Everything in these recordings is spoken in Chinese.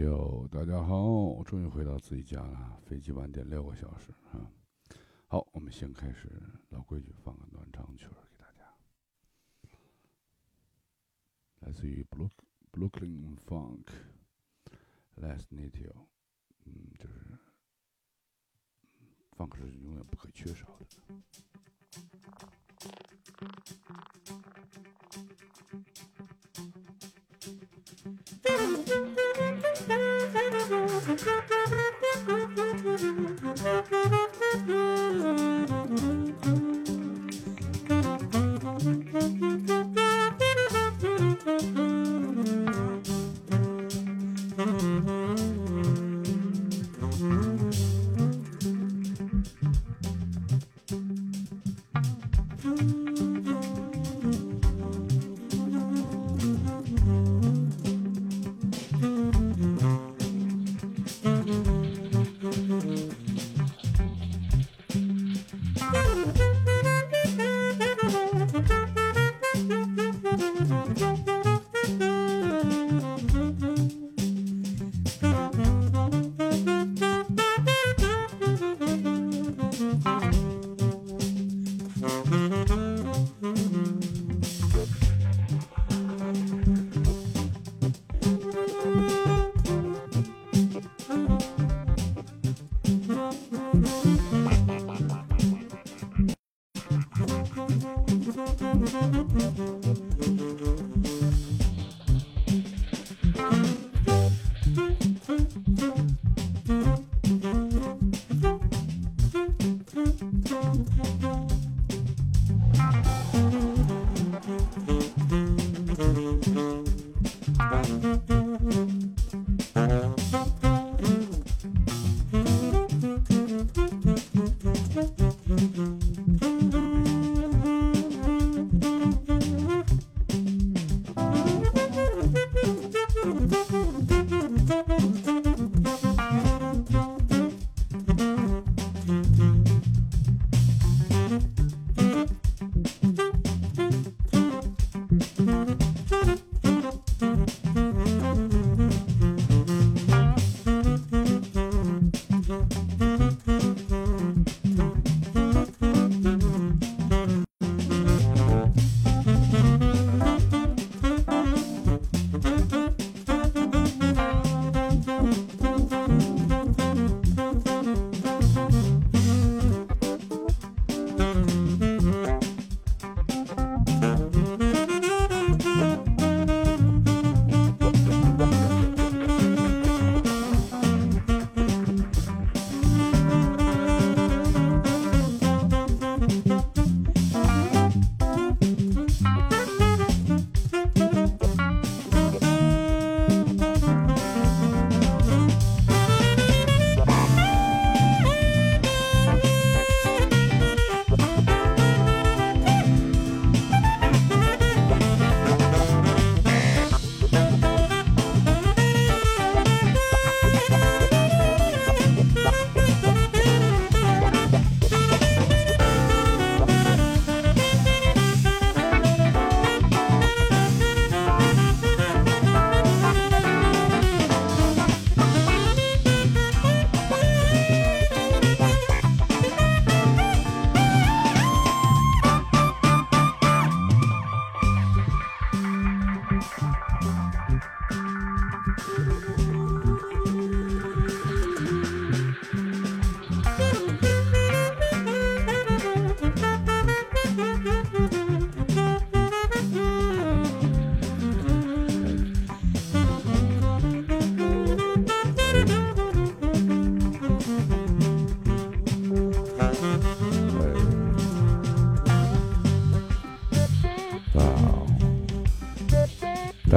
哟，大家好，我终于回到自己家了。飞机晚点六个小时啊。好，我们先开始，老规矩，放个暖场曲儿给大家，来自于 Brook Brooklyn Funk，Last Native，嗯，就是，funk 是永远不可缺少的。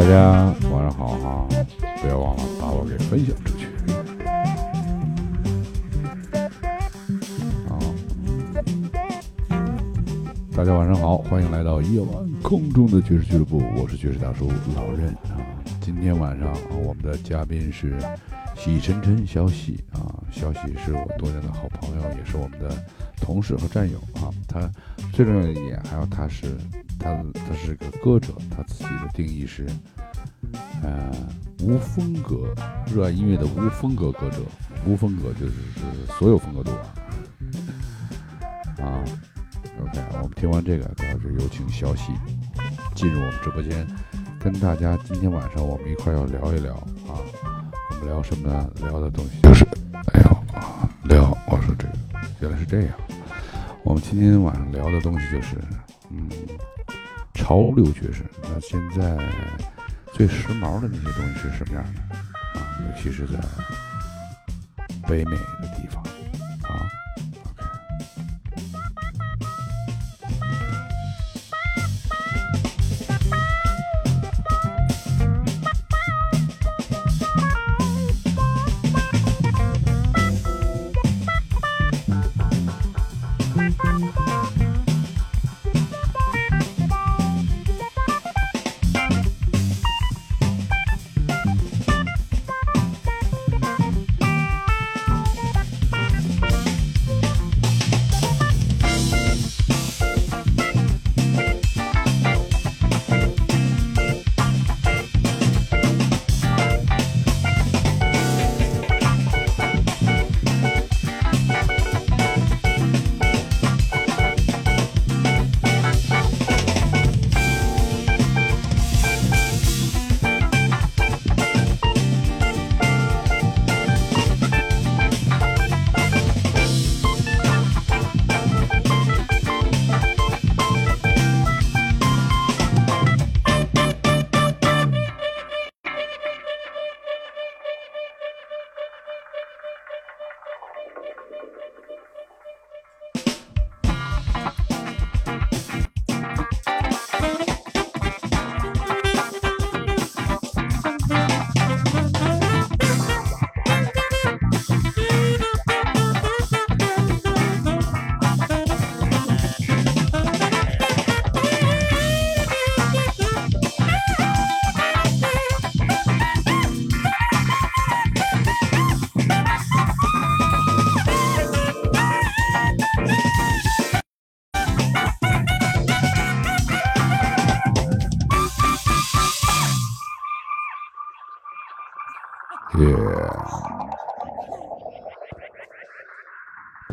大家晚上好哈！不要忘了把我给分享出去。好，大家晚上好，欢迎来到夜晚空中的爵士俱乐部，我是爵士大叔老任啊。今天晚上我们的嘉宾是喜晨晨小喜啊，小喜是我多年的好朋友，也是我们的同事和战友啊。他最重要的一点，还有他是。他他是个歌者，定义是，呃，无风格，热爱音乐的无风格歌者，无风格就是是所有风格都玩。啊，OK，我们听完这个，然后就有请小喜进入我们直播间，跟大家今天晚上我们一块要聊一聊啊，我们聊什么呢？聊的东西就是，哎呦啊，聊，我说这个原来是这样，我们今天晚上聊的东西就是，嗯，潮流爵士。现在最时髦的那些东西是什么样的啊？尤其是在北美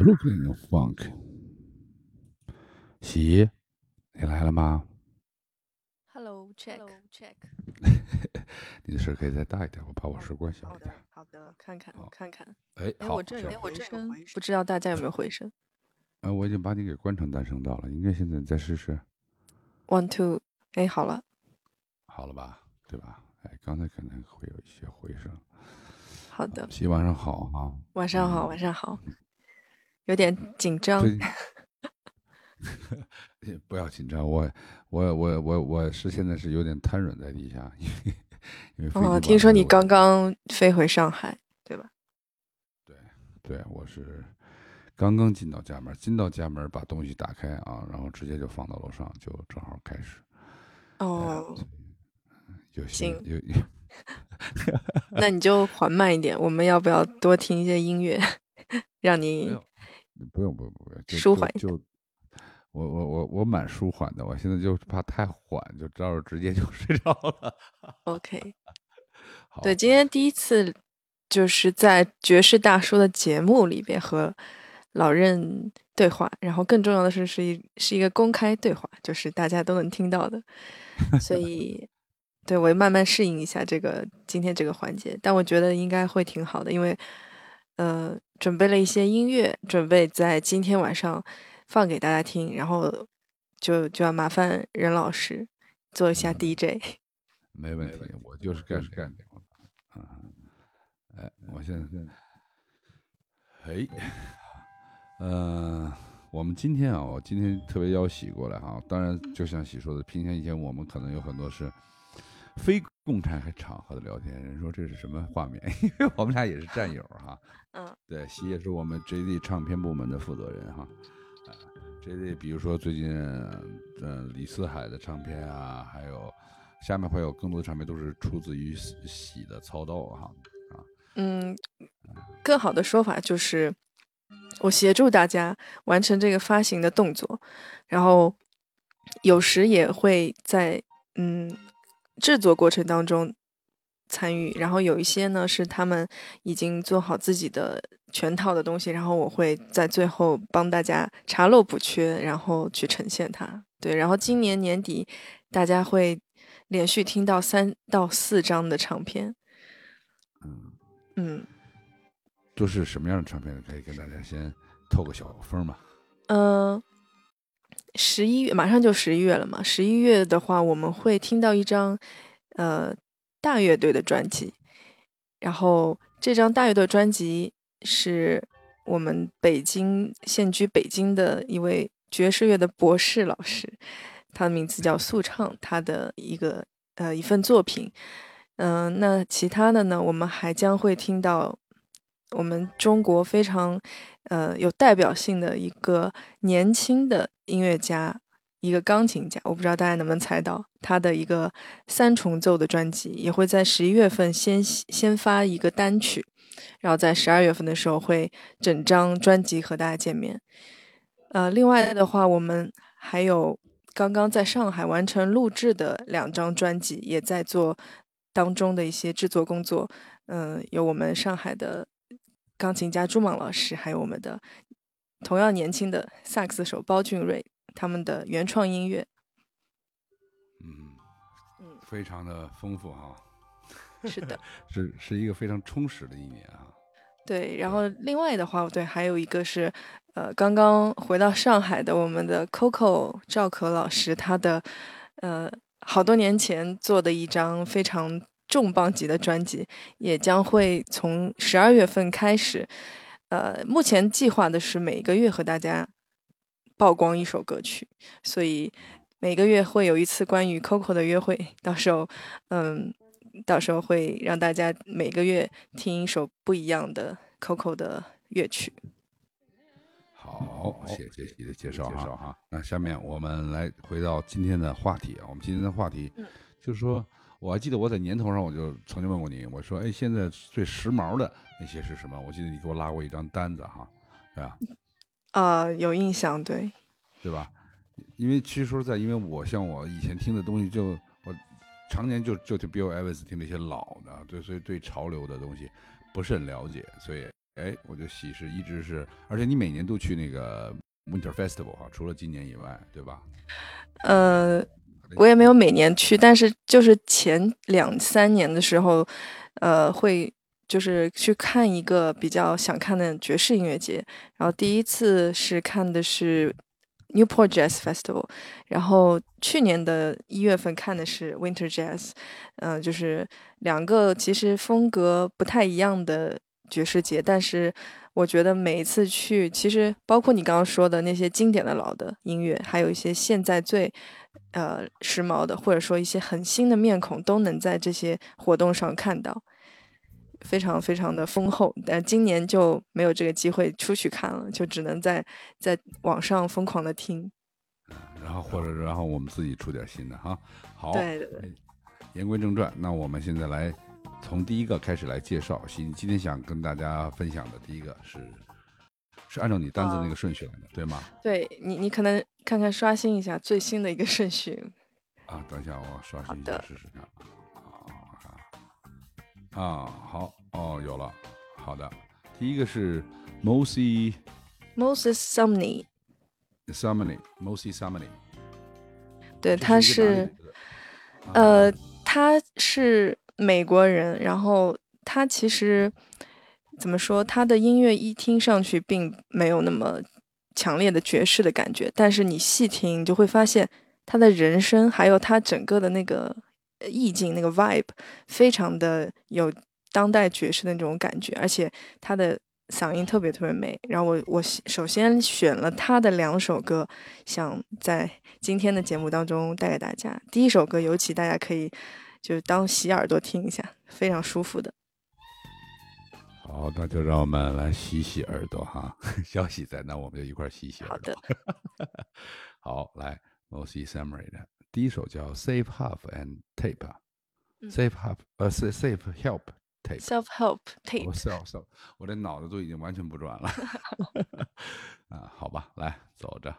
Funk，喜，你来了吗？Hello，check，check。你的声可以再大一点，我把我声关小一点。好的，看看，看看。哎，哎，我这有回声，不知道大家有没有回声？哎，我已经把你给关成单声道了，应该现在再试试。One two，哎，好了，好了吧？对吧？哎，刚才可能会有一些回声。好的，喜，晚上好哈。晚上好，晚上好。有点紧张，不要紧张，我我我我我是现在是有点瘫软在地下，因为因为哦，听说你刚刚飞回上海，对吧？对对，我是刚刚进到家门，进到家门把东西打开啊，然后直接就放到楼上，就正好开始。哦，有行有，那你就缓慢一点，我们要不要多听一些音乐，让你？不用不用不用，舒缓就我我我我蛮舒缓的，我现在就怕太缓，就照着直接就 睡着了。OK，对，今天第一次就是在爵士大叔的节目里边和老任对话，然后更重要的是是一是一个公开对话，就是大家都能听到的，所以对我慢慢适应一下这个今天这个环节，但我觉得应该会挺好的，因为呃。准备了一些音乐，准备在今天晚上放给大家听，然后就就要麻烦任老师做一下 DJ。没问题，我就是干干这个。啊，哎，我现在，哎，嗯，我们今天啊，我今天特别邀喜过来哈。当然，就像喜说的，平常以前我们可能有很多是非共产场合的聊天，人说这是什么画面？因为我们俩也是战友哈。嗯，对，喜也是我们 JD 唱片部门的负责人哈。啊，JD，比如说最近，嗯，李四海的唱片啊，还有下面会有更多的唱片都是出自于喜的操刀哈。啊，嗯，更好的说法就是我协助大家完成这个发行的动作，然后有时也会在嗯制作过程当中参与，然后有一些呢是他们已经做好自己的全套的东西，然后我会在最后帮大家查漏补缺，然后去呈现它。对，然后今年年底大家会连续听到三到四张的唱片。嗯嗯，都是什么样的唱片？可以跟大家先透个小风嘛。嗯，十一月马上就十一月了嘛，十一月的话我们会听到一张呃。大乐队的专辑，然后这张大乐队专辑是我们北京现居北京的一位爵士乐的博士老师，他的名字叫素唱，他的一个呃一份作品。嗯，那其他的呢，我们还将会听到我们中国非常呃有代表性的一个年轻的音乐家。一个钢琴家，我不知道大家能不能猜到他的一个三重奏的专辑，也会在十一月份先先发一个单曲，然后在十二月份的时候会整张专辑和大家见面。呃，另外的话，我们还有刚刚在上海完成录制的两张专辑，也在做当中的一些制作工作。嗯，有我们上海的钢琴家朱莽老师，还有我们的同样年轻的萨克斯手包俊瑞。他们的原创音乐，嗯嗯，非常的丰富哈，是的，是是一个非常充实的一年啊。对，然后另外的话，对，还有一个是，呃，刚刚回到上海的我们的 Coco 赵可老师，他的呃好多年前做的一张非常重磅级的专辑，也将会从十二月份开始，呃，目前计划的是每个月和大家。曝光一首歌曲，所以每个月会有一次关于 Coco 的约会。到时候，嗯，到时候会让大家每个月听一首不一样的 Coco 的乐曲。好，谢谢你的介绍哈。那下面我们来回到今天的话题啊。我们今天的话题就是说，我还记得我在年头上我就曾经问过你，我说，哎，现在最时髦的那些是什么？我记得你给我拉过一张单子哈，对吧？啊，有印象，对，对吧？因为其实说实在，因为我像我以前听的东西，就我常年就就听 Bill Evans 听那些老的，对，所以对潮流的东西不是很了解，所以哎，我就喜是一直是，而且你每年都去那个 Winter Festival 哈，除了今年以外，对吧？呃，我也没有每年去，但是就是前两三年的时候，呃，会。就是去看一个比较想看的爵士音乐节，然后第一次是看的是 Newport Jazz Festival，然后去年的一月份看的是 Winter Jazz，嗯，就是两个其实风格不太一样的爵士节，但是我觉得每一次去，其实包括你刚刚说的那些经典的老的音乐，还有一些现在最呃时髦的，或者说一些很新的面孔，都能在这些活动上看到。非常非常的丰厚，但今年就没有这个机会出去看了，就只能在在网上疯狂的听。然后或者然后我们自己出点新的哈。好，对对对。言归正传，那我们现在来从第一个开始来介绍。今今天想跟大家分享的第一个是是按照你单子那个顺序来的，对吗？对你，你可能看看刷新一下最新的一个顺序。啊，等一下我刷新一下试试看。啊，好哦，有了，好的，第一个是 Mosey Moses Sumney，Sumney，Mosey Sumney，对，他是，呃，他是美国人，然后他其实怎么说，他的音乐一听上去并没有那么强烈的爵士的感觉，但是你细听，你就会发现他的人声，还有他整个的那个。意境那个 vibe 非常的有当代爵士的那种感觉，而且他的嗓音特别特别美。然后我我首先选了他的两首歌，想在今天的节目当中带给大家。第一首歌尤其大家可以就是当洗耳朵听一下，非常舒服的。好，那就让我们来洗洗耳朵哈。消息在那，我们就一块洗洗耳朵。好，好来 Mosey Summary 的。第一首叫《Save Half and Tape》，Save Half，呃，Save Help Tape，Self Help Tape。我 self self，我这脑子都已经完全不转了。啊，好吧，来走着。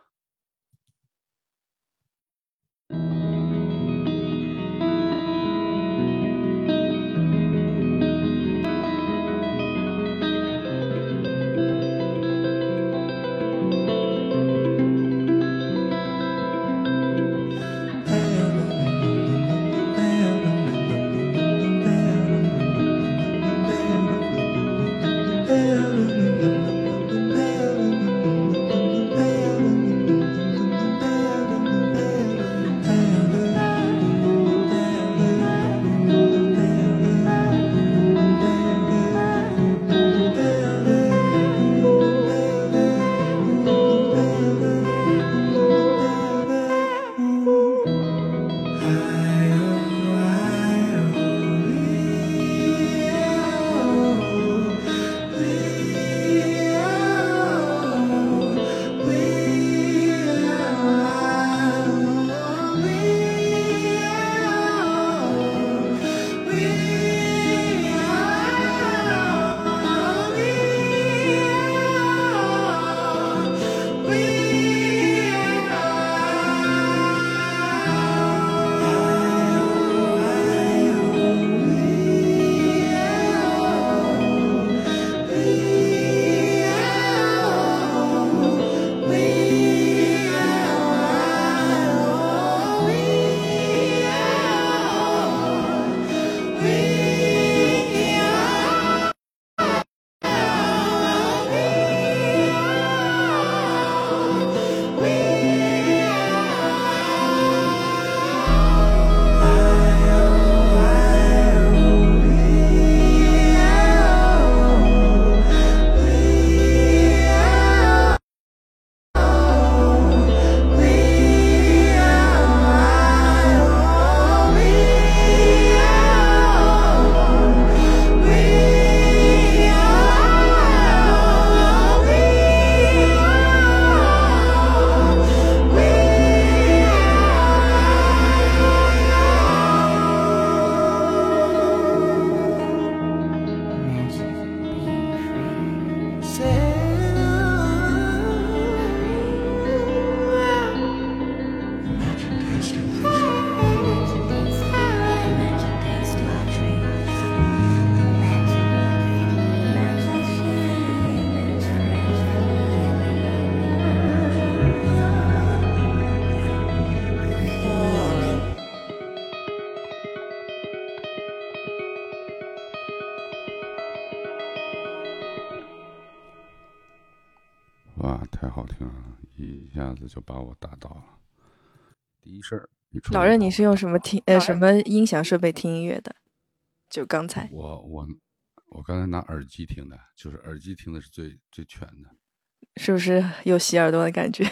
一下子就把我打到了。第一事儿，老任，你是用什么听呃什么音响设备听音乐的？就刚才，我我我刚才拿耳机听的，就是耳机听的是最最全的，是不是有洗耳朵的感觉？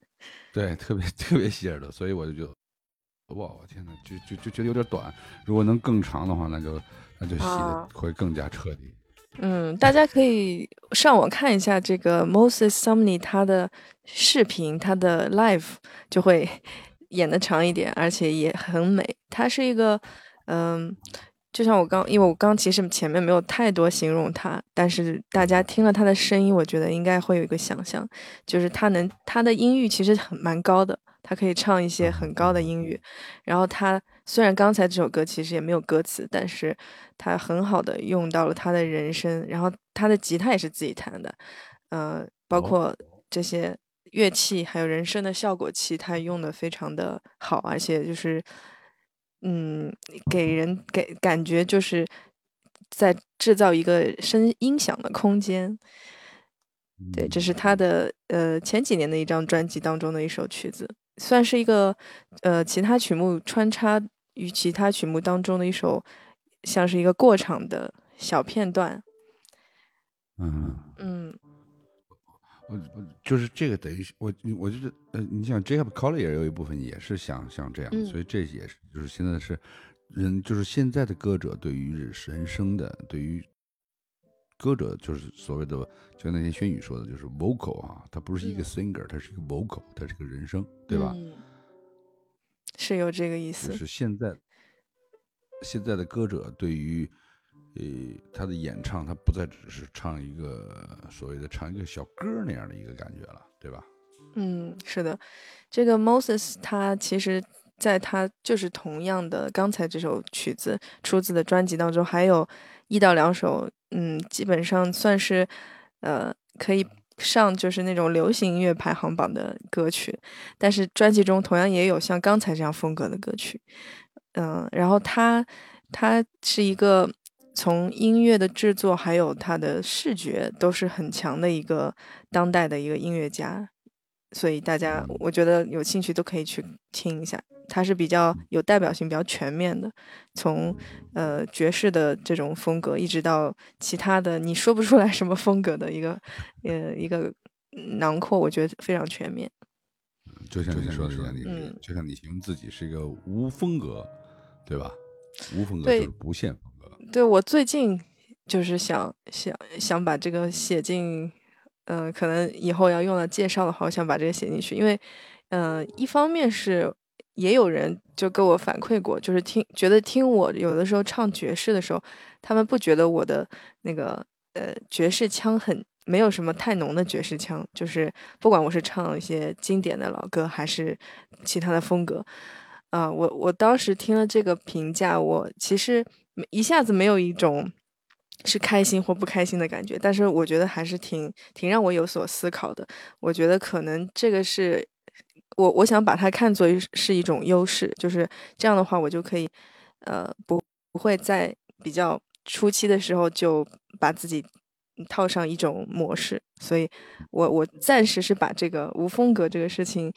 对，特别特别洗耳朵，所以我就觉得，哇，我天呐，就就就觉得有点短，如果能更长的话，那就那就洗的会更加彻底。嗯，大家可以上网看一下这个 Moses Sumney 他的视频，他的 live 就会 演的长一点，而且也很美。他是一个，嗯，就像我刚，因为我刚其实前面没有太多形容他，但是大家听了他的声音，我觉得应该会有一个想象，就是他能他的音域其实很蛮高的。他可以唱一些很高的音域，然后他虽然刚才这首歌其实也没有歌词，但是他很好的用到了他的人声，然后他的吉他也是自己弹的，呃，包括这些乐器还有人声的效果器，他用的非常的好，而且就是，嗯，给人给感觉就是在制造一个声音响的空间。对，这是他的呃前几年的一张专辑当中的一首曲子。算是一个，呃，其他曲目穿插于其他曲目当中的一首，像是一个过场的小片段。嗯嗯，我我就是这个等于我我就是呃，你想 Jacob Collier 有一部分也是像像这样，所以这也是就是现在是人就是现在的歌者对于人生的对于。歌者就是所谓的，就那天轩宇说的，就是 vocal 啊，他不是一个 singer，他是一个 vocal，他是个人声，对吧？是有这个意思。是现在现在的歌者对于呃他的演唱，他不再只是唱一个所谓的唱一个小歌那样的一个感觉了，对吧？嗯，是的，这个 Moses 他其实在他就是同样的刚才这首曲子出自的专辑当中，还有一到两首。嗯，基本上算是，呃，可以上就是那种流行音乐排行榜的歌曲，但是专辑中同样也有像刚才这样风格的歌曲，嗯，然后他他是一个从音乐的制作还有他的视觉都是很强的一个当代的一个音乐家，所以大家我觉得有兴趣都可以去听一下。它是比较有代表性、比较全面的，从呃爵士的这种风格，一直到其他的你说不出来什么风格的一个呃一个囊括，我觉得非常全面。就像你说的一样，你就像你形容自己是一个无风格，对吧？无风格就是不限风格。对我最近就是想想想把这个写进，嗯，可能以后要用到介绍的话，我想把这个写进去，因为嗯，一方面是。也有人就跟我反馈过，就是听觉得听我有的时候唱爵士的时候，他们不觉得我的那个呃爵士腔很没有什么太浓的爵士腔，就是不管我是唱一些经典的老歌还是其他的风格，啊，我我当时听了这个评价，我其实一下子没有一种是开心或不开心的感觉，但是我觉得还是挺挺让我有所思考的。我觉得可能这个是。我我想把它看作是一种优势，就是这样的话，我就可以，呃，不不会在比较初期的时候就把自己套上一种模式，所以我我暂时是把这个无风格这个事情，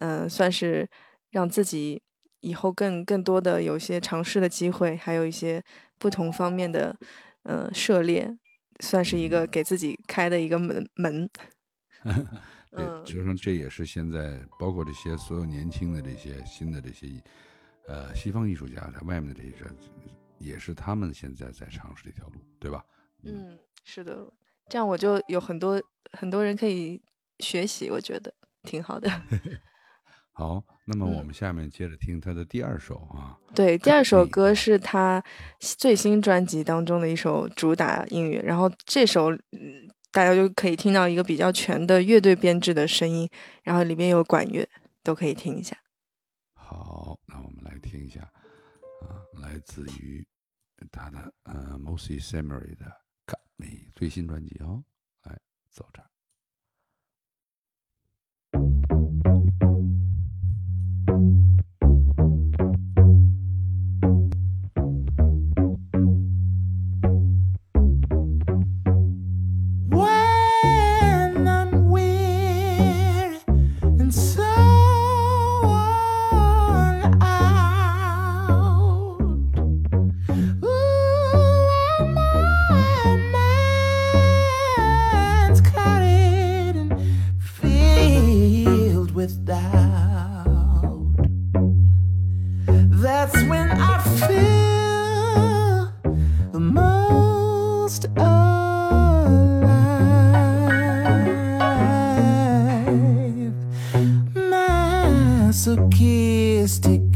嗯，算是让自己以后更更多的有些尝试的机会，还有一些不同方面的，嗯，涉猎，算是一个给自己开的一个门门。对，就是说这也是现在包括这些所有年轻的这些新的这些，呃，西方艺术家在外面的这些，也是他们现在在尝试这条路，对吧？嗯，是的，这样我就有很多很多人可以学习，我觉得挺好的。好，那么我们下面接着听他的第二首啊。对，第二首歌是他最新专辑当中的一首主打音乐，然后这首。大家就可以听到一个比较全的乐队编制的声音，然后里面有管乐，都可以听一下。好，那我们来听一下，啊，来自于他的呃 Mosey s a m u r y 的《Got Me》最新专辑哦，来走着。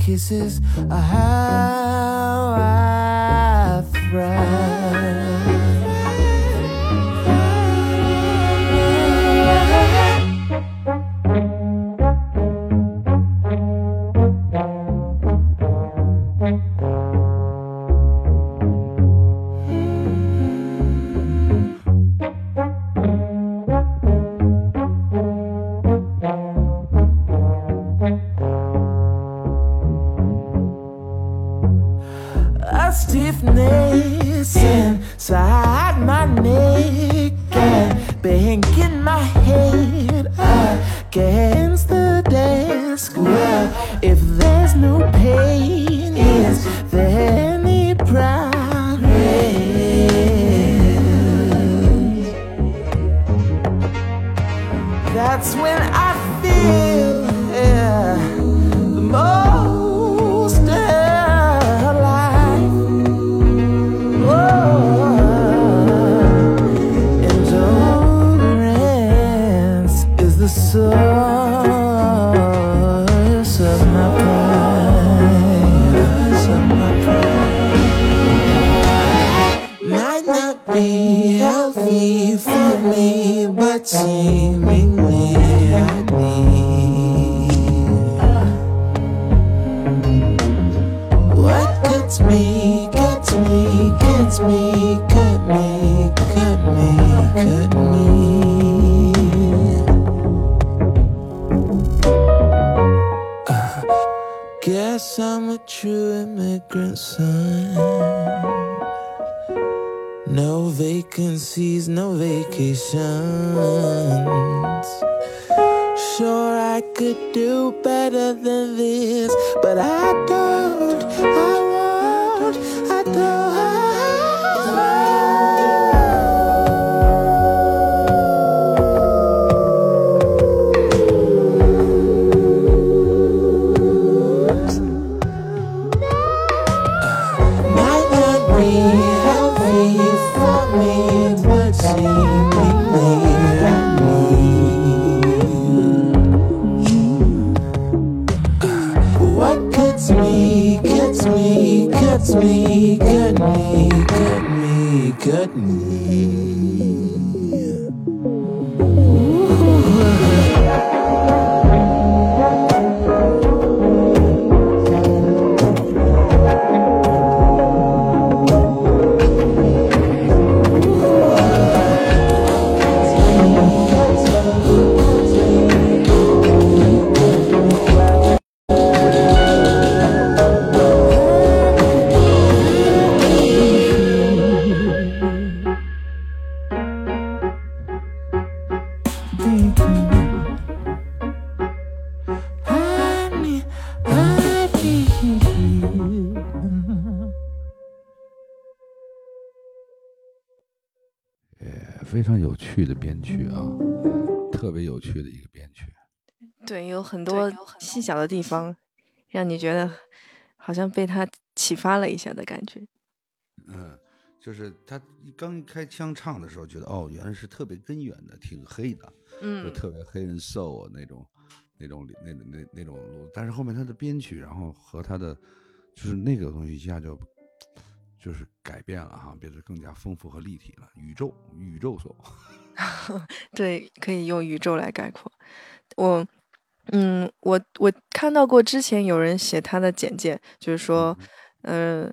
kisses I have. 小的地方，让你觉得好像被他启发了一下的感觉。嗯，就是他刚一开腔唱的时候，觉得哦，原来是特别根源的，挺黑的，嗯就嗯，特别黑人 soul 那种、那种、那那那那种路。但是后面他的编曲，然后和他的就是那个东西一下就就是改变了哈，变得更加丰富和立体了。宇宙宇宙 soul，对，可以用宇宙来概括。我，嗯，我我看到过之前有人写他的简介，就是说，嗯、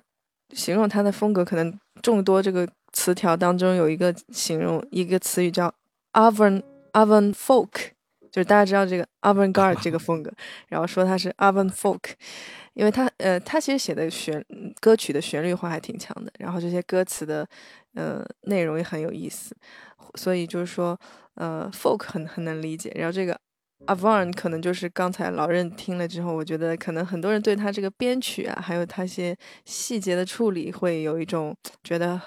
形容他的风格，可能众多这个词条当中有一个形容一个词语叫 avant avant folk，就是大家知道这个 avant garde 这个风格，然后说他是 avant folk，因为他呃他其实写的旋歌曲的旋律化还挺强的，然后这些歌词的呃内容也很有意思，所以就是说呃 folk 很很能理解，然后这个 avant 可能就是刚才老任听了之后，我觉得可能很多人对他这个编曲啊，还有他些细节的处理会有一种觉得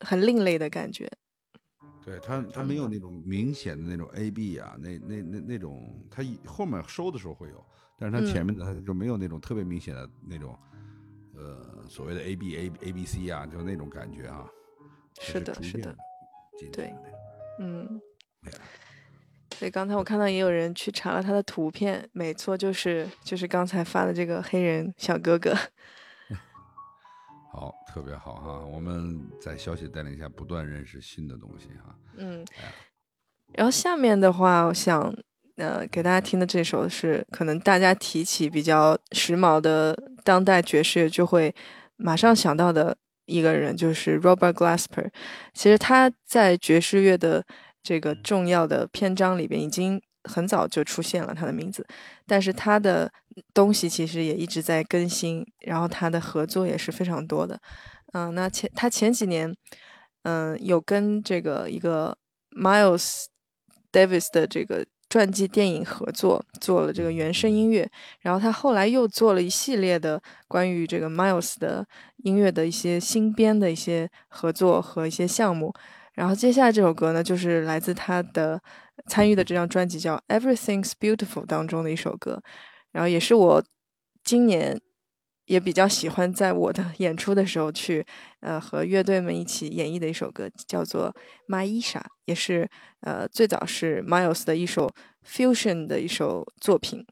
很另类的感觉。对他他没有那种明显的那种 A B 啊，那那那那种他后面收的时候会有，但是他前面的他就没有那种特别明显的那种呃所谓的 A B A A B C 啊，就那种感觉啊。是的，是的，对，嗯。所以刚才我看到也有人去查了他的图片，没错，就是就是刚才发的这个黑人小哥哥。好，特别好哈！我们在消息带领下不断认识新的东西哈。嗯哎，然后下面的话，我想呃给大家听的这首是可能大家提起比较时髦的当代爵士就会马上想到的一个人，就是 Robert Glasper。其实他在爵士乐的这个重要的篇章里边已经很早就出现了他的名字，但是他的东西其实也一直在更新，然后他的合作也是非常多的。嗯、那前他前几年，嗯、有跟这个一个 Miles Davis 的这个传记电影合作，做了这个原声音乐。然后他后来又做了一系列的关于这个 Miles 的音乐的一些新编的一些合作和一些项目。然后接下来这首歌呢，就是来自他的参与的这张专辑叫《Everything's Beautiful》当中的一首歌，然后也是我今年也比较喜欢在我的 演出的时候去呃和乐队们一起演绎的一首歌，叫做《Maisha》，也是呃最早是 Miles 的一首 fusion 的一首作品。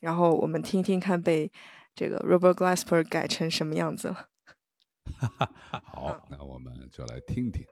然后我们听听看被这个 Robert Glasper 改成什么样子了。好，那我们就来听听。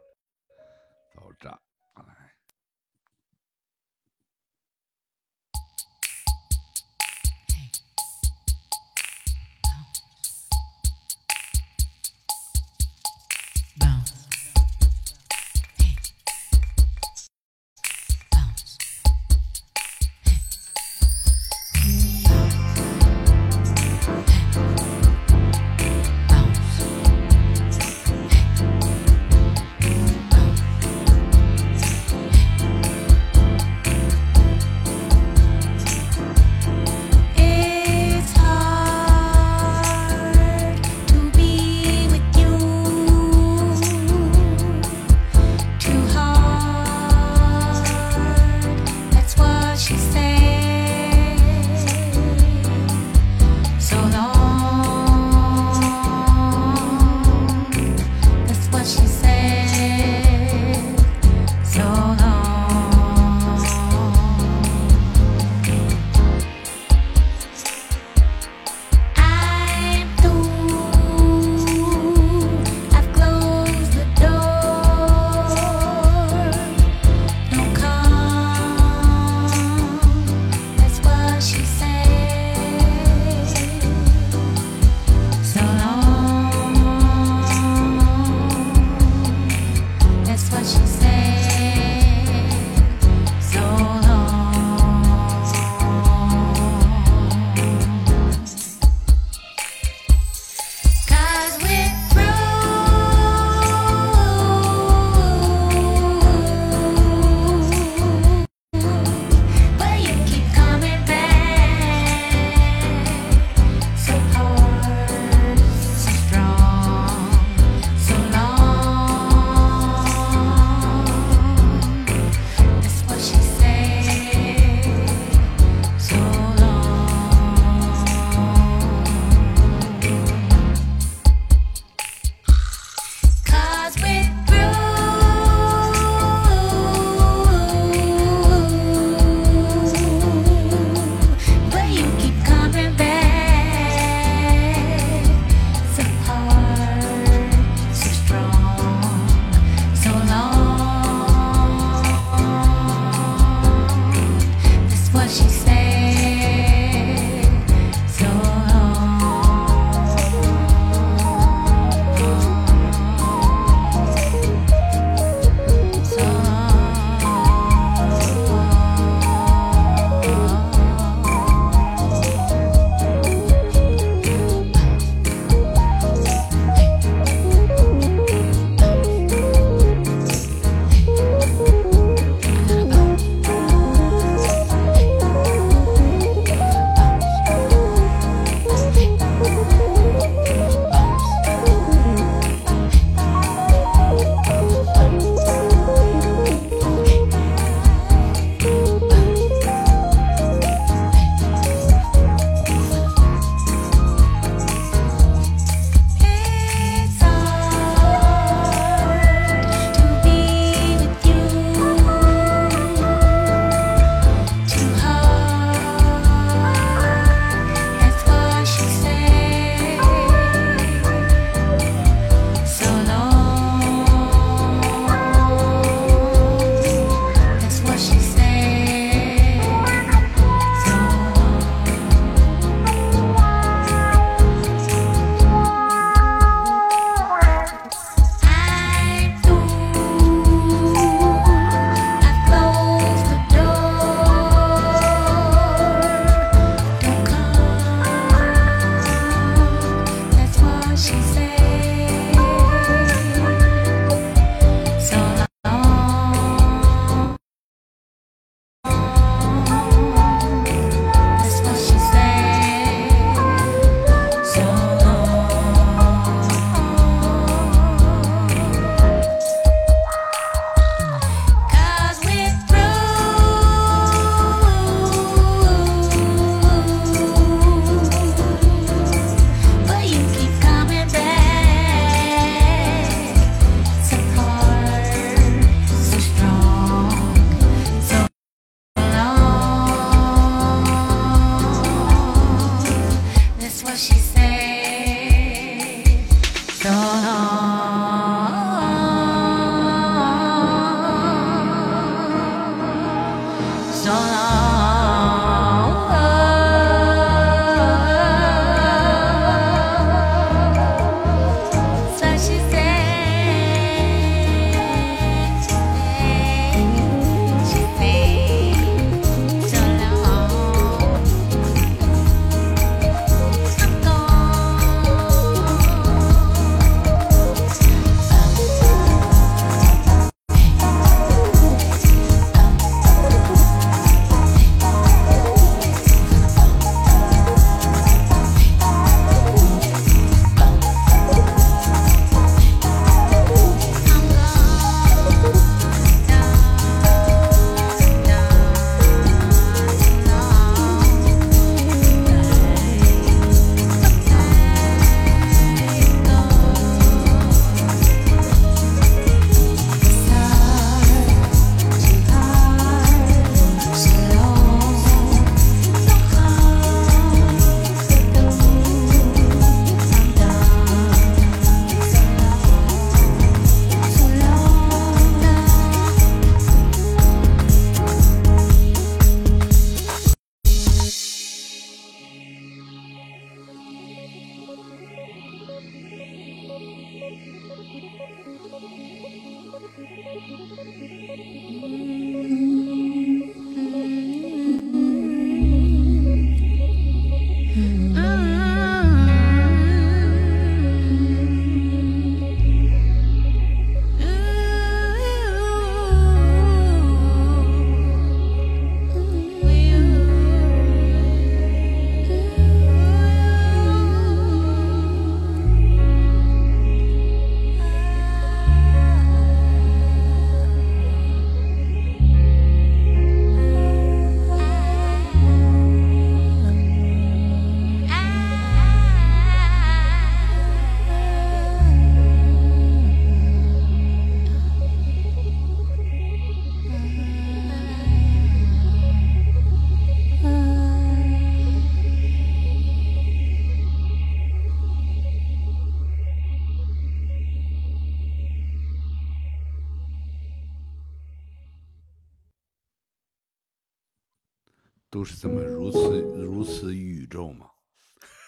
都是这么如此如此宇宙吗？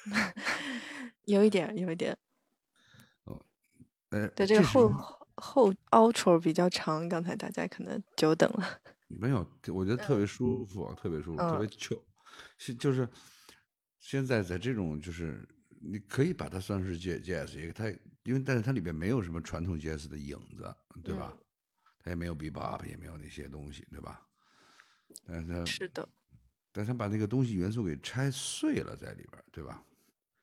有一点，有一点。哦呃，对，这个后后 outro 比较长，刚才大家可能久等了。没有，我觉得特别舒服，啊特别舒服，特别嗯糗。是就是现在在这种就是你可以把它算是 jazz jazz，也它因为但是它里边没有什么传统 jazz 的影子，对吧？嗯它也没有 bebop，也没有那些东西，对吧？但是它是的，但是它把那个东西元素给拆碎了在里边，对吧？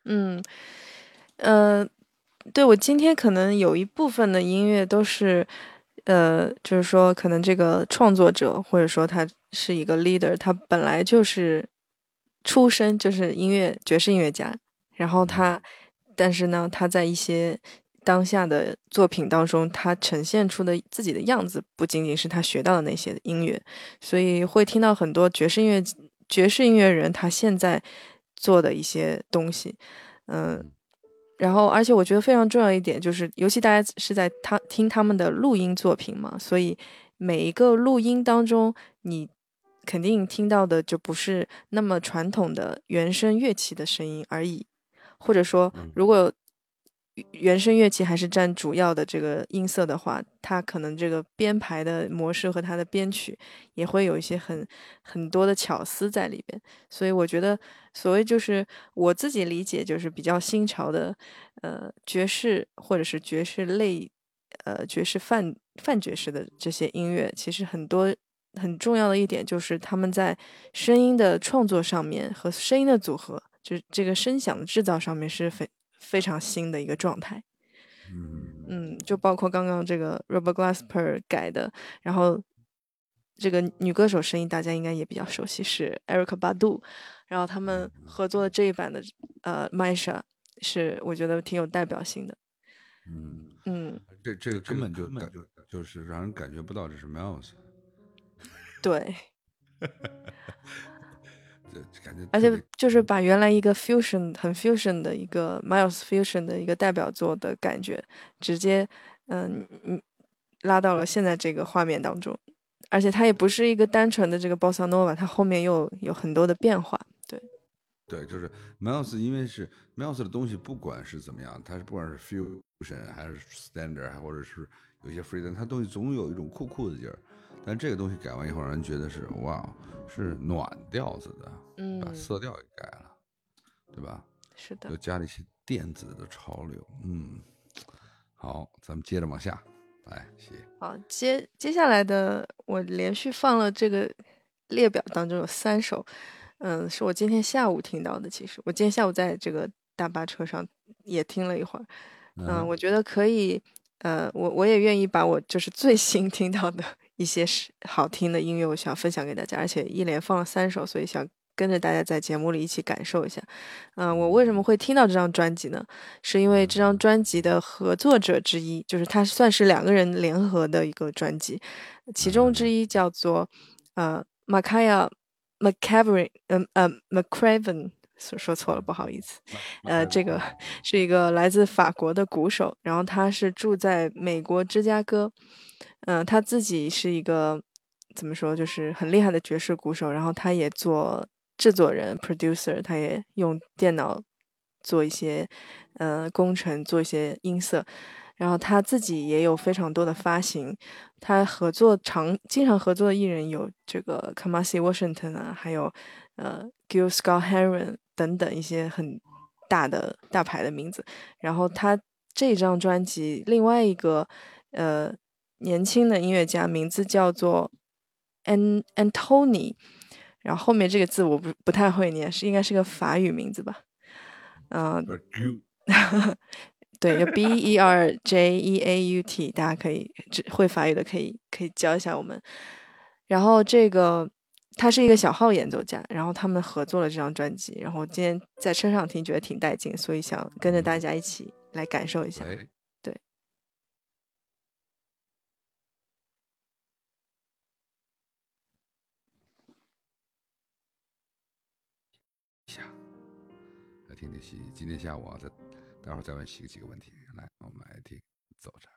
嗯，呃，对我今天可能有一部分的音乐都是，呃，就是说可能这个创作者或者说他是一个 leader，他本来就是出身就是音乐爵士音乐家，然后他，但是呢，他在一些当下的作品当中，他呈现出的自己的样子，不仅仅是他学到的那些音乐，所以会听到很多爵士音乐爵士音乐人他现在做的一些东西，嗯。然后，而且我觉得非常重要一点就是，尤其大家是在他听他们的录音作品嘛，所以每一个录音当中，你肯定听到的就不是那么传统的原声乐器的声音而已，或者说嗯，如果原声乐器还是占主要的这个音色的话，它可能这个编排的模式和它的编曲也会有一些很很多的巧思在里边。所以我觉得，所谓就是我自己理解，就是比较新潮的，呃，爵士或者是爵士类，呃，爵士泛泛爵士的这些音乐，其实很多很重要的一点就是他们在声音的创作上面和声音的组合，就是这个声响的制造上面是非非常新的一个状态。嗯。嗯，就包括刚刚这个 Robert Glasper 改的，然后这个女歌手声音大家应该也比较熟悉，是 Erica Badu，然后他们合作的这一版的呃 Maisha 是我觉得挺有代表性的。嗯，嗯，这这个根本就感就是让人感觉不到这是 Miles 对，这 感觉而且就是把原来一个 fusion 很 fusion 的一个 Miles fusion 的一个代表作的感觉，直接嗯嗯拉到了现在这个画面当中，而且它也不是一个单纯的这个 bossa nova，它后面又有很多的变化。对，对，就是 Mouse，因为是 Mouse 的东西，不管是怎么样，它是不管是 fusion 还是 standard，还或者是有一些 freedom，它东西总有一种酷酷的劲儿。但这个东西改完以后，让人觉得是哇，是暖调子的，把嗯，色调也改了，对吧？是的又，加了一些电子的潮流，嗯，好，咱们接着往下，来，谢谢。好，接接下来的我连续放了这个列表当中有三首，嗯，是我今天下午听到的。其实我今天下午在这个大巴车上也听了一会儿，嗯，我觉得可以，呃，我我也愿意把我就是最新听到的一些是好听的音乐，我想分享给大家，而且一连放了三首，所以想跟着大家在节目里一起感受一下。嗯、我为什么会听到这张专辑呢？是因为这张专辑的合作者之一，就是它算是两个人联合的一个专辑，其中之一叫做呃 Makaya McCavery，嗯呃 McCraven，说说错了，不好意思。呃，这个是一个来自法国的鼓手，然后他是住在美国芝加哥，嗯、他自己是一个怎么说，就是很厉害的爵士鼓手，然后他也做制作人 producer，他也用电脑做一些呃工程，做一些音色，然后他自己也有非常多的发行，他合作常经常合作的艺人有这个 Kamasi Washington 啊，还有呃 Gil Scott Heron 等等一些很大的大牌的名字。然后他这张专辑另外一个呃年轻的音乐家名字叫做 An Antony，然后后面这个字我不不太会念，是应该是个法语名字吧？嗯、对，就 B E R J E A U T，大家可以只会法语的可以可以教一下我们。然后这个他是一个小号演奏家，然后他们合作了这张专辑，然后今天在车上听觉得挺带劲，所以想跟着大家一起来感受一下。哎，听听西，今天下午啊，再待会儿再问几个几个问题。来，我们来听，走着。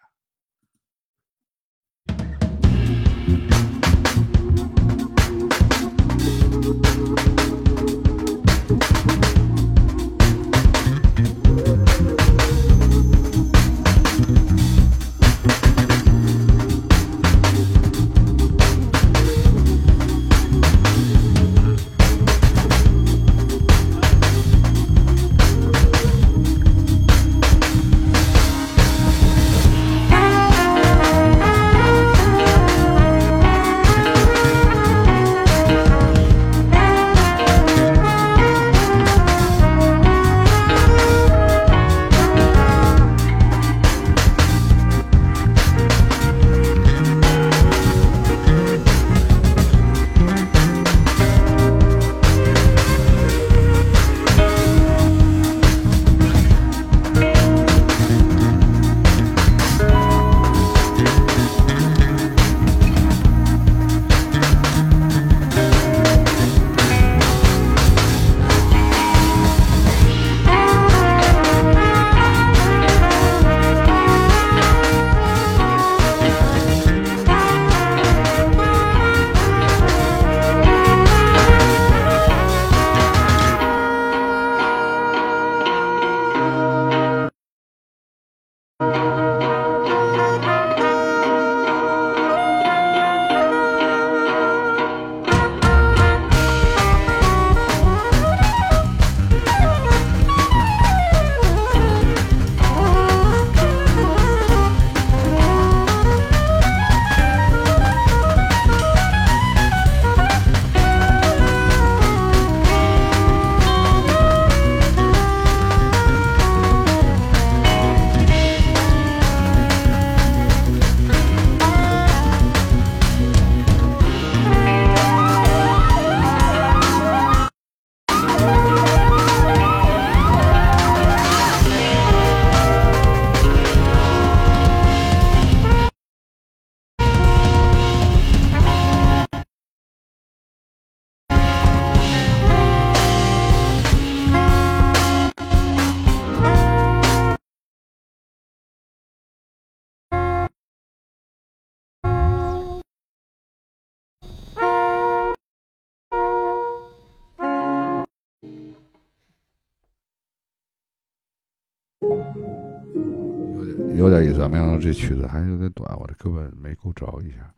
有点意思啊，没想到这曲子还有点短，我这根本没够着一下。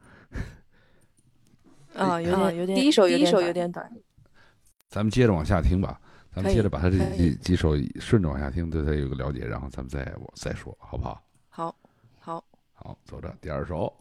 啊，有点有点第一首第一首有有点短。咱们接着往下听吧，咱们接着把他这几几首顺着往下听，对他有个了解，然后咱们再我再说，好不好？好，好，好，走着，第二首。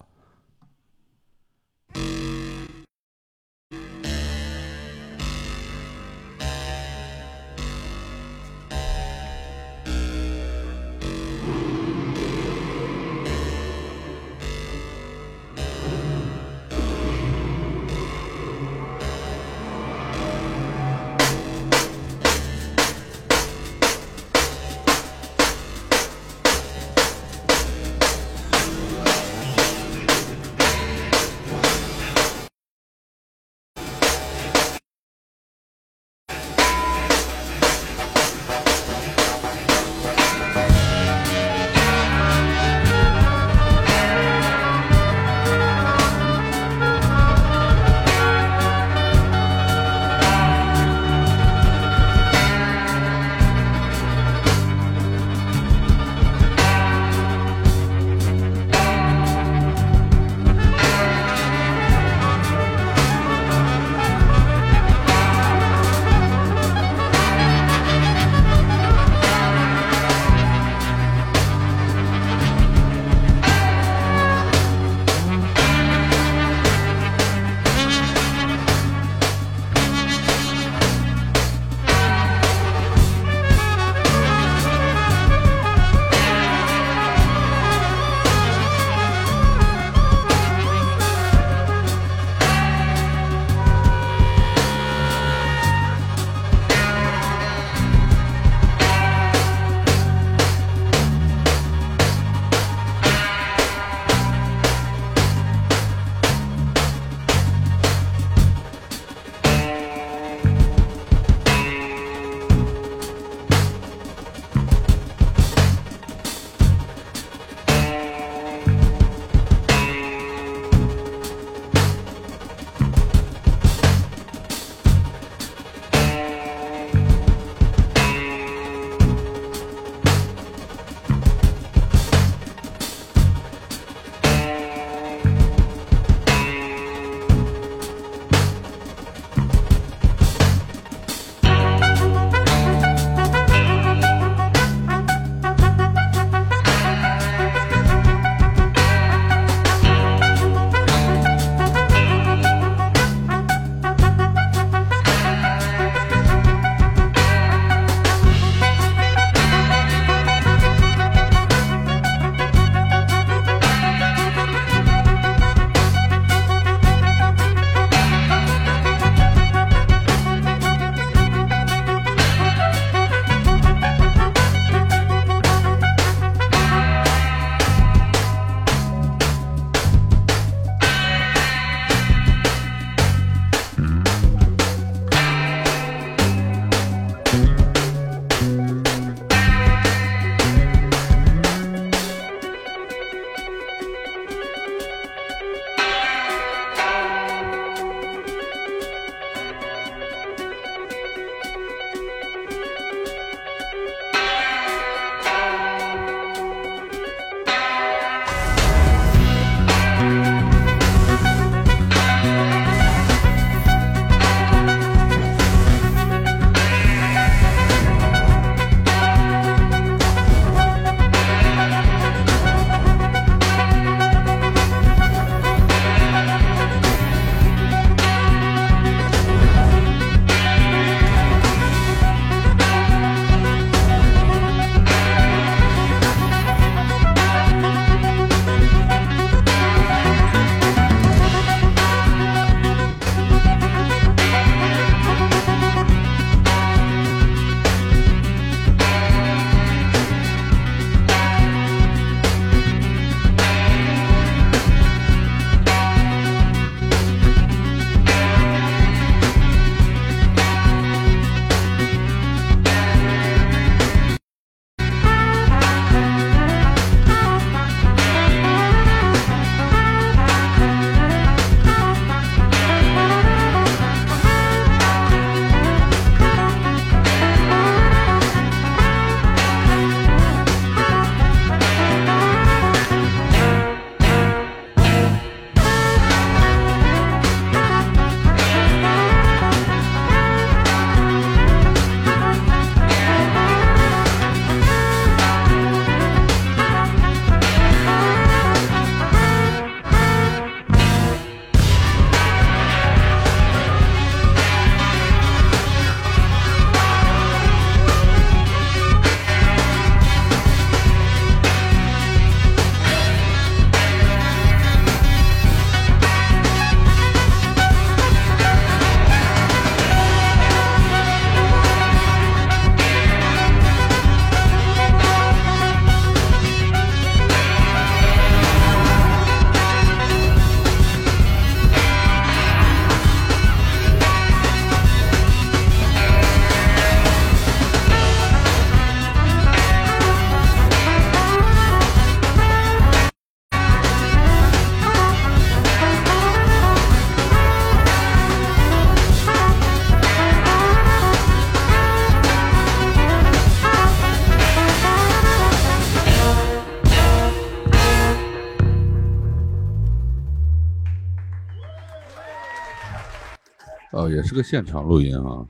是个现场录音啊，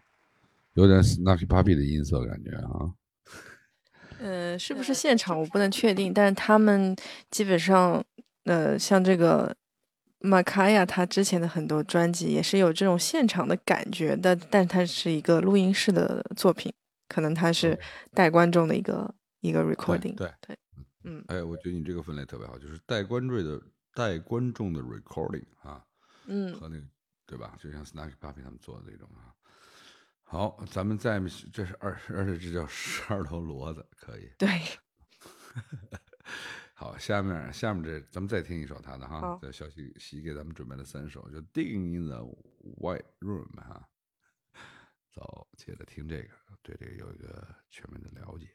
有点 Snarky Puppy 的音色感觉啊。呃，是不是现场我不能确定，但是他们基本上，呃，像这个马卡亚，他之前的很多专辑也是有这种现场的感觉的，但它是一个录音室的作品，可能它是带观众的一个一个 recording。对对，嗯哎，我觉得你这个分类特别好，就是带观众的带观众的 recording 啊，嗯和那个对吧？就像 Snarky Puppy 他们做的这种啊。好，咱们再这是二，而且这叫十二头骡子，可以。对，好，下面下面这咱们再听一首他的哈好，这小喜喜给咱们准备了三首，就《Digging in the White Room》哈。走，接着听这个，对这个有一个全面的了解。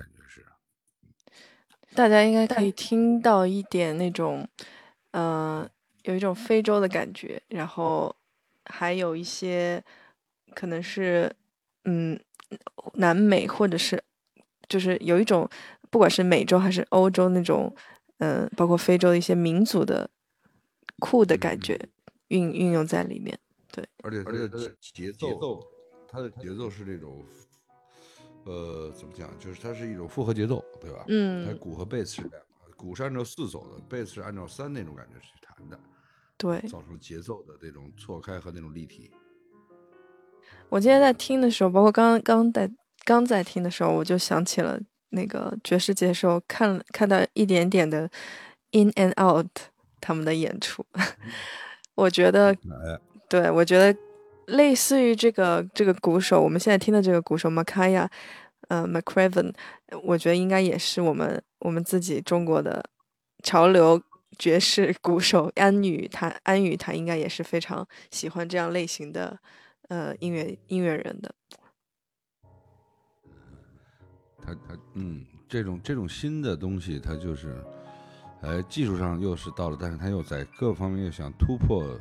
感觉是，大家应该可以听到一点那种，呃，有一种非洲的感觉，然后还有一些可能是，嗯，南美或者是就是有一种，不管是美洲还是欧洲那种，嗯、包括非洲的一些民族的酷的感觉运运用在里面。对而且而且节节奏，它的节奏是这种，呃，怎么讲？就是它是一种复合节奏，对吧？嗯它嗯，鼓和贝斯是两个，鼓是按照四走的，贝斯是按照三那种感觉去弹的，对。造成节奏的这种错开和那种立体。我今天在听的时候，包括刚刚在刚在听的时候，我就想起了那个爵士节的时候，看看到一点点的 In and Out 他们的演出，我觉得，哎，对我觉得类似于这个这个鼓手，我们现在听的这个鼓手 Makaya，呃，McRaven，我觉得应该也是我们我们自己中国的潮流爵士鼓手安宇，他安宇他应该也是非常喜欢这样类型的呃音乐音乐人的。他他嗯，这种这种新的东西，他就是，呃，技术上又是到了，但是他又在各方面又想突破、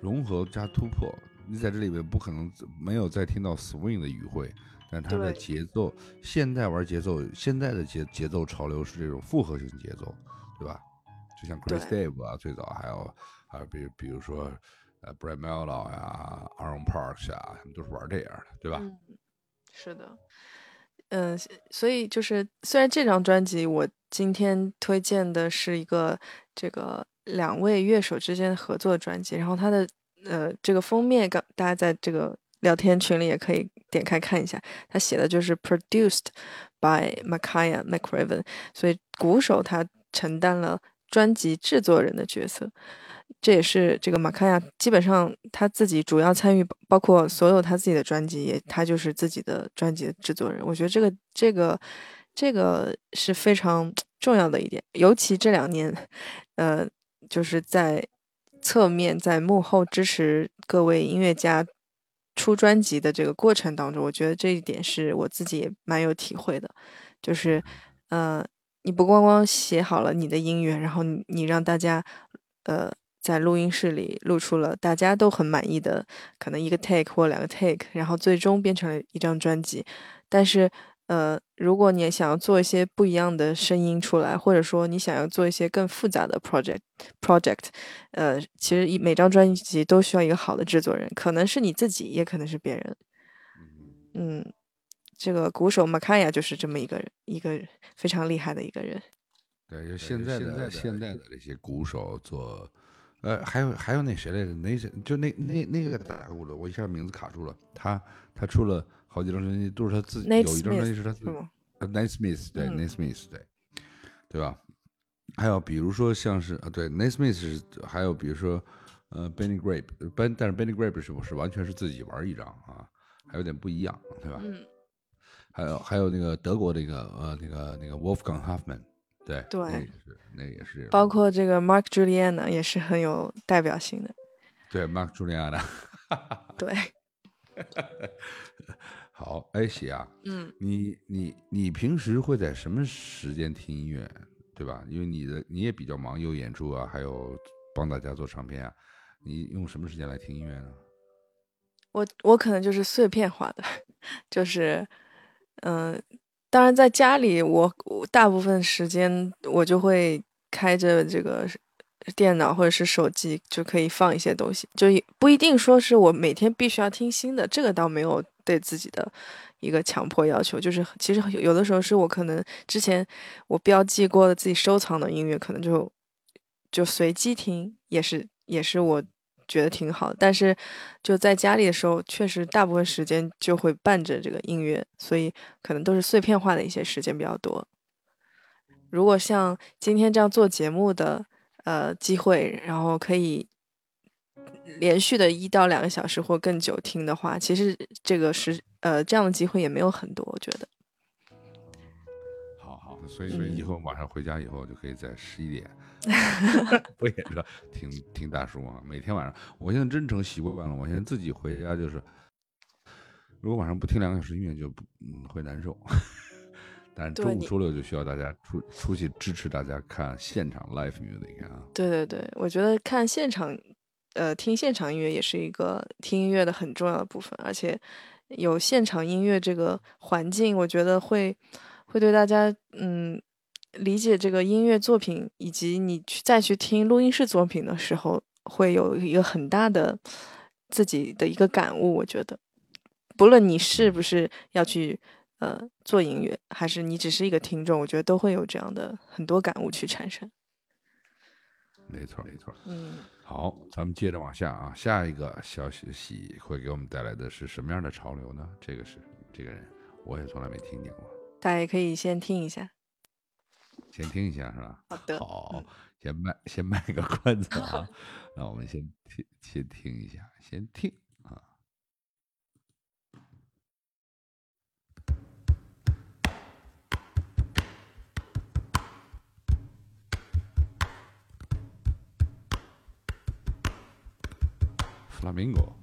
融合加突破。你在这里面不可能没有再听到 swing 的语汇，但它的节奏，现在玩节奏，现在的节节奏潮流是这种复合型节奏，对吧？就像 Chris 对 Dave 啊，最早还有还有比比如说呃 Brad Mehldau 呀、Aaron Parks 啊，他们都是玩这样的，对吧？嗯，是的，嗯，所以就是虽然这张专辑我今天推荐的是一个这个两位乐手之间合作的专辑，然后它的呃这个封面，刚大家在这个聊天群里也可以点开看一下，他写的就是 produced by Makaya McRaven，所以鼓手他承担了专辑制作人的角色。这也是这个马卡亚基本上他自己主要参与，包包括所有他自己的专辑，也他就是自己的专辑的制作人。我觉得这个这个这个是非常重要的一点，尤其这两年，呃，就是在侧面在幕后支持各位音乐家出专辑的这个过程当中，我觉得这一点是我自己也蛮有体会的，就是呃，你不光光写好了你的音乐，然后你你让大家呃。在录音室里录出了大家都很满意的，可能一个 take 或两个 take，然后最终变成了一张专辑。但是，呃，如果你想要做一些不一样的声音出来，或者说你想要做一些更复杂的 project project，呃，其实一每张专辑都需要一个好的制作人，可能是你自己，也可能是别人。嗯，这个鼓手 Makaya 就是这么一个人，一个非常厉害的一个人。对，就现在的现在的这些鼓手做，呃，还有还有那谁来着？那谁就那那那个打鼓的，我一下名字卡住了。他他出了好几张专辑，都是他自己有一张专辑是他自己是吗？呃 Nate Smith 对、嗯 Nate Smith 对对吧？还有比如说像是啊对 Nate Smith 是，还有比如说呃 Benny Grape，但但是 Benny Grape 是不是完全是自己玩一张啊？还有点不一样，对吧？嗯，还有还有那个德国那个呃那个那个 Wolfgang Hoffman，对对那也是那也是包括这个 Mark Juliana 也是很有代表性的。对 Mark Juliana。对，好，哎，喜啊，嗯，你你你平时会在什么时间听音乐，对吧？因为你的你也比较忙，有演出啊，还有帮大家做唱片啊，你用什么时间来听音乐呢？我我可能就是碎片化的，就是，嗯、当然在家里我，我大部分时间我就会开着这个电脑或者是手机，就可以放一些东西，就不一定说是我每天必须要听新的，这个倒没有对自己的一个强迫要求，就是其实有的时候是我可能之前我标记过的自己收藏的音乐，可能就就随机听，也是也是我觉得挺好。但是就在家里的时候，确实大部分时间就会伴着这个音乐，所以可能都是碎片化的一些时间比较多。如果像今天这样做节目的呃机会，然后可以连续的一到两个小时或更久听的话，其实这个是呃这样的机会也没有很多，我觉得。好好，所以说以后晚上回家以后就可以在十一点，我也知道听听大叔啊，每天晚上，我现在真成习惯了，我现在自己回家就是如果晚上不听两个小时音乐就不嗯会难受。但是周五周六就需要大家出出去支持大家看现场 live music 啊。对对对，我觉得看现场，呃，听现场音乐也是一个听音乐的很重要的部分，而且有现场音乐这个环境，我觉得会会对大家嗯理解这个音乐作品，以及你去再去听录音室作品的时候，会有一个很大的自己的一个感悟。我觉得，不论你是不是要去呃做音乐，还是你只是一个听众，我觉得都会有这样的很多感悟去产生。没错没错。嗯。好，咱们接着往下啊，下一个消息会给我们带来的是什么样的潮流呢？这个是这个人，我也从来没听见过，大家也可以先听一下。先听一下是吧？好的好嗯，先卖先卖个 关子啊，那我们先听先听一下，先听 Flamingo。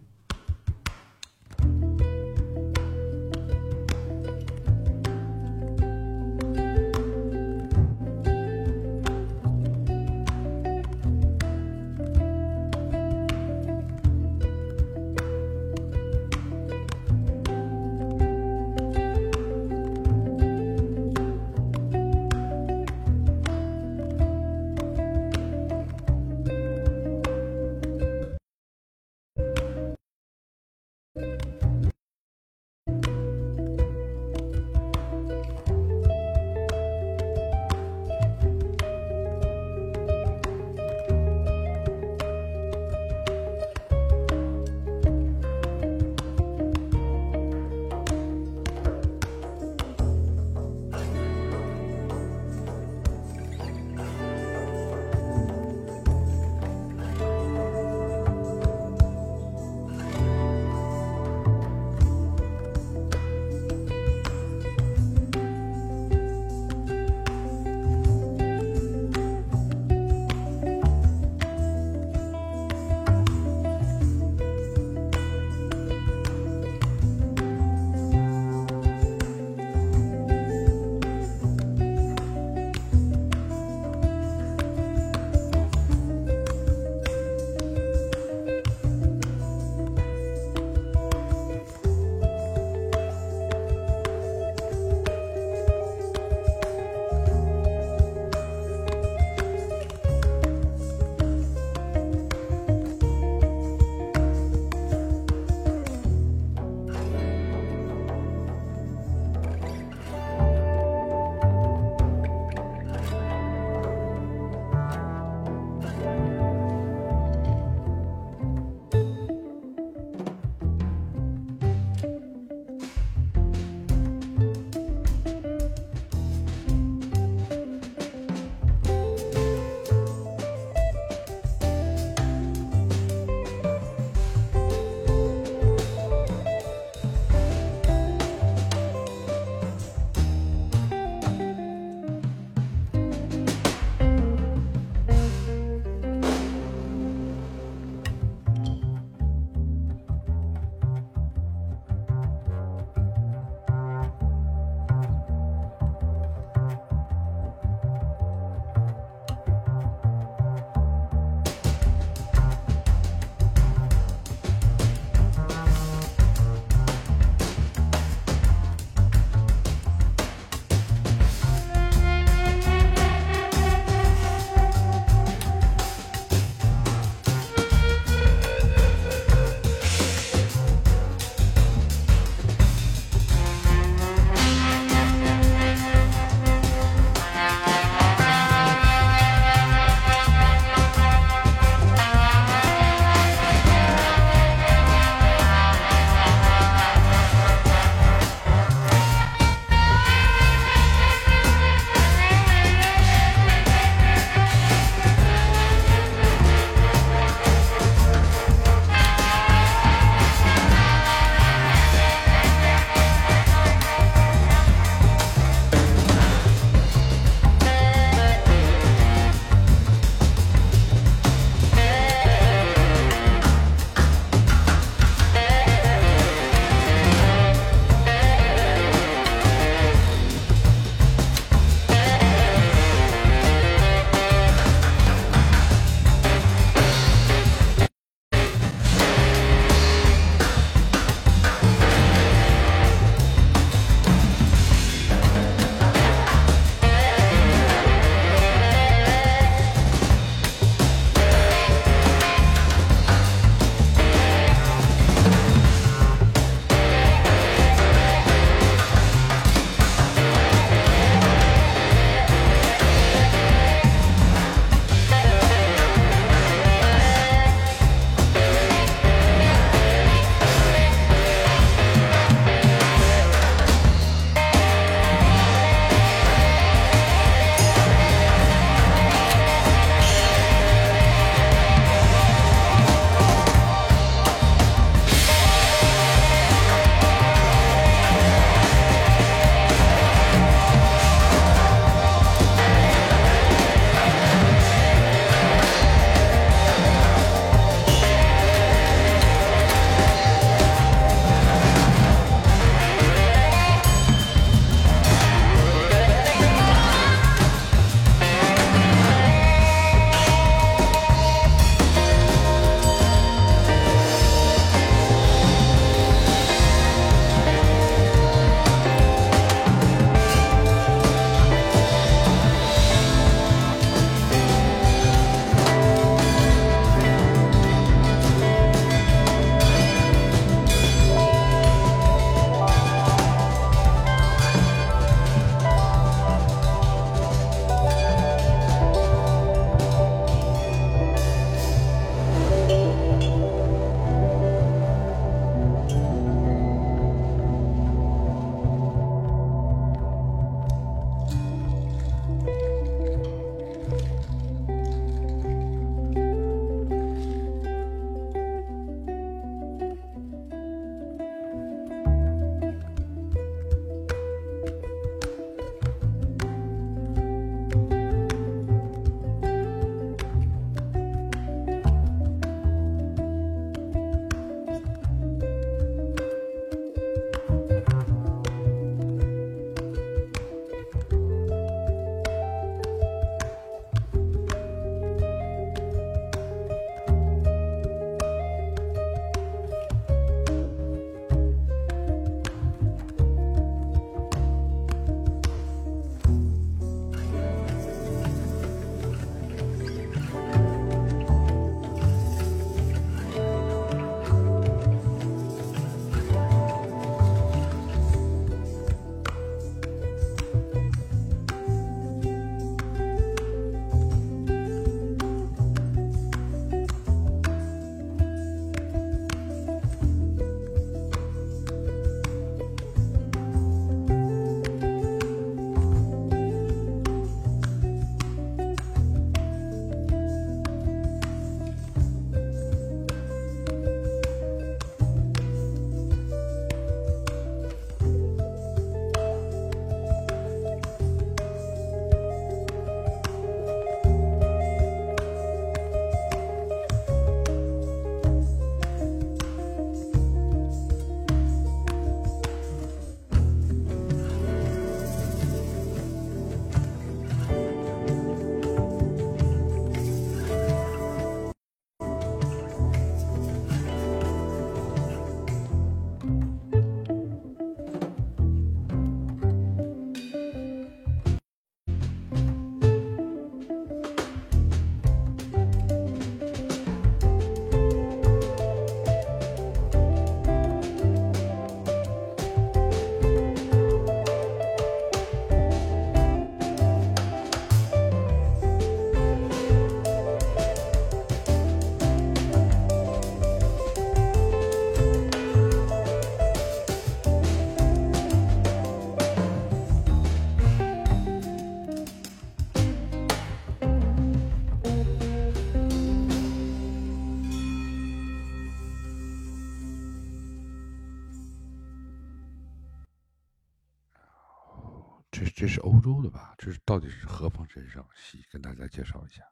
是欧洲的吧？这是到底是何方神圣？细跟大家介绍一下。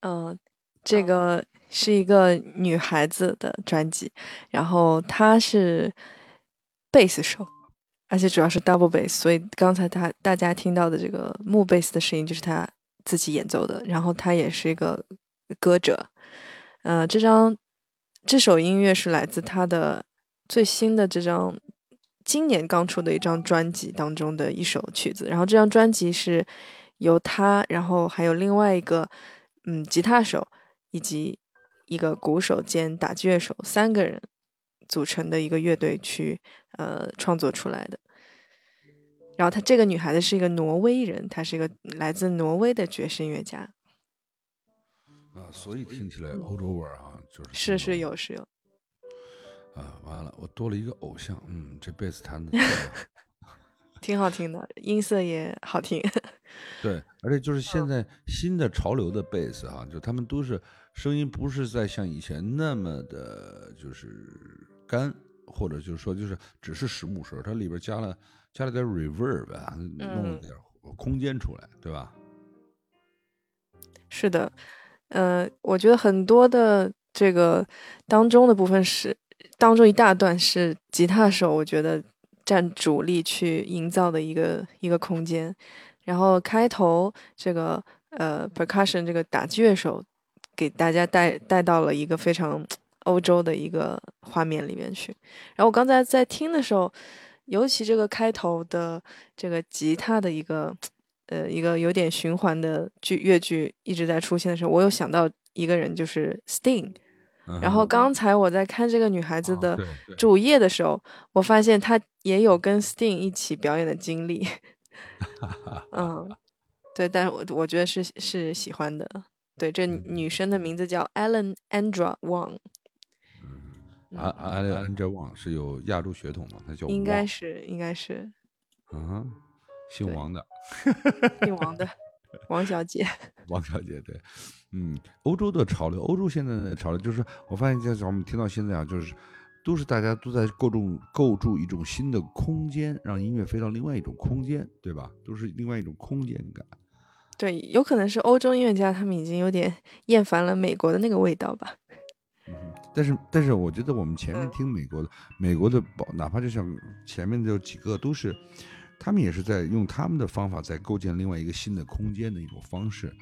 嗯，这个是一个女孩子的专辑，然后她是贝斯手，而且主要是 double bass，所以刚才她大家听到的这个木贝斯的声音就是她自己演奏的，然后她也是一个歌者。呃，这张这首音乐是来自她的最新的这张今年刚出的一张专辑当中的一首曲子，然后这张专辑是由他，然后还有另外一个。嗯，吉他手以及一个鼓手兼打击乐手三个人组成的一个乐队去呃创作出来的。然后她这个女孩子是一个挪威人，她是一个来自挪威的爵士音乐家。啊，所以听起来欧洲味儿啊，就是是是有是有。啊，完了，我多了一个偶像，嗯，这贝斯弹的 挺好听的，音色也好听。对，而且就是现在新的潮流的贝斯哈，就他们都是声音不是在像以前那么的，就是干，或者就是说就是只是实木声，它里边加了加了点 reverb 啊，弄了点空间出来，对吧？是的，呃，我觉得很多的这个当中的部分是当中一大段是吉他手，我觉得占主力去营造的一个一个空间。然后开头这个呃，percussion 这个打击乐手给大家带带到了一个非常欧洲的一个画面里面去。然后我刚才在听的时候，尤其这个开头的这个吉他的一个呃一个有点循环的剧乐句一直在出现的时候，我有想到一个人就是 Sting。然后刚才我在看这个女孩子的主页的时候，我发现她也有跟 Sting 一起表演的经历。嗯，对，但是我我觉得是是喜欢的。对，这女生的名字叫 Ellen Andra Wang。嗯，啊啊，Andra Wang 是有亚洲血统吗？她叫应该是，应该是。嗯，姓王的。姓王的，王小姐。王小姐，对，嗯，欧洲的潮流，欧洲现在的潮流就是，我发现在我们听到现在啊，就是。都是大家都在构筑构筑一种新的空间，让音乐飞到另外一种空间，对吧？都是另外一种空间感。对，有可能是欧洲音乐家他们已经有点 厌烦了美国的那个味道吧。嗯，但是但是我觉得我们前面听美国的美国的，哪怕就像前面的几个，都是他们也是在用他们的方法在构建另外一个新的空间的一种方式，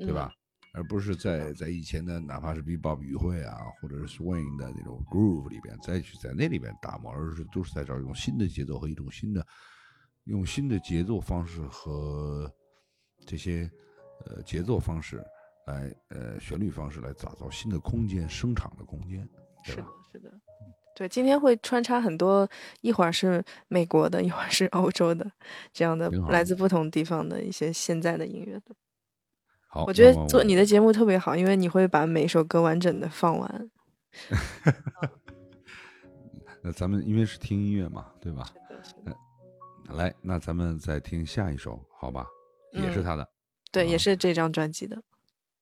对吧？而不是在在以前的哪怕是 bebop 语汇啊，或者是 swing 的那种 groove 里边再去在那里边打磨，而是都是在找一种新的节奏和一种新的用新的节奏方式和这些呃节奏方式来呃旋律方式来打造新的空间声场的空间。是的，是的，对，今天会穿插很多，一会儿是美国的，一会儿是欧洲的，这样的来自不同地方的一些现在的音乐的。我觉得做你的节目特别好，因为你会把每首歌完整的放完。那咱们因为是听音乐嘛，对吧？来，那咱们再听下一首，好吧？也是他的，对，也是这张专辑的。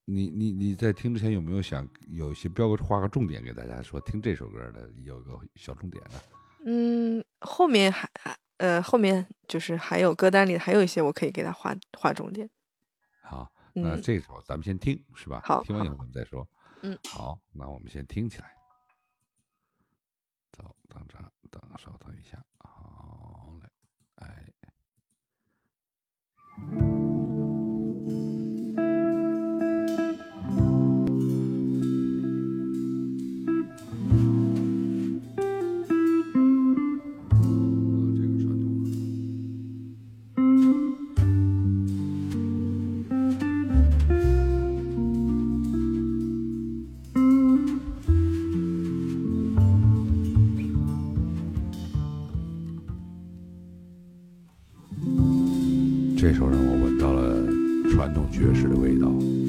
你你你在听之前有没有想有一些标个画个重点给大家说听这首歌的有个小重点呢？嗯，后面还呃后面就是还有歌单里还有一些我可以给他画画重点。好。那这首咱们先听，是吧？好，听完以后咱们再说。嗯，好，那我们先听起来。走，等着，等，稍等一下。好嘞，哎。爵士的味道。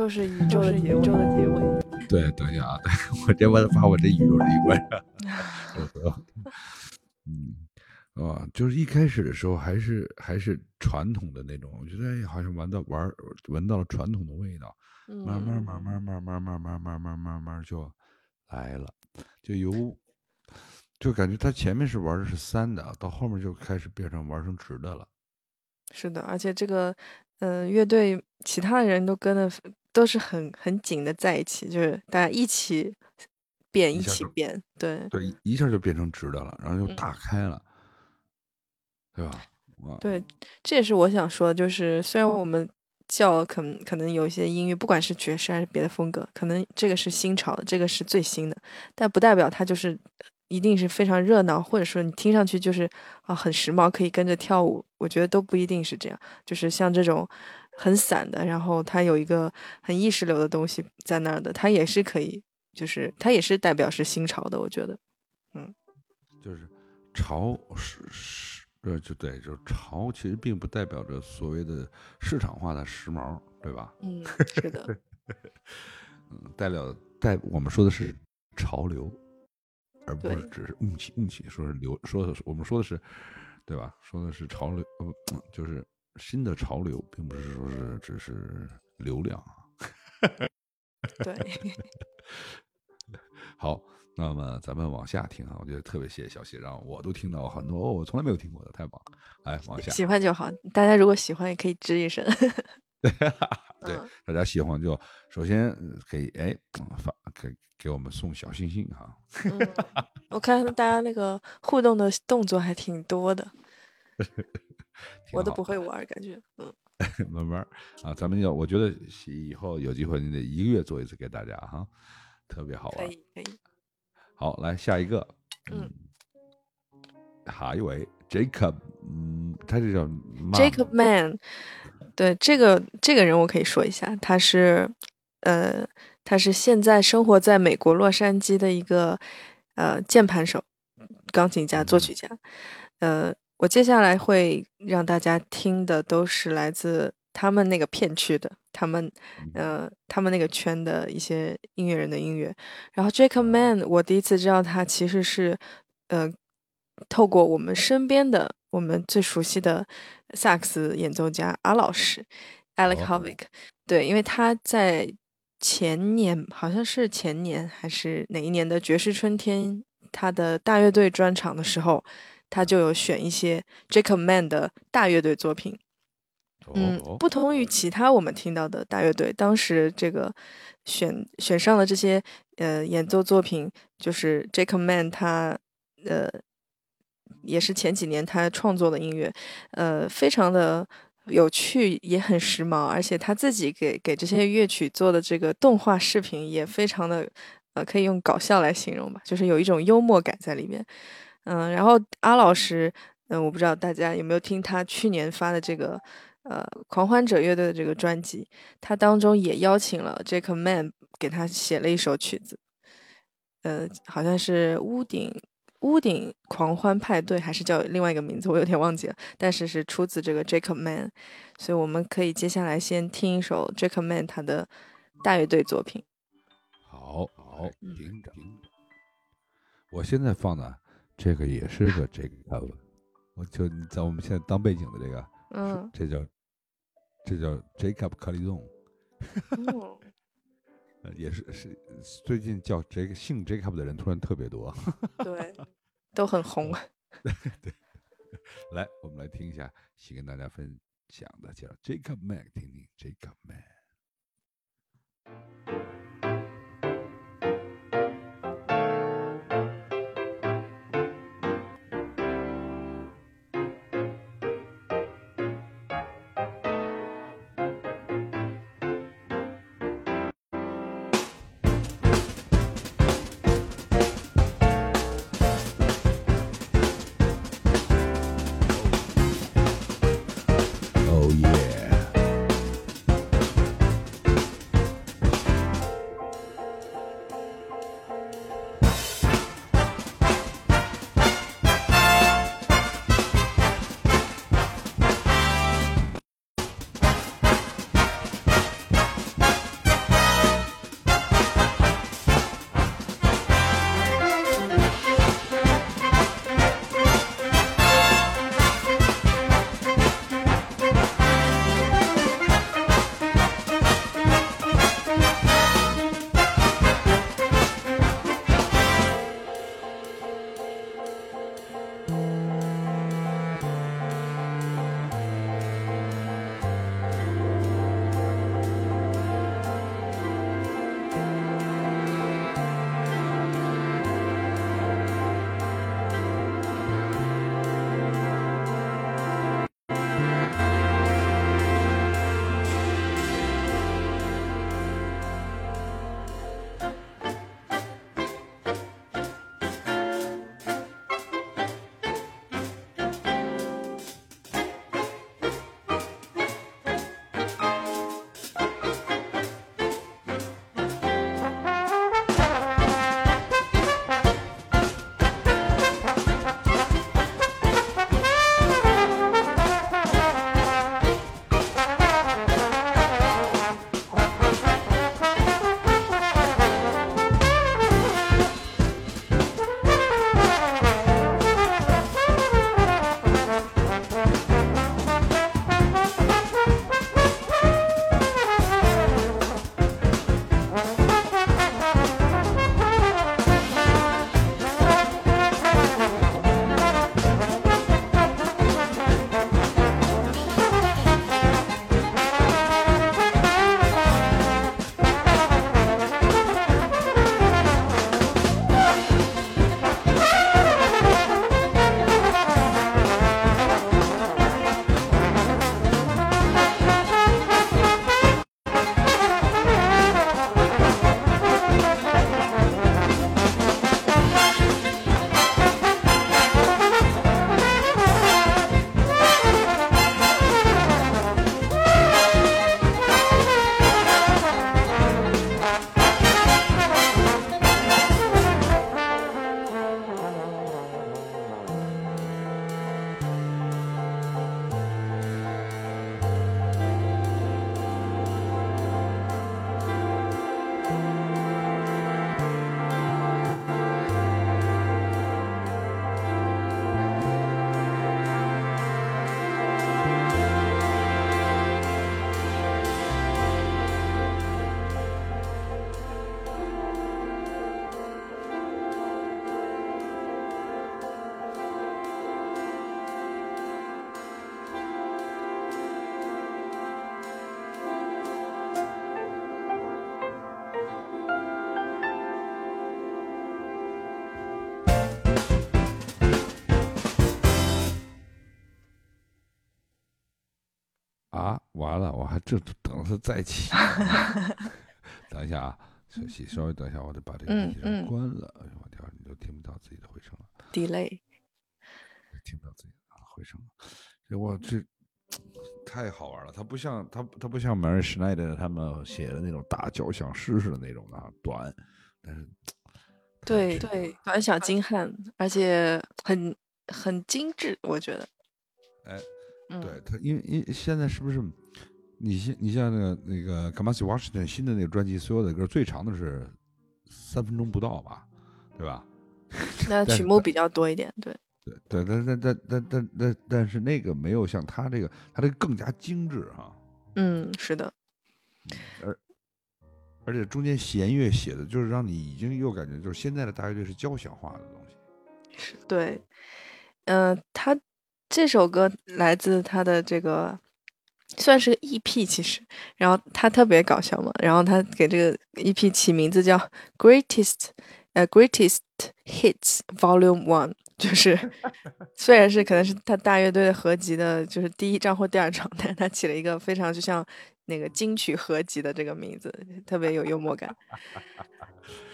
都是宇宙的宇宙的结尾。对，等一下啊，对我这我把我这宇宙这一关上。嗯，啊，就是一开始的时候还是还是传统的那种，我觉得哎，好像闻到玩闻到了传统的味道，慢慢慢慢慢慢慢慢慢慢慢慢慢就来了，就由就感觉他前面是玩的是三的，到后面就开始变成玩成直的了。是的，而且这个，呃，乐队其他的人都跟的都是很很紧的在一起，就是大家一起变，一起变，对对，一下就变成直的了，然后就打开了，对吧？对，这也是我想说的，就是虽然我们叫可能可能有一些音乐，不管是爵士还是别的风格，可能这个是新潮的，这个是最新的，但不代表它就是一定是非常热闹，或者说你听上去就是啊很时髦，可以跟着跳舞。我觉得都不一定是这样，就是像这种很散的，然后它有一个很意识流的东西在那儿的，它也是可以，就是它也是代表是新潮的，我觉得。嗯就是潮是是呃，就对，就是潮，其实并不代表着所谓的市场化的时髦，对吧？嗯，是的，嗯，代表代我们说的是潮流，而不是只是运气运气，说是流，说的是我们说的是，对吧？说的是潮流，呃，嗯就是新的潮流，并不是说是只是流量啊。对，好，那么咱们往下听啊，我觉得特别谢谢小喜，让我都听到很多、哦、我从来没有听过的，太棒了！来往下，喜欢就好，大家如果喜欢也可以吱一声。对，嗯大家喜欢就首先呃给哎嗯发给给我们送小心心哈，嗯，我看大家那个互动的动作还挺多的，我都不会玩儿，感觉，嗯，慢慢儿啊，咱们要我觉得以后有机会你得一个月做一次给大家哈，特别好玩。可以可以，好，来下一个，嗯。下一位 Jacob，嗯，他这叫 Jacob Man，对这个这个人我可以说一下，他是呃他是现在生活在美国洛杉矶的一个呃键盘手、钢琴家、作曲家。呃，我接下来会让大家听的都是来自他们那个片区的，他们呃他们那个圈的一些音乐人的音乐。然后 Jacob Man，我第一次知道他其实是呃透过我们身边的我们最熟悉的萨克斯演奏家阿老师 Alec 哦。Hovick，、对，因为他在前年好像是前年还是哪一年的爵士春天，他的大乐队专场的时候，他就有选一些 Jacob Man 的大乐队作品。嗯哦，不同于其他我们听到的大乐队，当时这个选选上了这些呃演奏作品，就是 Jacob Man 他呃也是前几年他创作的音乐，呃非常的有趣，也很时髦，而且他自己给给这些乐曲做的这个动画视频也非常的呃可以用搞笑来形容吧，就是有一种幽默感在里面。嗯，然后阿老师，嗯，我不知道大家有没有听他去年发的这个呃狂欢者乐队的这个专辑，他当中也邀请了 Jacob Man 给他写了一首曲子，呃，好像是屋顶屋顶狂欢派对，还是叫另外一个名字，我有点忘记了，但是是出自这个 Jacob Man，所以我们可以接下来先听一首 Jacob Man 他的大乐队作品。好好嗯听着。听着，我现在放的这个也是个 Jacob，我就在我们现在当背景的这个，嗯，这叫这叫 Jacob 克里纵，哦 呃也是是最近叫这个姓 Jacob 的人突然特别多。对，都很红。来，我们来听一下，先跟大家分享的叫 Jacob Man，听听 Jacob Man。完了，我还这等着他再起。等一下啊，小西，稍微等一下，我得把这个关了。哎呦我天，你都听不到自己的回声了，delay。听不到自己的回声了。这我这太好玩了，它不像它它不像 Mary Schneider 他们写的那种大交响诗似的那种的啊，短，但是对对，短小精悍，而且很很精致，我觉得。哎，嗯，对他，因为因为现在是不是你像你像那个那个 Kamasi Washington 新的那个专辑，所有的歌最长的是三分钟不到吧，对吧？那曲目比较多一点，对。对对，但但但但但但但是那个没有像他这个，他这个更加精致哈、嗯，是的，而且中间弦乐写的就是让你已经又感觉就是现在的大乐队是交响化的东西。是对。嗯、他这首歌来自他的这个算是个 EP，其实，然后他特别搞笑嘛，然后他给这个 EP 起名字叫 Greatest，呃，Greatest Hits Volume One，就是 虽然是可能是他大乐队的合集的，就是第一张或第二张，但是他起了一个非常就像那个金曲合集的这个名字，特别有幽默感。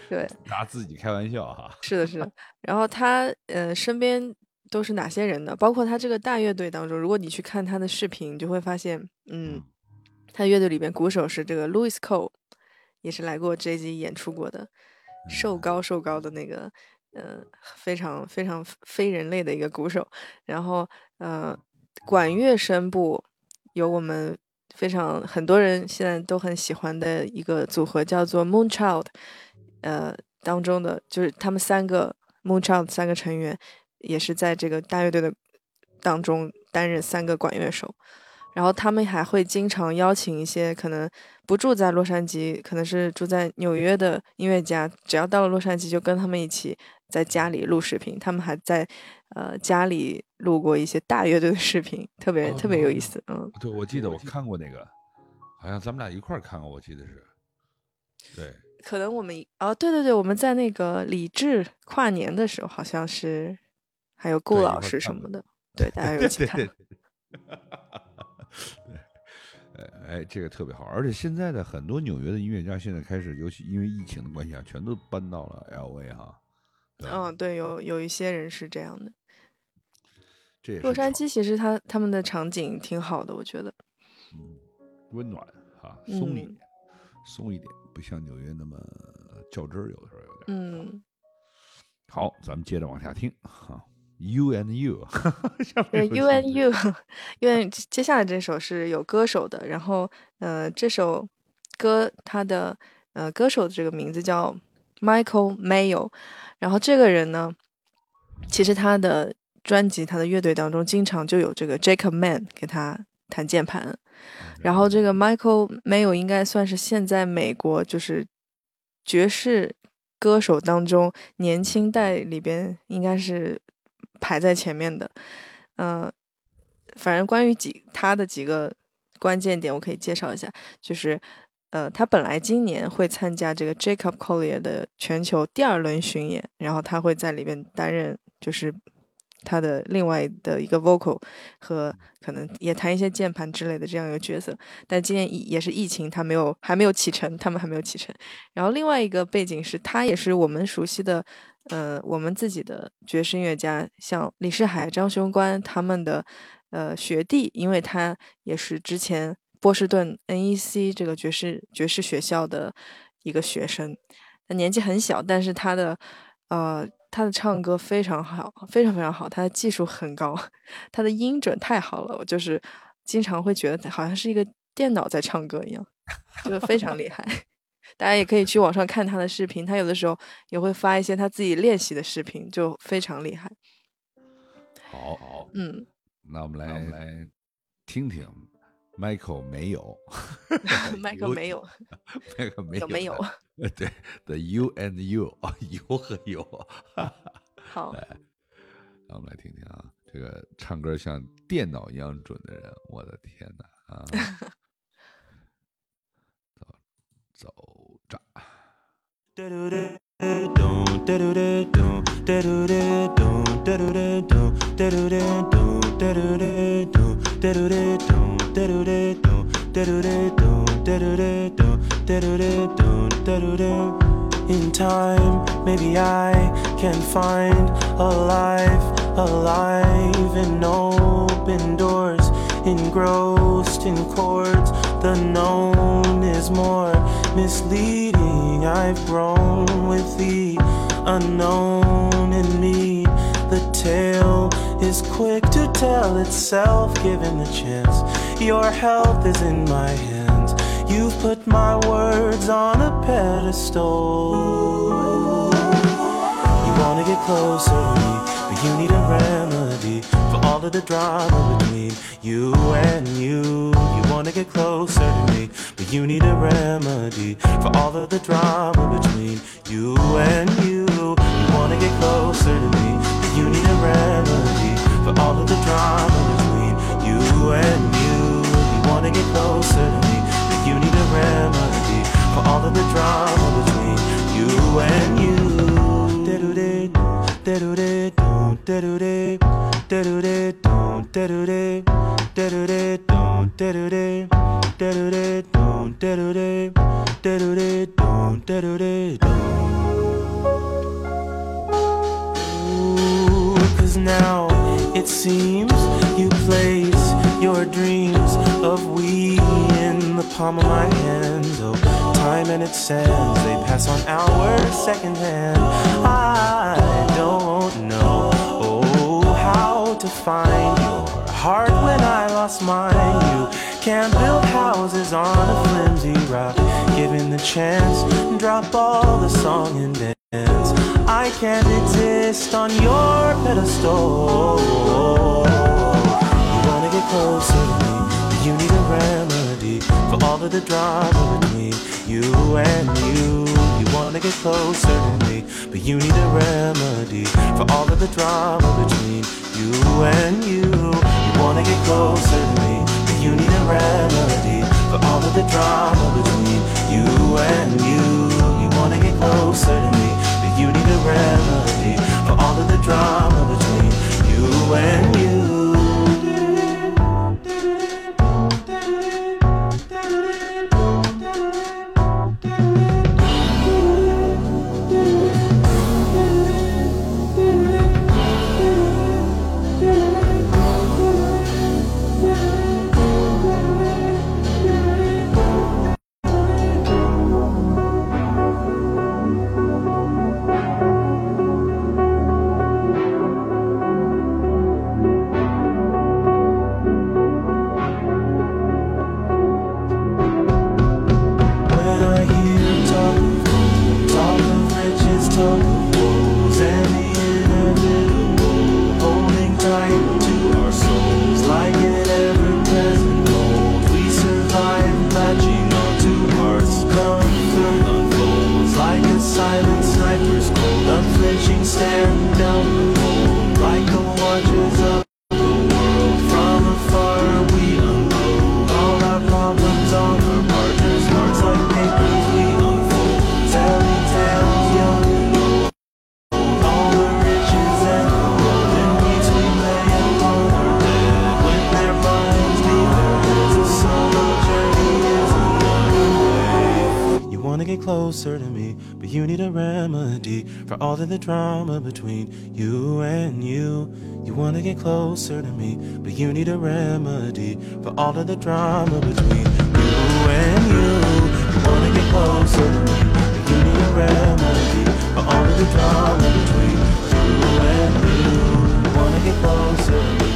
对，拿自己开玩笑哈。是的，是的。然后他呃身边都是哪些人呢？包括他这个大乐队当中，如果你去看他的视频，你就会发现，嗯，他乐队里边鼓手是这个 Louis Cole，也是来过 JZ 演出过的，瘦高瘦高的那个，呃，非常非常非人类的一个鼓手。然后呃，管乐声部有我们非常很多人现在都很喜欢的一个组合，叫做 Moonchild。呃当中的，就是他们三个 Moonchild 三个成员，也是在这个大乐队的当中担任三个管乐手。然后他们还会经常邀请一些可能不住在洛杉矶，可能是住在纽约的音乐家，只要到了洛杉矶就跟他们一起在家里录视频。他们还在呃家里录过一些大乐队的视频，特别特别有意思。嗯，对，我记得我看过那个，好像咱们俩一块儿看过，我记得是。对，可能我们哦，对对对，我们在那个李志跨年的时候，好像是还有顾老师什么的，对，大家有一起看。对呃，哎，这个特别好，而且现在的很多纽约的音乐家现在开始，尤其因为疫情的关系啊，全都搬到了 L A 哈。嗯，对，有有一些人是这样的。洛杉矶其实他他们的场景挺好的，我觉得。嗯，温暖哈，松一嗯点，松一点，不像纽约那么较真儿，有的时候有点。嗯，好，咱们接着往下听哈。And you，下对，U 面有 N 几句 U，因为接下来这首是有歌手的，然后呃，这首歌它的呃歌手的这个名字叫 Michael Mayo，然后这个人呢，其实他的专辑、他的乐队当中经常就有这个 Jacob Mann 给他弹键盘，然后这个 Michael Mayo 应该算是现在美国就是爵士歌手当中年轻代里边应该是排在前面的。嗯、反正关于几他的几个关键点，我可以介绍一下，就是呃，他本来今年会参加这个 Jacob Collier 的全球第二轮巡演，然后他会在里面担任就是他的另外的一个 vocal 和可能也弹一些键盘之类的这样一个角色。但今年也是疫情，他没有还没有启程，他们还没有启程。然后另外一个背景是他也是我们熟悉的，呃，我们自己的爵士音乐家，像李世海、张雄关他们的呃学弟，因为他也是之前波士顿 NEC 这个爵士爵士学校的一个学生，他年纪很小，但是他的呃他的唱歌非常好，非常非常好，他的技术很高，他的音准太好了，我就是经常会觉得好像是一个电脑在唱歌一样，就非常厉害。大家也可以去网上看他的视频，他有的时候也会发一些他自己练习的视频，就非常厉害。好好，嗯，那我们来来听听 Michael 没有，Michael 没有，，Michael 没有没有？呃对的 You and You 啊，有和有。好，让我们来听听啊，这个唱歌像电脑一样准的人，我的天哪啊！走走 In time, maybe I can find a life, alive in open doors, engrossed in chords. The known is more misleading. I've grown with the unknown in me. The tale is quick to tell itself, given the chance. Your health is in my hands. You've put my words on a pedestal. You wanna get closer to me, but you need a remedy for all of the drama between you and you. You wanna get closer to me, but you need a remedy for all of the drama between you and you. You wanna get closer to me, but you need a remedy for all of the drama between you and you wanna get closer to me. That you need a remedy for all of the drama between you and you. Ooh, cause now it seems you place your dreams of we in the palm of my hand. Oh, time and its sands, they pass on hours secondhand. I don't know, oh, how to find your heart when I lost mine. You can't build houses on a flimsy rock. Given the chance, drop all the song and dance. I can't exist on your pedestal. You wanna get closer to me, you need a remedy for all of the drama between you and you. You wanna get closer to me, but you need a remedy for all of the drama between you and you. You wanna get closer to me, but you need a remedy for all of the drama between you and you. You wanna get closer to me, but you need a remedy for all of the drama between you and you. Get closer to me, but you need a remedy for all of the drama between you and you. You wanna get closer to me, but you need a remedy for all of the drama between you and you. You wanna get closer to me, but you need a remedy for all of the drama between you and you. You wanna get closer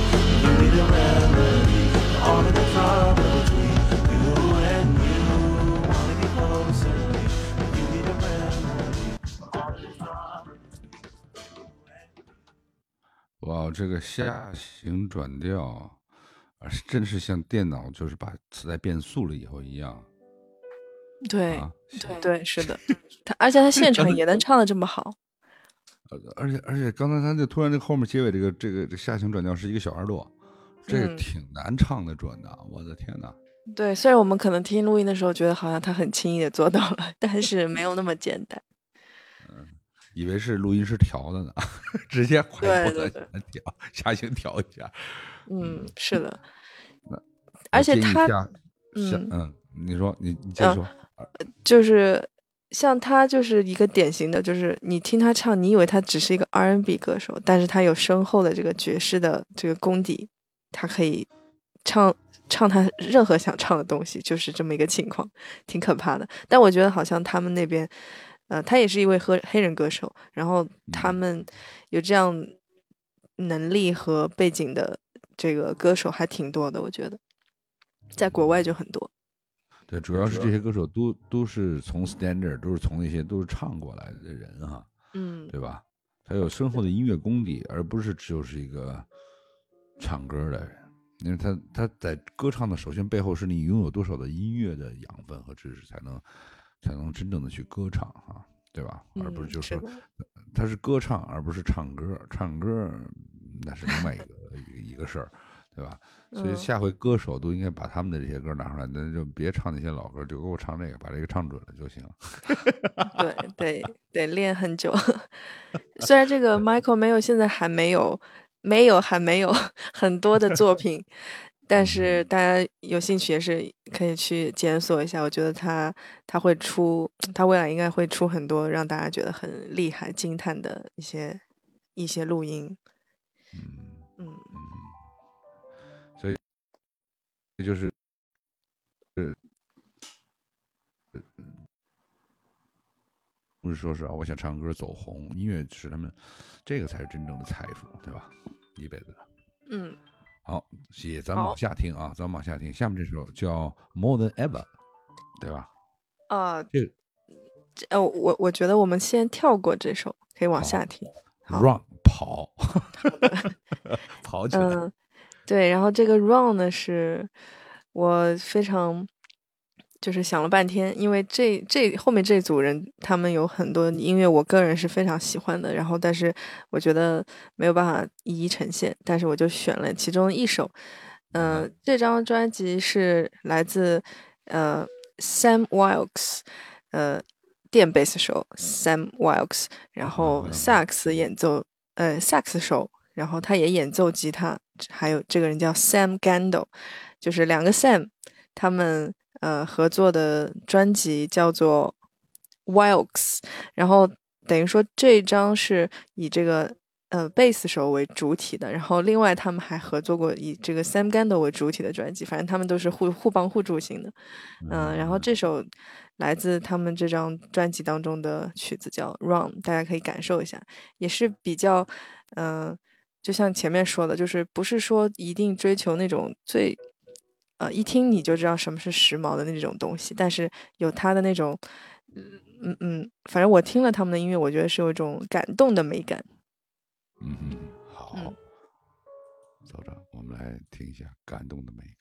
哇，这个下行转调啊，是真是像电脑就是把磁带变速了以后一样对啊。对，是的，他而且他现场也能唱的这么好，呃而且而且刚才他这突然这后面结尾这个这个这下行转调是一个小二度，这个嗯挺难唱的转的，我的天哪！对，虽然我们可能听录音的时候觉得好像他很轻易的做到了，但是没有那么简单。以为是录音师调的呢，直接怀对波的对调 下行调一下。嗯，是的。而且他嗯嗯，你说你你接着嗯说，就是像他就是一个典型的，就是你听他唱，你以为他只是一个 R&B 歌手，但是他有深厚的这个爵士的这个功底，他可以唱唱他任何想唱的东西，就是这么一个情况，挺可怕的。但我觉得好像他们那边，呃，他也是一位黑黑人歌手，然后他嗯们有这样能力和背景的这个歌手还挺多的，我觉得，在国外就很多。对，主要是这些歌手都都是从 standard，都是从那些都是唱过来的人哈，嗯对吧？他有深厚的音乐功底，而不是只有是一个唱歌的人。因为他他在歌唱的，首先背后是你拥有多少的音乐的养分和知识，才能才能真正的去歌唱哈，对吧？而不是嗯就是他是歌唱，而不是唱歌。唱歌那是另外一个一个事儿，对吧？所以嗯下回歌手都应该把他们的这些歌拿出来，那就别唱那些老歌，就给我唱这个，把这个唱准了就行了。对，得 得练很久。虽然这个 Michael 没有现在还没有没有还没有 很多的作品，但是大家有兴趣也是可以去检索一下。我觉得他他会出，他未来应该会出很多让大家觉得很厉害、惊叹的一些一些录音。嗯嗯嗯，所以这就是呃呃不是说是啊，我想唱歌走红，音乐是他们这个才是真正的财富，对吧？一辈子的。嗯，好，谢谢，咱们往下听啊，咱们往下听，下面这首叫《More Than Ever》，对吧？啊，这个这呃，我我觉得我们先跳过这首，可以往下听。run 跑，跑起来。嗯，对，然后这个 Run 呢，是我非常就是想了半天，因为这这后面这组人他们有很多音乐，我个人是非常喜欢的，然后但是我觉得没有办法一一呈现，但是我就选了其中一首。嗯、这张专辑是来自呃 Sam Wilkes，呃电贝斯手 Sam Wilkes，然后嗯萨克斯演奏呃萨克斯手，然后他也演奏吉他，还有这个人叫 Sam Gandol，就是两个 Sam，他们呃合作的专辑叫做 Wilks 然后等于说这张是以这个呃贝斯手为主体的，然后另外他们还合作过以这个 Sam Gandol 为主体的专辑，反正他们都是互互帮互助型的，嗯、然后这首来自他们这张专辑当中的曲子叫《Run》，大家可以感受一下，也是比较，嗯、就像前面说的，就是不是说一定追求那种最，呃，一听你就知道什么是时髦的那种东西，但是有他的那种，嗯嗯，反正我听了他们的音乐，我觉得是有一种感动的美感。嗯哼，好，嗯走着，我们来听一下感动的美感。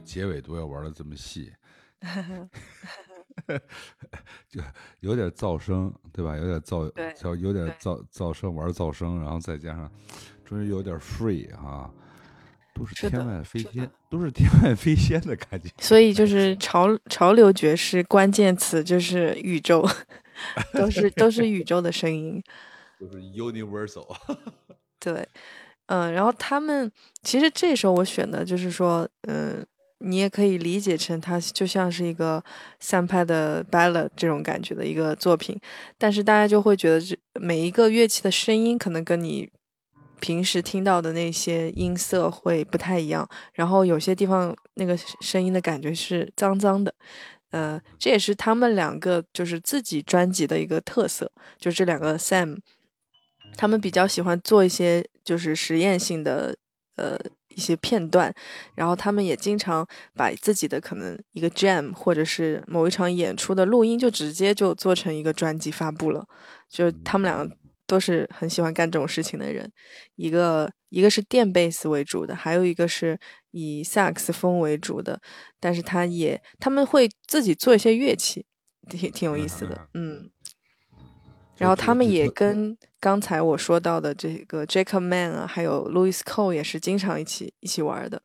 结尾都要玩的这么细，就有点噪声，对吧？有点噪对，叫有点噪噪声，玩噪声，然后再加上终于有点 free 啊、都是天外飞仙，都是天外飞仙的感觉。所以就是 潮潮流爵士关键词就是宇宙，都是都是宇宙的声音。就是 universal。对，嗯，然后他们其实这时候我选的就是说，嗯，你也可以理解成它就像是一个三拍的 ballad 这种感觉的一个作品，但是大家就会觉得这每一个乐器的声音可能跟你平时听到的那些音色会不太一样，然后有些地方那个声音的感觉是脏脏的。呃，这也是他们两个就是自己专辑的一个特色，就这两个 Sam 他们比较喜欢做一些就是实验性的呃一些片段，然后他们也经常把自己的可能一个 jam 或者是某一场演出的录音就直接就做成一个专辑发布了，就他们两个都是很喜欢干这种事情的人，一个一个是电贝斯为主的，还有一个是以萨克斯风为主的，但是他也他们会自己做一些乐器，挺挺有意思的，嗯。然后他们也跟刚才我说到的这个 Jacob Mann 啊，还有 Louis Cole 也是经常一起一起玩的。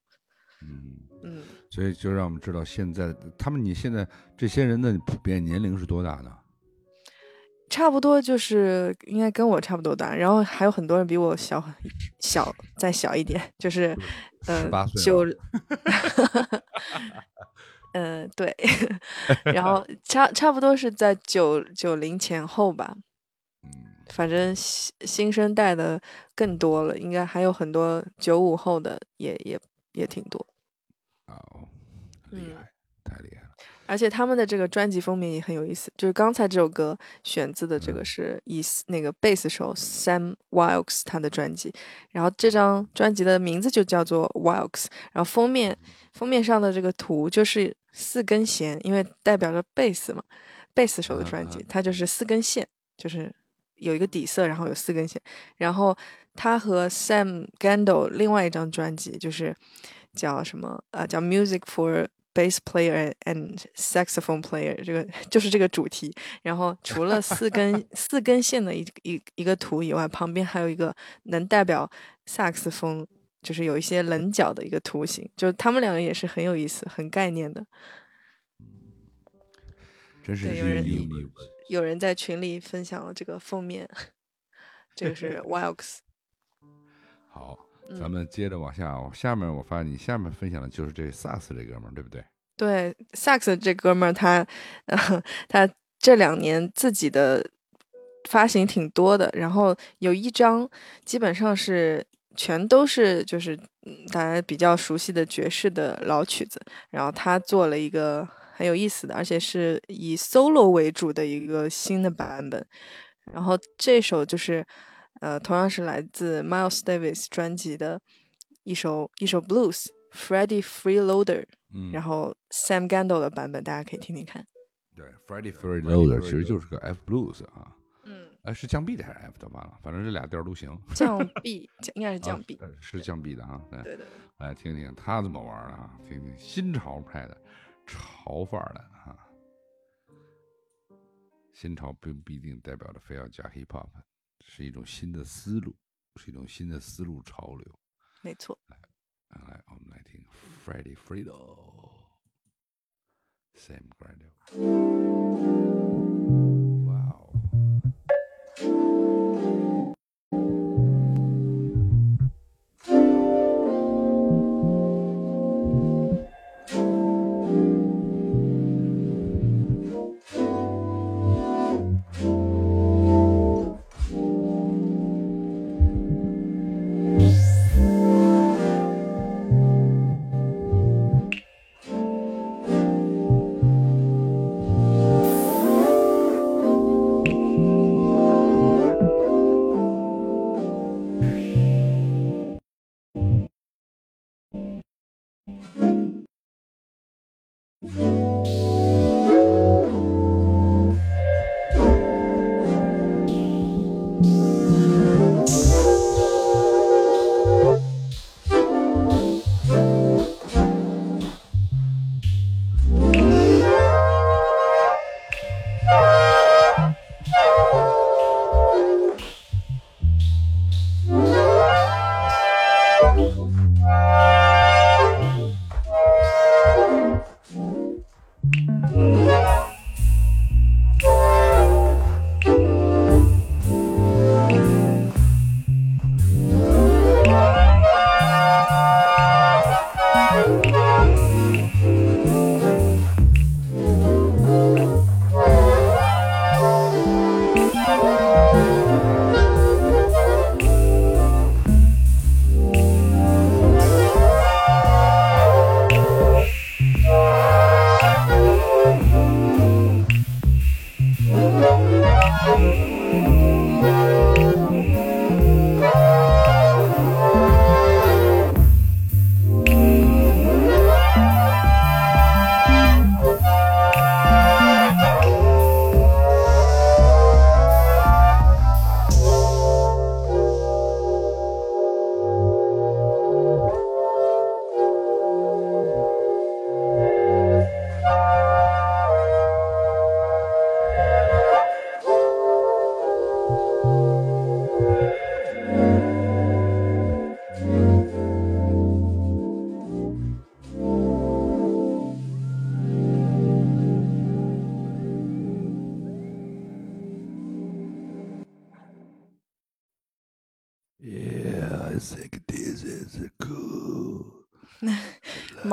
嗯，嗯，所以就让我们知道现在他们，你现在这些人的普遍年龄是多大呢？差不多就是应该跟我差不多大，然后还有很多人比我小小再小一点，就是呃18岁九了，嗯对，然后差差不多是在九九零前后吧。嗯，反正新新生代的更多了，应该还有很多九五后的也也也挺多。哦，厉嗯害，太厉害了。而且他们的这个专辑封面也很有意思，就是刚才这首歌选自的这个嗯是以那个贝斯手 Sam Wilkes 他的专辑，然后这张专辑的名字就叫做 Wilkes，然后封面封面上的这个图就是四根弦，因为代表着贝斯嘛，贝斯手的专辑嗯嗯，它就是四根线，就是有一个底色，然后有四根线，然后他和 Sam Gandol 另外一张专辑就是叫什么呃叫 Music for Bass Player and Saxophone Player，这个就是这个主题。然后除了四根 四根线的一一一个图以外，旁边还有一个能代表萨克斯风，就是有一些棱角的一个图形。就他们两个也是很有意思、很概念的。真是对有人 unique。有人在群里分享了这个封面，这个是 Wilkes。好，嗯咱们接着往下，我下面我发现你下面分享的就是这萨斯这哥们儿，对不对？对，萨克斯这哥们儿他，呃，他这两年自己的发行挺多的，然后有一张基本上是全都是就是嗯大家比较熟悉的爵士的老曲子，然后他做了一个很有意思的，而且是以 solo 为主的一个新的版本，然后这首就是呃同样是来自 Miles Davis 专辑的一首一首 blues。Freddie Freeloader，嗯，然后 Sam Gandol 的版本大家可以听听看。对，Freddie Freeloader 其实就是个 F blues 啊，嗯，哎，是降 B 的还是 F 的忘了，反正这俩调都行。降 B 应该是降啊 B，、呃是降 B 的啊。对，对对对。来听听他怎么玩的啊，听听新潮派的潮范儿的啊。新潮并不一定代表着非要加 hip hop，是一种新的思路，是一种新的思路潮流。没错。啊来，我们来听 Freddie Fredo。Sam Grando。哇哦！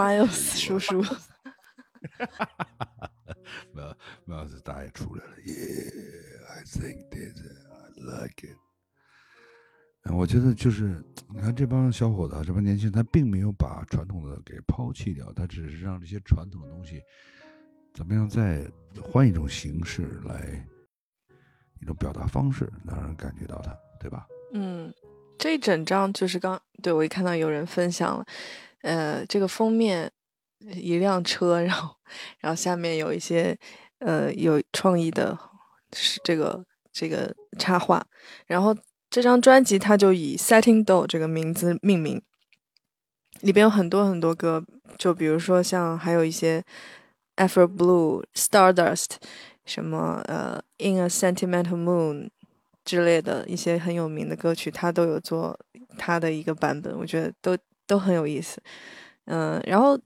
Miles 叔叔，没有没有，大家也出来了，Yeah，I think this, I like it。嗯我觉得就是，你看这帮小伙子啊，这帮年轻人，他并没有把传统的给抛弃掉，他只是让这些传统的东西怎么样再换一种形式来一种表达方式，让人感觉到它，对吧？嗯，这一整张就是刚对我一看到有人分享了，呃，这个封面一辆车，然后然后下面有一些呃有创意的是这个这个插画，然后这张专辑它就以 Setting Do 这个名字命名，里边有很多很多歌，就比如说像还有一些 Afro Blue、Stardust，什么呃 In a Sentimental Moon 之类的一些很有名的歌曲，他都有做他的一个版本，我觉得都都很有意思。嗯、然后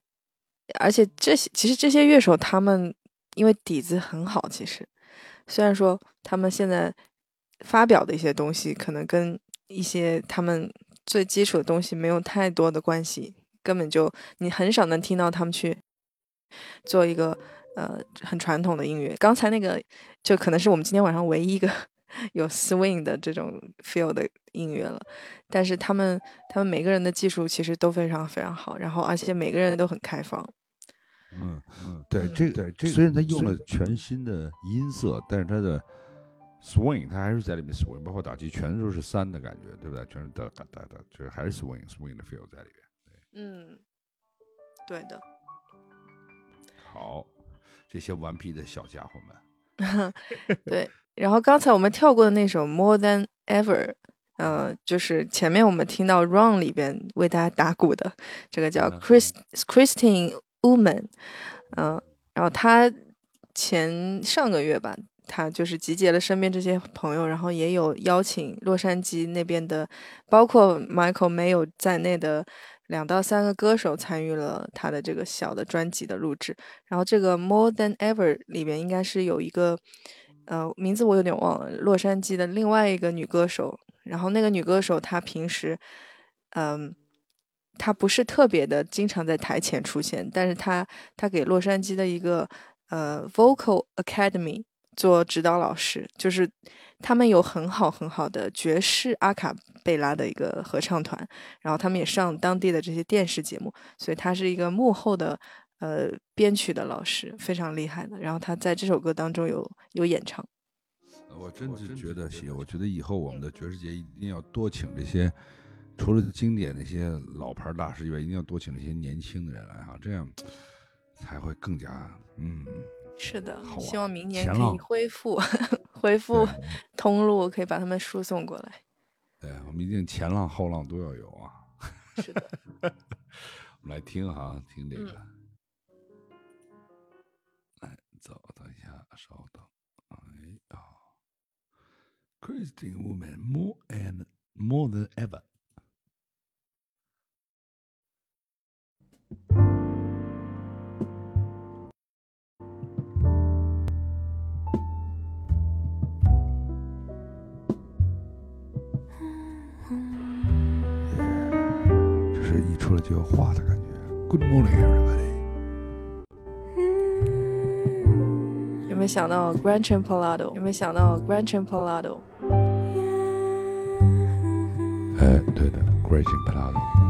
而且这些其实这些乐手他们因为底子很好，其实虽然说他们现在发表的一些东西可能跟一些他们最基础的东西没有太多的关系，根本就你很少能听到他们去做一个呃很传统的音乐。刚才那个就可能是我们今天晚上唯一一个有 swing 的这种 feel 的音乐了，但是他们他们每个人的技术其实都非常非常好，然后而且每个人都很开放。嗯嗯，对，嗯这个对这虽然他用了全新的音色，但是他的 swing 他还是在里面 swing，包括打击全都是三的感觉，对不对？全是哒哒哒哒，就是还是 swing swing 的 feel 在里边。嗯，对的。好，这些顽皮的小家伙们，对，然后刚才我们跳过的那首《More Than Ever》，呃，就是前面我们听到《Run》里边为大家打鼓的这个叫嗯 Chris Christine Woman，嗯、然后他前上个月吧，他就是集结了身边这些朋友，然后也有邀请洛杉矶那边的，包括 Michael Mayo 在内的两到三个歌手参与了他的这个小的专辑的录制。然后这个 More Than Ever 里边应该是有一个，呃，名字我有点忘了，洛杉矶的另外一个女歌手。然后那个女歌手她平时，嗯，她不是特别的经常在台前出现，但是她她给洛杉矶的一个呃 Vocal Academy 做指导老师，就是他们有很好很好的爵士阿卡贝拉的一个合唱团，然后他们也上当地的这些电视节目，所以她是一个幕后的呃编曲的老师，非常厉害的。然后他在这首歌当中有有演唱，我真是觉得行，我觉得以后我们的爵士节一定要多请这些，除了经典那些老牌大师以外，一定要多请这些年轻的人来哈，这样才会更加嗯。是的，希啊望明年可以恢复 恢复通路，可以把他们输送过来。对，我们一定前浪后浪都要有啊。是的，我们来听哈，听这个。嗯稍等。哎呀，Christine Woman more and more than ever。这是一出来就要画的感觉。Good morning, everybody。有没有想到 Granchen Polado？有没有想到 Granchen Polado？哎，对的，Gretchen Palado。嗯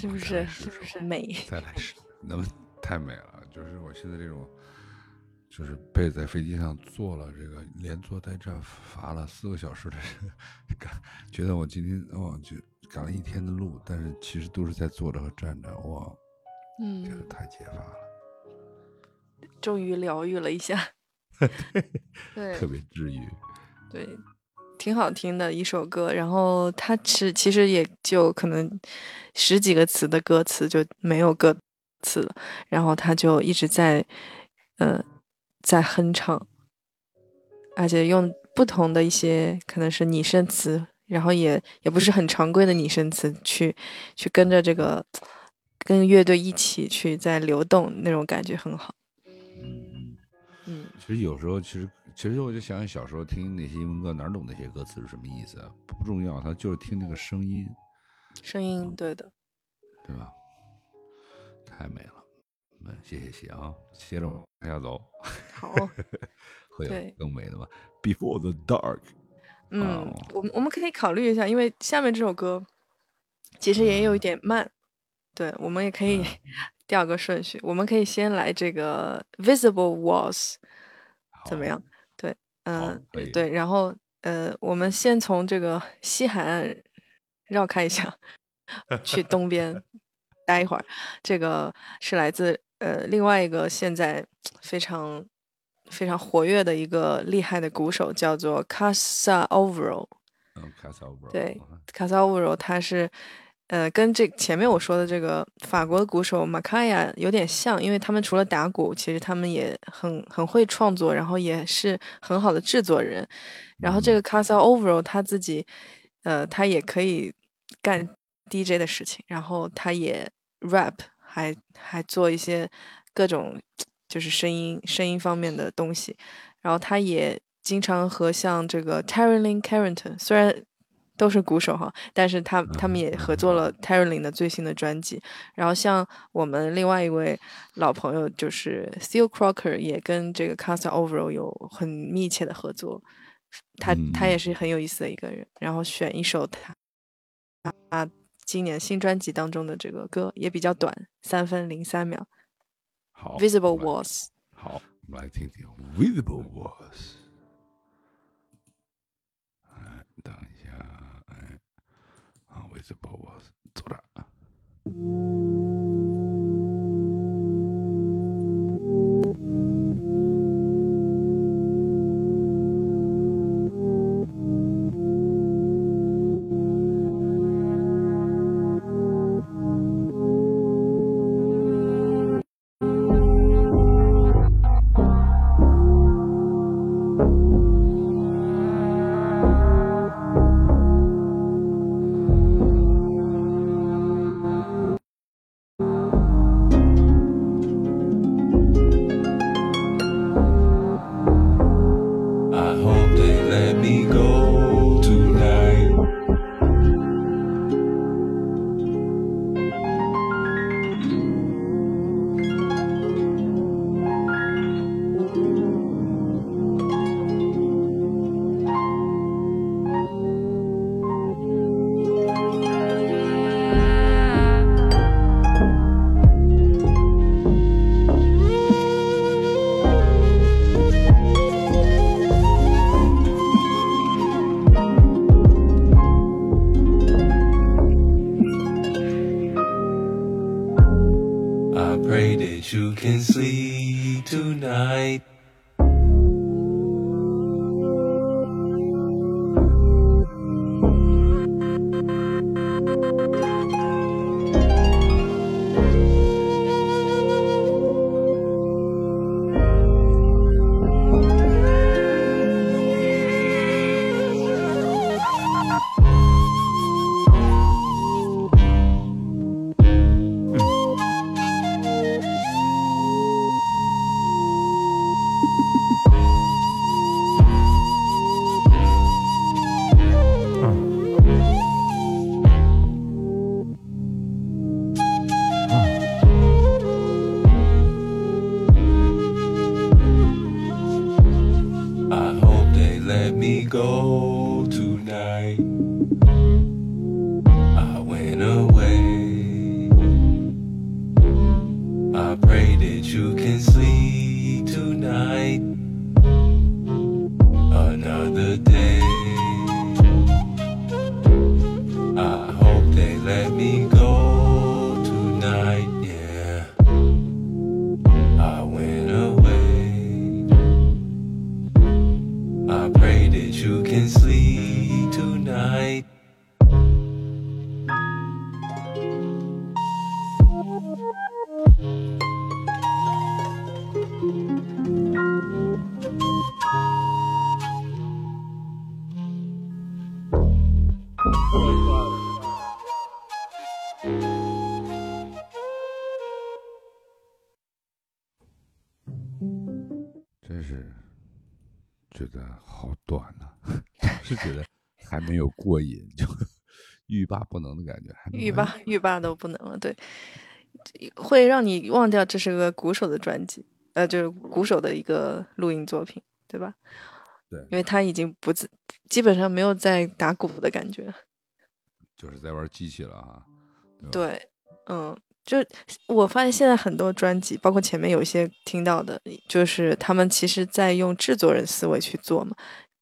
是不是是不是美？再来是，那么太美了。就是我现在这种，就是被在飞机上坐了这个连坐带站罚了四个小时的这个，赶觉得我今天哦就赶了一天的路，但是其实都是在坐着和站着，哇，觉得嗯，太解乏了，终于疗愈了一下。对特别治愈。对，挺好听的一首歌。然后它是其实也就可能十几个词的歌词就没有歌词了，然后他就一直在呃在哼唱，而且用不同的一些可能是拟声词，然后也也不是很常规的拟声词去去跟着这个跟乐队一起去在流动，那种感觉很好。嗯，嗯，其实有时候，其实其实我就想想小时候听那些英文歌，哪懂那些歌词是什么意思啊？不重要，他就是听那个声音，声音对的。对吧？太美了，嗯，谢谢谢啊，接着往下走，好，会有对更美的吗？Before the dark，嗯哦，我们我们可以考虑一下，因为下面这首歌其实也有一点慢，对，我们也可以 调个顺序，我们可以先来这个 Visible Walls，怎么样？对，嗯、对，然后呃，我们先从这个西海岸绕开一下，去东边 待一会儿。这个是来自呃另外一个现在非常非常活跃的一个厉害的鼓手，叫做 Casa Overo。嗯 c a s a o v e r 对，卡萨乌柔他是呃，跟这前面我说的这个法国的鼓手马卡亚有点像，因为他们除了打鼓，其实他们也很很会创作，然后也是很好的制作人。然后这个 Casa Overall 他自己，呃，他也可以干 DJ 的事情，然后他也 rap，还还做一些各种就是声音声音方面的东西。然后他也经常和像这个 Terry Lynn Carrington，虽然都是鼓手哈，但是他他们也合作了 Terry Lynn 的最新的专辑。然后像我们另外一位老朋友就是 Steel Crocker，也跟这个 Casa Overall 有很密切的合作。他他也是很有意思的一个人。然后选一首他他今年新专辑当中的这个歌，也比较短，三分零三秒。好 Visible Walls。好，我们来听听 Visible Walls。哎，等一下，哎，啊，Visible Walls，走没有过瘾，就欲罢不能的感觉，欲罢欲罢都不能了，对，会让你忘掉这是个鼓手的专辑，呃，就是鼓手的一个录音作品，对吧？对因为他已经不自，基本上没有在打鼓的感觉。就是在玩机器了哈。吧，对，嗯，就我发现现在很多专辑，包括前面有一些听到的，就是他们其实在用制作人思维去做嘛。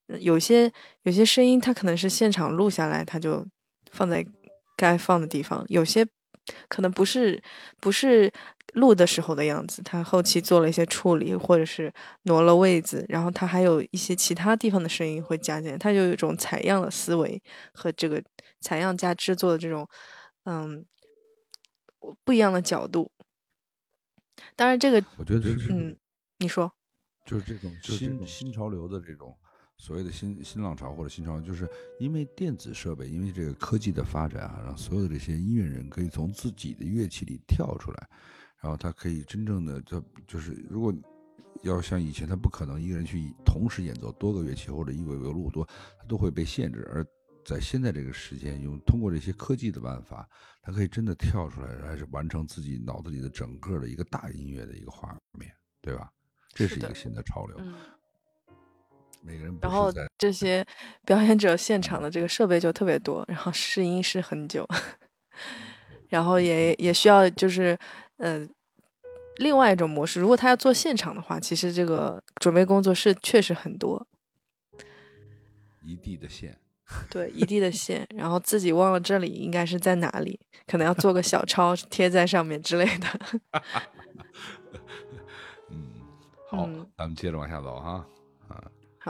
呃有些有些声音，它可能是现场录下来，它就放在该放的地方；有些可能不是不是录的时候的样子，它后期做了一些处理，或者是挪了位子，然后它还有一些其他地方的声音会加进来，它就有一种采样的思维和这个采样加制作的这种嗯不一样的角度。当然，这个我觉得是嗯，你说就是这种新新潮流的这种所谓的新新浪潮或者新潮流，就是因为电子设备，因为这个科技的发展啊，让所有的这些音乐人可以从自己的乐器里跳出来，然后他可以真正的他就是如果要像以前，他不可能一个人去同时演奏多个乐器或者一尾尾路多，他都会被限制。而在现在这个时间，用通过这些科技的办法，他可以真的跳出来，还是完成自己脑子里的整个的一个大音乐的一个画面，对吧？这是一个新的潮流。嗯，每个人不然后这 些表演者现场的这个设备就特别多，然后试音试很久，然后也也需要就是呃另外一种模式，如果他要做现场的话，其实这个准备工作是确实很多，一地的线。对一地的线，然后自己忘了这里应该是在哪里，可能要做个小抄贴在上面之类的。嗯，好，嗯咱们接着往下走哈。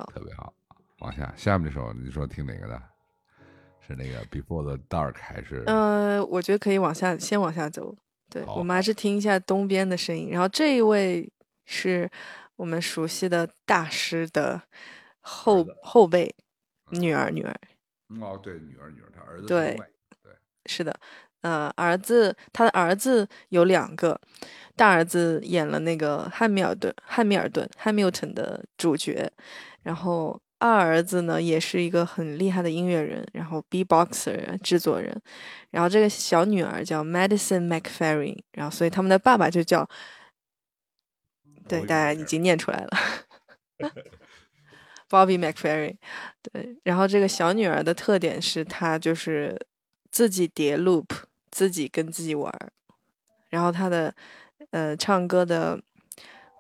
特别好。往下，下面这首你说听哪个的？是那个 Before the Dark 还是？呃，我觉得可以往下，先往下走。对，我们还是听一下东边的声音。然后这一位是我们熟悉的大师的后子后辈女儿，女儿嗯哦，对，女儿女儿，他儿子对对是的。呃，儿子他的儿子有两个，大儿子演了那个汉密尔顿汉密尔顿 Hamilton 的主角，然后二儿子呢也是一个很厉害的音乐人，然后 B-boxer 制作人，然后这个小女儿叫 Madison McFerrin，然后所以他们的爸爸就叫，对，大家已经念出来了，Bobby McFerrin，对，然后这个小女儿的特点是她就是自己叠 loop，自己跟自己玩儿，然后她的呃唱歌的，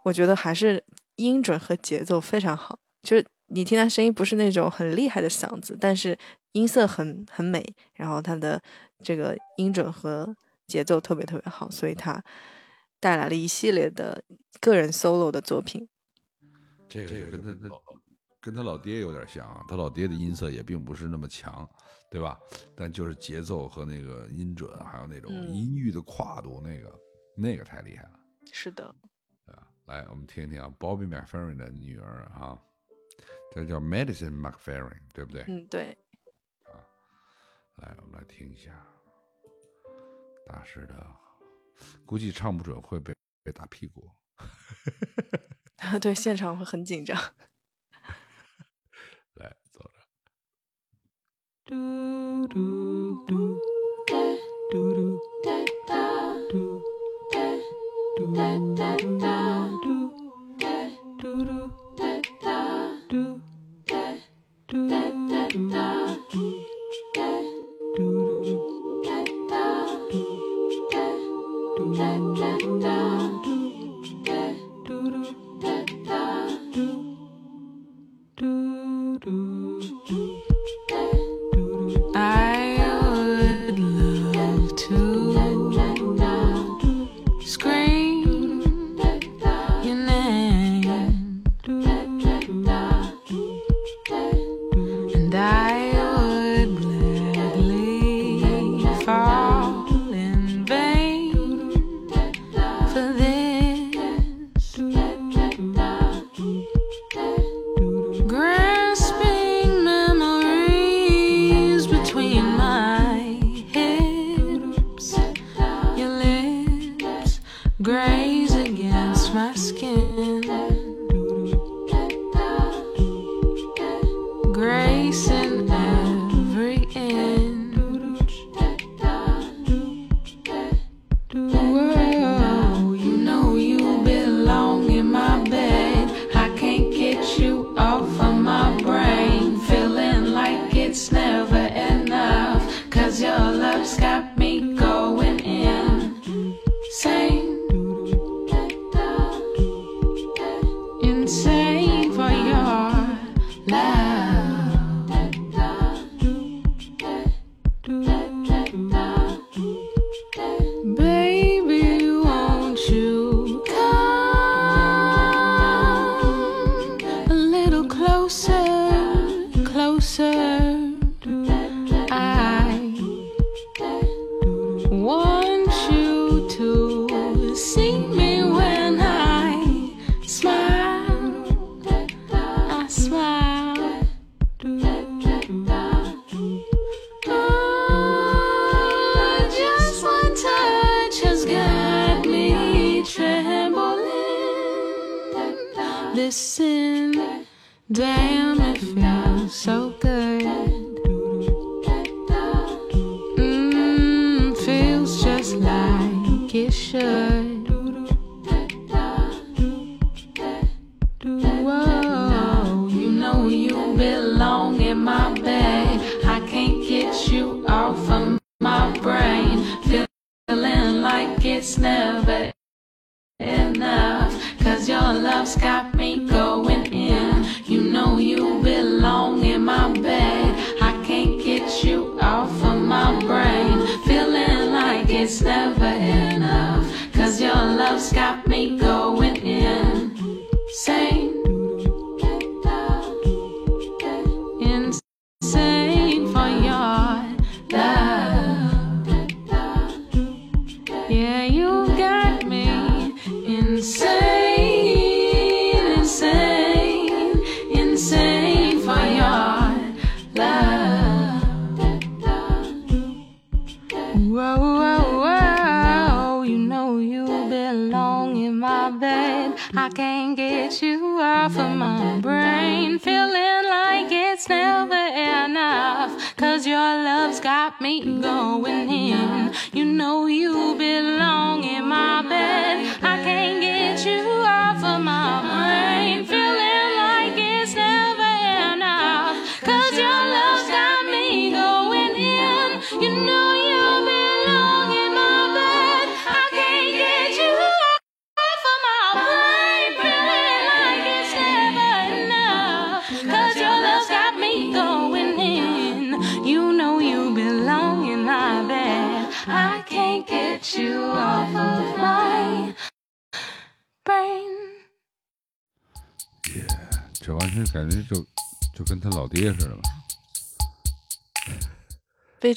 我觉得还是音准和节奏非常好，就是你听他声音不是那种很厉害的嗓子，但是音色很很美，然后他的这个音准和节奏特别特别好，所以他带来了一系列的个人 solo 的作品。这个就跟他他跟他老爹有点像啊，他老爹的音色也并不是那么强，对吧？但就是节奏和那个音准，还有那种嗯音域的跨度，那个那个太厉害了，是的，对吧？来，我们听一听啊，Bobby McFerrin 的女儿啊，这叫 Medicine McFerrin，对不对？嗯，对，啊来，我们来听一下大师的，估计唱不准会被被打屁股。对，现场会很紧张。来，走着。I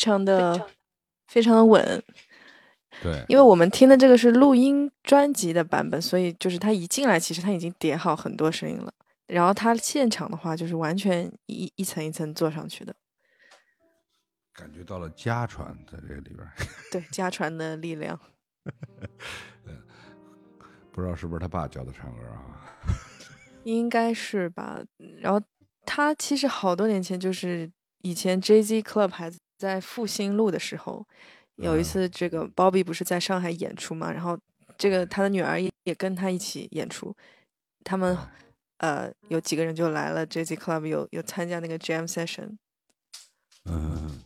常的非常的稳。对，因为我们听的这个是录音专辑的版本，所以就是他一进来，其实他已经叠好很多声音了。然后他现场的话，就是完全一一层一层做上去的。感觉到了家传在这里边，对，家传的力量。不知道是不是他爸教他唱歌啊？应该是吧。然后他其实好多年前，就是以前 Jay Z Club 还在复兴路的时候，有一次这个 Bobby 不是在上海演出嘛，然后这个他的女儿也也跟他一起演出，他们呃有几个人就来了 Jazz Club 有有参加那个 Jam Session。嗯，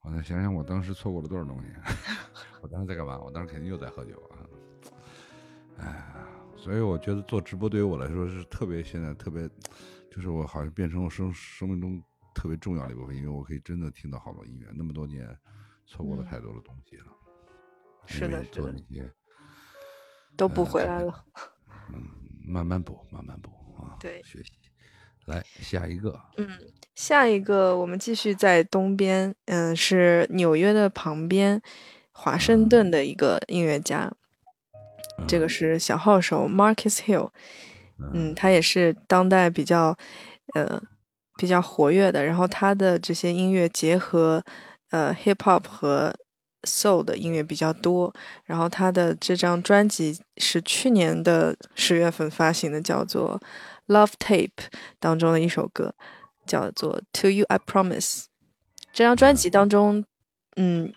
我再想想，我当时错过了多少东西？我当时在干嘛？我当时肯定又在喝酒啊！哎，所以我觉得做直播对于我来说是特别，现在特别，就是我好像变成我生生命中特别重要的一部分，因为我可以真的听到好多音乐。那么多年，错过了嗯太多的东西了。是的是的都补回来了。嗯慢慢补，慢慢补啊。对学习。来下一个，嗯下一个我们继续在东边，嗯，是纽约的旁边，华盛顿的一个音乐家，这个是小号手 Marcus Hill，嗯，他也是当代比较，呃，比较活跃的。然后他的这些音乐结合，呃，hip hop 和 soul 的音乐比较多。然后他的这张专辑是去年的十月份发行的，叫做《Love Tape》当中的一首歌，叫做《To You I Promise》。这张专辑当中，嗯，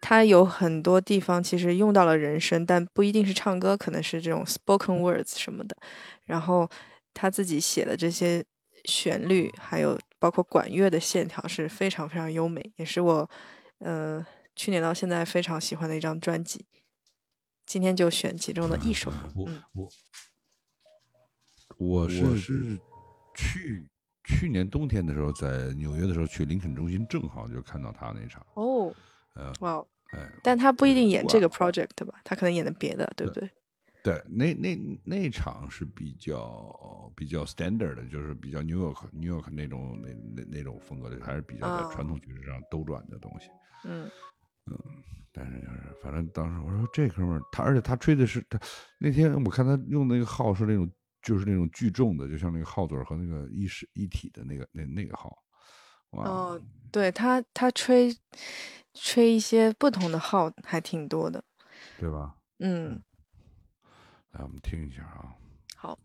他有很多地方其实用到了人声，但不一定是唱歌，可能是这种 spoken words 什么的。然后他自己写的这些旋律，还有包括管乐的线条是非常非常优美，也是我呃去年到现在非常喜欢的一张专辑。今天就选其中的一首嗯我我是是去去年冬天的时候，在纽约的时候去林肯中心，正好就看到他那场，哦，呃，哇哦！哎，但他不一定演这个 project 吧？他可能演的别的，对不对？对，那那那场是比较比较 standard 的，就是比较 New York New York 那种那那那种风格的，还是比较传统局势上兜转的东西。嗯嗯但是就是，反正当时我说这哥们儿，他而且他吹的是他那天我看他用那个号是那种就是那种聚众的，就像那个号嘴和那个一式一体的那个那那个号，哇，哦，对他他吹吹一些不同的号还挺多的。对吧？嗯，来我们听一下啊。好。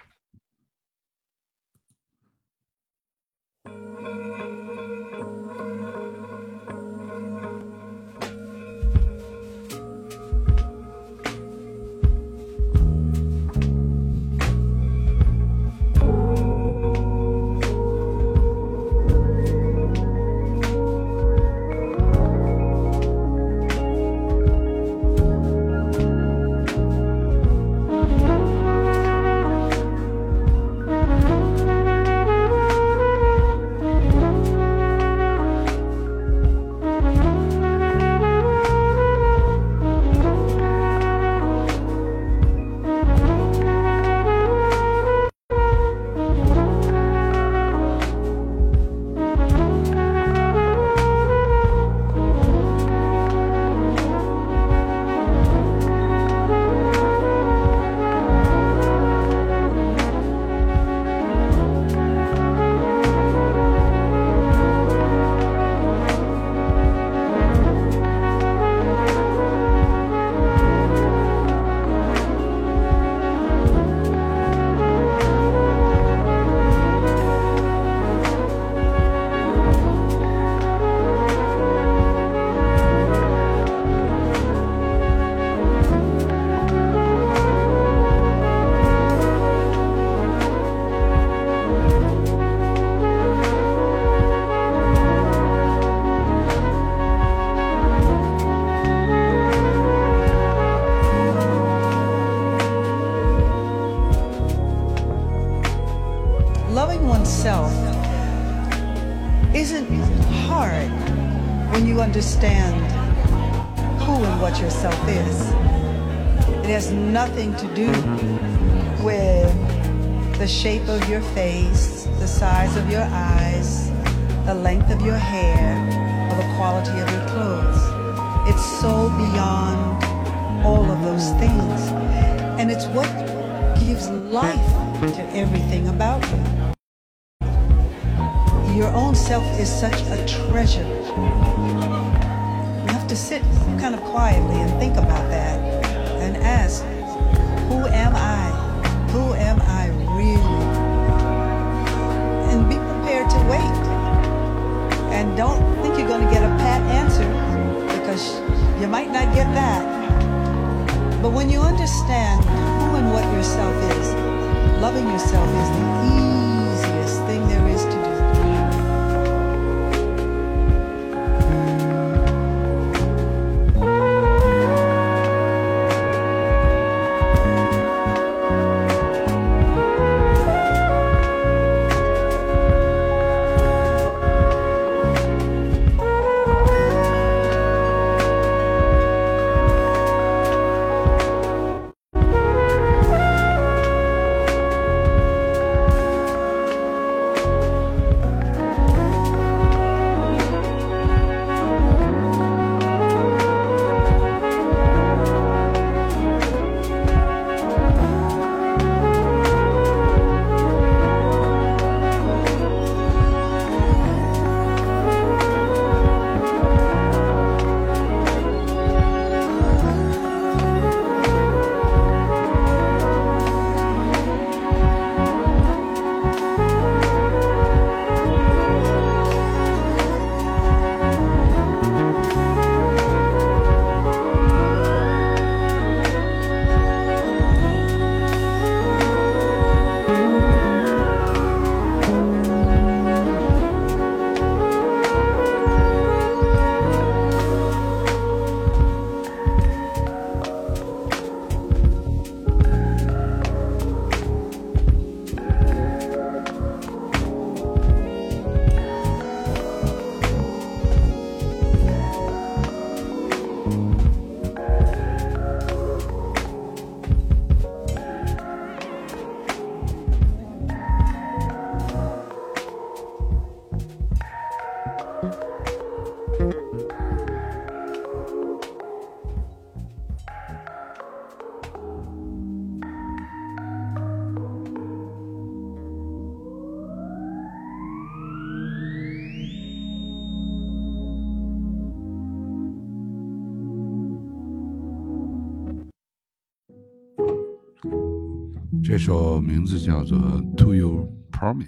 首名字叫做《To You Promise》，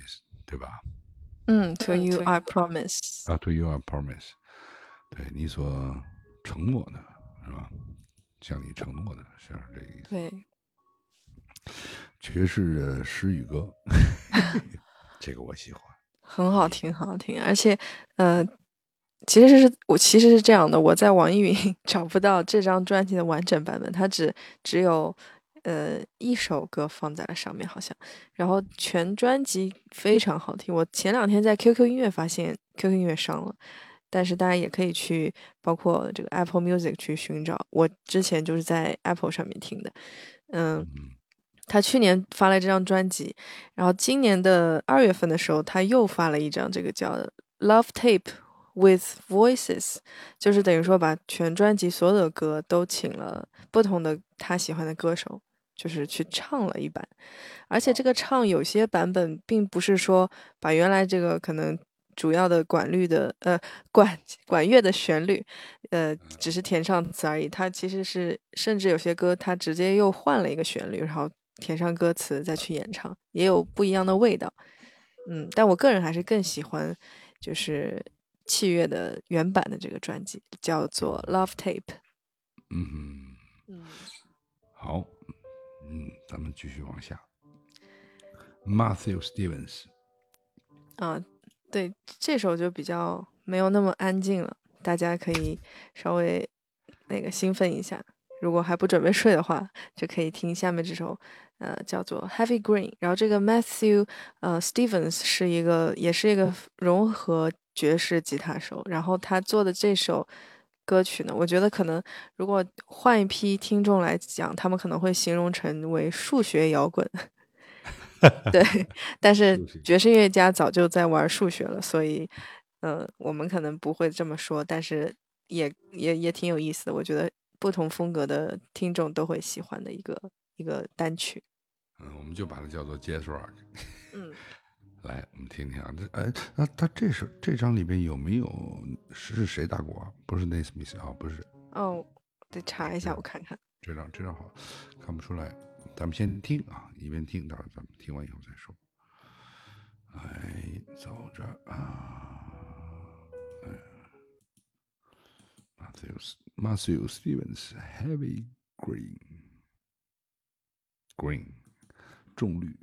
对吧？嗯，To you I promise。啊，To You I Promise，对你所承诺的是吧？向你承诺的是这个意思。对，爵士的诗语歌，这个我喜欢。很好听，很好听，而且，呃，其实是我其实是这样的，我在网易云 找不到这张专辑的完整版本，它只只有呃一首歌放在了上面，好像，然后全专辑非常好听。我前两天在 QQ 音乐发现 QQ 音乐上了，但是大家也可以去包括这个 Apple Music 去寻找。我之前就是在 Apple 上面听的，嗯。他去年发了这张专辑，然后今年的二月份的时候，他又发了一张这个叫《Love Tape with Voices》，就是等于说把全专辑所有的歌都请了不同的他喜欢的歌手，就是去唱了一版。而且这个唱有些版本并不是说把原来这个可能主要的管律的呃管 管乐的旋律，呃只是填上词而已。它其实是甚至有些歌它直接又换了一个旋律，然后。填上歌词再去演唱，也有不一样的味道。嗯，但我个人还是更喜欢就是器乐的原版的这个专辑，叫做《Love Tape》。嗯嗯，好，嗯，咱们继续往下。Matthew Stevens，啊，对，这首就比较没有那么安静了，大家可以稍微那个兴奋一下。如果还不准备睡的话，就可以听下面这首。呃，叫做 Heavy Green。然后这个 Matthew 呃 Stevens 是一个，也是一个融合爵士吉他手。然后他做的这首歌曲呢，我觉得可能如果换一批听众来讲，他们可能会形容成为数学摇滚。对，但是爵士音乐家早就在玩数学了，所以，呃，我们可能不会这么说，但是也也也挺有意思的。我觉得不同风格的听众都会喜欢的一个一个单曲。嗯，我们就把它叫做 Jazz Rock。嗯，来，我们听听啊，这哎，那他这首这张里边有没有是是谁打鼓啊？不是 Nate Smith 啊，不是哦，得查一下，我看看。这张，这张好看不出来。咱们先听啊，一边听，到时候咱们听完以后再说。哎，走着啊，哎，Matthew Matthew Stevens Heavy Green Green 重绿。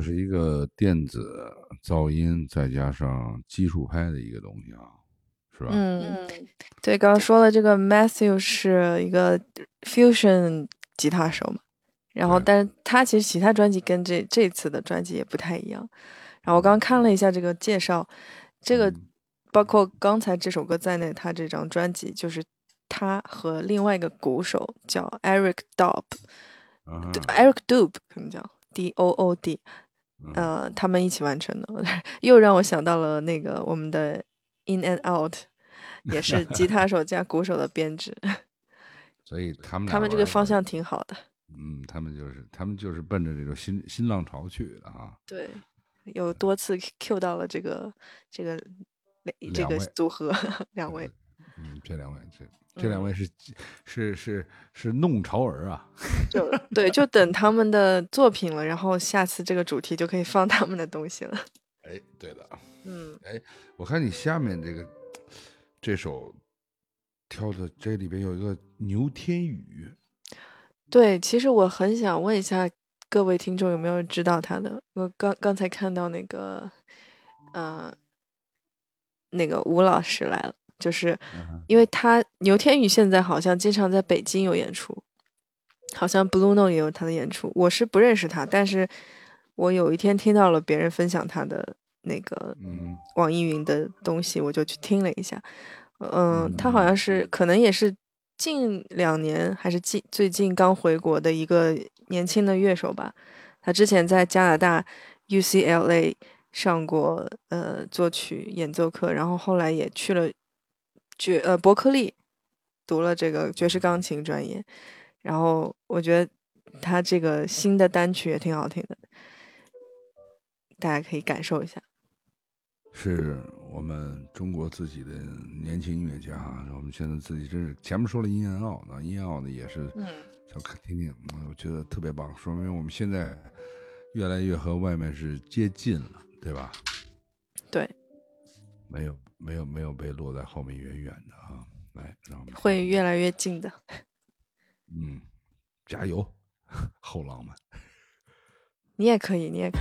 又是一个电子噪音再加上基础拍的一个东西啊，是吧？嗯，对，刚刚说了，这个 Matthew 是一个 fusion 吉他手嘛，然后但是他其实其他专辑跟这这次的专辑也不太一样。然后我刚刚看了一下这个介绍，这个嗯包括刚才这首歌在内，他这张专辑就是他和另外一个鼓手叫 Eric 对 Eric Doob 可能叫 D O O D，嗯呃，他们一起完成的，又让我想到了那个我们的 In and Out，也是吉他手加鼓手的编制，所以他们他们这个方向挺好的。嗯，他们就是他们就是奔着这种新新浪潮去的啊。对，有多次 Q 到了这个这个这个组合两位，嗯，这两位这这两位是是是是弄潮儿啊。就对，就等他们的作品了，然后下次这个主题就可以放他们的东西了。哎，对的，嗯，哎我看你下面这个这首挑的这里边有一个牛天宇，对，其实我很想问一下各位听众有没有知道他的？我刚刚才看到那个，呃，那个吴老师来了，就是嗯因为他牛天宇现在好像经常在北京有演出，好像 Blue Note 也有他的演出。我是不认识他，但是我有一天听到了别人分享他的那个嗯网易云的东西，我就去听了一下。嗯，他好像是可能也是近两年还是近最近刚回国的一个年轻的乐手吧。他之前在加拿大 UCLA 上过呃作曲演奏课，然后后来也去了爵呃伯克利读了这个爵士钢琴专业。然后我觉得他这个新的单曲也挺好听的，大家可以感受一下。是我们中国自己的年轻音乐家啊，我们现在自己真是前面说了音安奥呢，殷安奥呢也是嗯想看听听，嗯我觉得特别棒，说明我们现在越来越和外面是接近了，对吧？对，没有没有没有被落在后面远远的啊！来，让我们会越来越近的。嗯，加油，后浪们！你也可以，你也可以。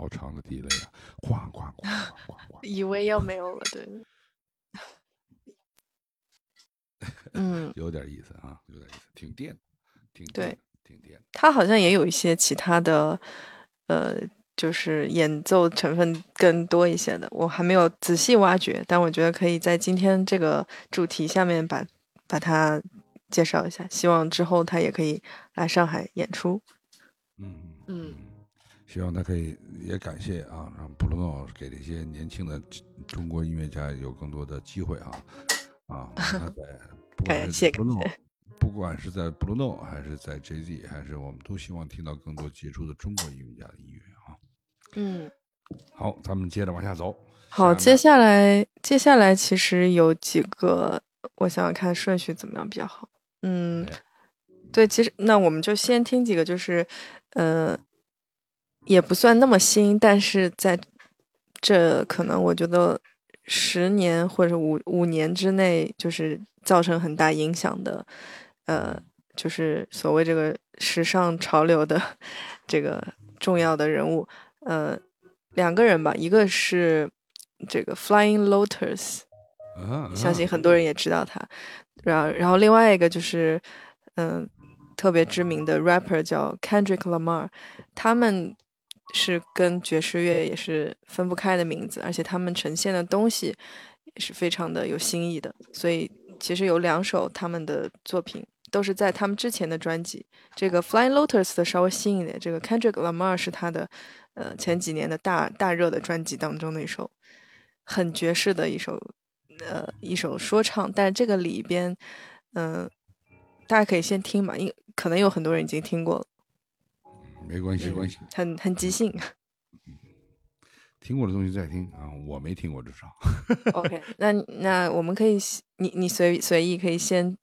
好长的地雷啊！咣咣咣咣咣咣。以为要没有了，对。嗯，有点意思啊，有点意思，挺电，挺对电，挺电。他好像也有一些其他的，呃，就是演奏成分更多一些的，我还没有仔细挖掘，但我觉得可以在今天这个主题下面把把它介绍一下，希望之后他也可以来上海演出。嗯嗯，希望他可以也感谢啊，让布鲁诺给这些年轻的中国音乐家有更多的机会啊啊！感谢在布鲁诺，不管是在布鲁诺还是在 JZ，还是我们都希望听到更多杰出的中国音乐家的音乐啊。嗯，好，咱们接着往下走。好，接下来接下来其实有几个，我想想看顺序怎么样比较好。嗯，哎对，其实那我们就先听几个，就是呃，也不算那么新，但是在这可能我觉得十年或者五五年之内，就是造成很大影响的，呃，就是所谓这个时尚潮流的这个重要的人物，呃，两个人吧，一个是这个 Flying Lotus，啊，相信很多人也知道他。然后，然后另外一个就是，嗯，特别知名的 rapper 叫 Kendrick Lamar，他们是跟爵士乐也是分不开的名字，而且他们呈现的东西也是非常的有新意的。所以其实有两首他们的作品都是在他们之前的专辑。这个 Flying Lotus 的稍微新一点，这个 Kendrick Lamar 是他的呃前几年的大大热的专辑当中的一首很爵士的一首呃一首说唱，但这个里边，嗯、大家可以先听嘛，因可能有很多人已经听过了，没关系，没关系，很很即兴。听过的东西再听啊，我没听过至少。OK，那那我们可以，你你随随意可以先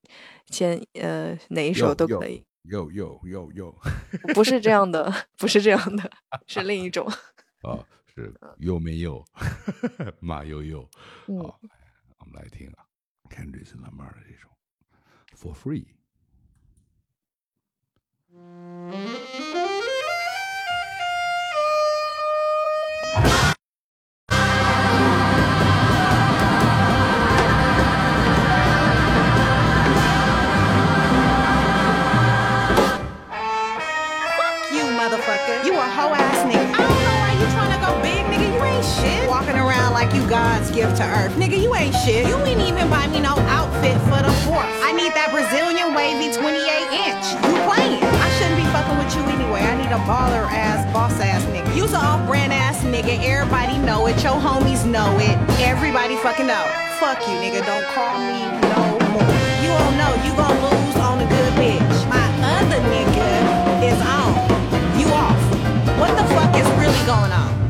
先呃哪一首都可以，又又又又不是这样的，不是这样的，是另一种。啊，是又没有？马悠悠。嗯好，我们来听啊，Kendrick Lamar 的这首《For Free》。Motherfucker. You a hoe ass nigga. I don't know why you tryna go big, nigga. You ain't shit. Walking around like you God's gift to earth. Nigga, you ain't shit. You ain't even buy me no outfit for the fourth. I need that Brazilian wavy 28 inch. You playing. I shouldn't be fucking with you anyway. I need a baller ass, boss ass nigga. You's a off brand ass nigga. Everybody know it. Your homies know it. Everybody fucking know. Fuck you, nigga. Don't call me no more. You don't know. You gon' lose really going on?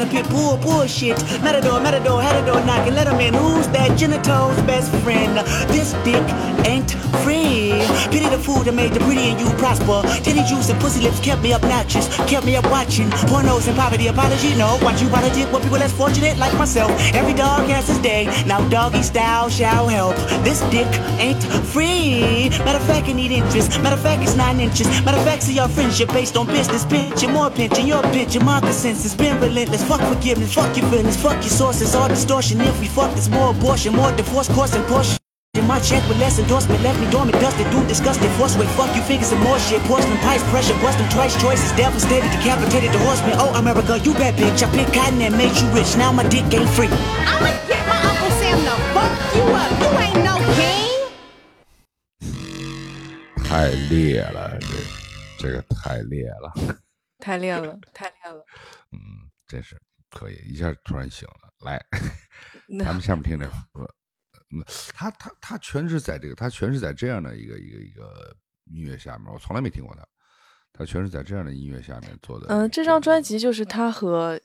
in a pit bull. Bullshit. Matador, matador, door knocking, let him in. Who's that genitals best friend? This dick ain't free. Pity the fool that made the pretty and you prosper. Titty juice and pussy lips kept me obnoxious, kept me up watching. Pornos and poverty, apology, no. Watch you bite a dick with people less fortunate like myself. Every dog has his day. Now doggy style shall help. This dick ain't free. Matter of fact, it need interest. Matter of fact, it's nine inches. Matter of fact, see your friendship based on business. Pinching more pinching your picture. My consensus been relentless. Fuck forgiveness. Fuck your feelings. Fuck your sources. All distortion. If we fuck, it's more abortion. More divorce, course, and portion. My check with less endorsement left me dormant, dusted, through disgusted force weight. Fuck you, figures and more shit. Porcelain pipes, pressure, busting twice, choices, devastated, decapitated, the horseman. Oh, America, you bad bitch. I picked cotton and made you rich. Now my dick ain't free. I'ma get my Uncle Sam to fuck you up. You ain't no king. 太烈了，这这个太烈了，太烈了，太烈了。嗯， 真是可以，一下突然醒了。来，那咱们下面听这 个，嗯，他他他全是在这个，他全是在这样的一个一个一个音乐下面，我从来没听过他，他全是在这样的音乐下面做的。嗯、这张专辑就是他和，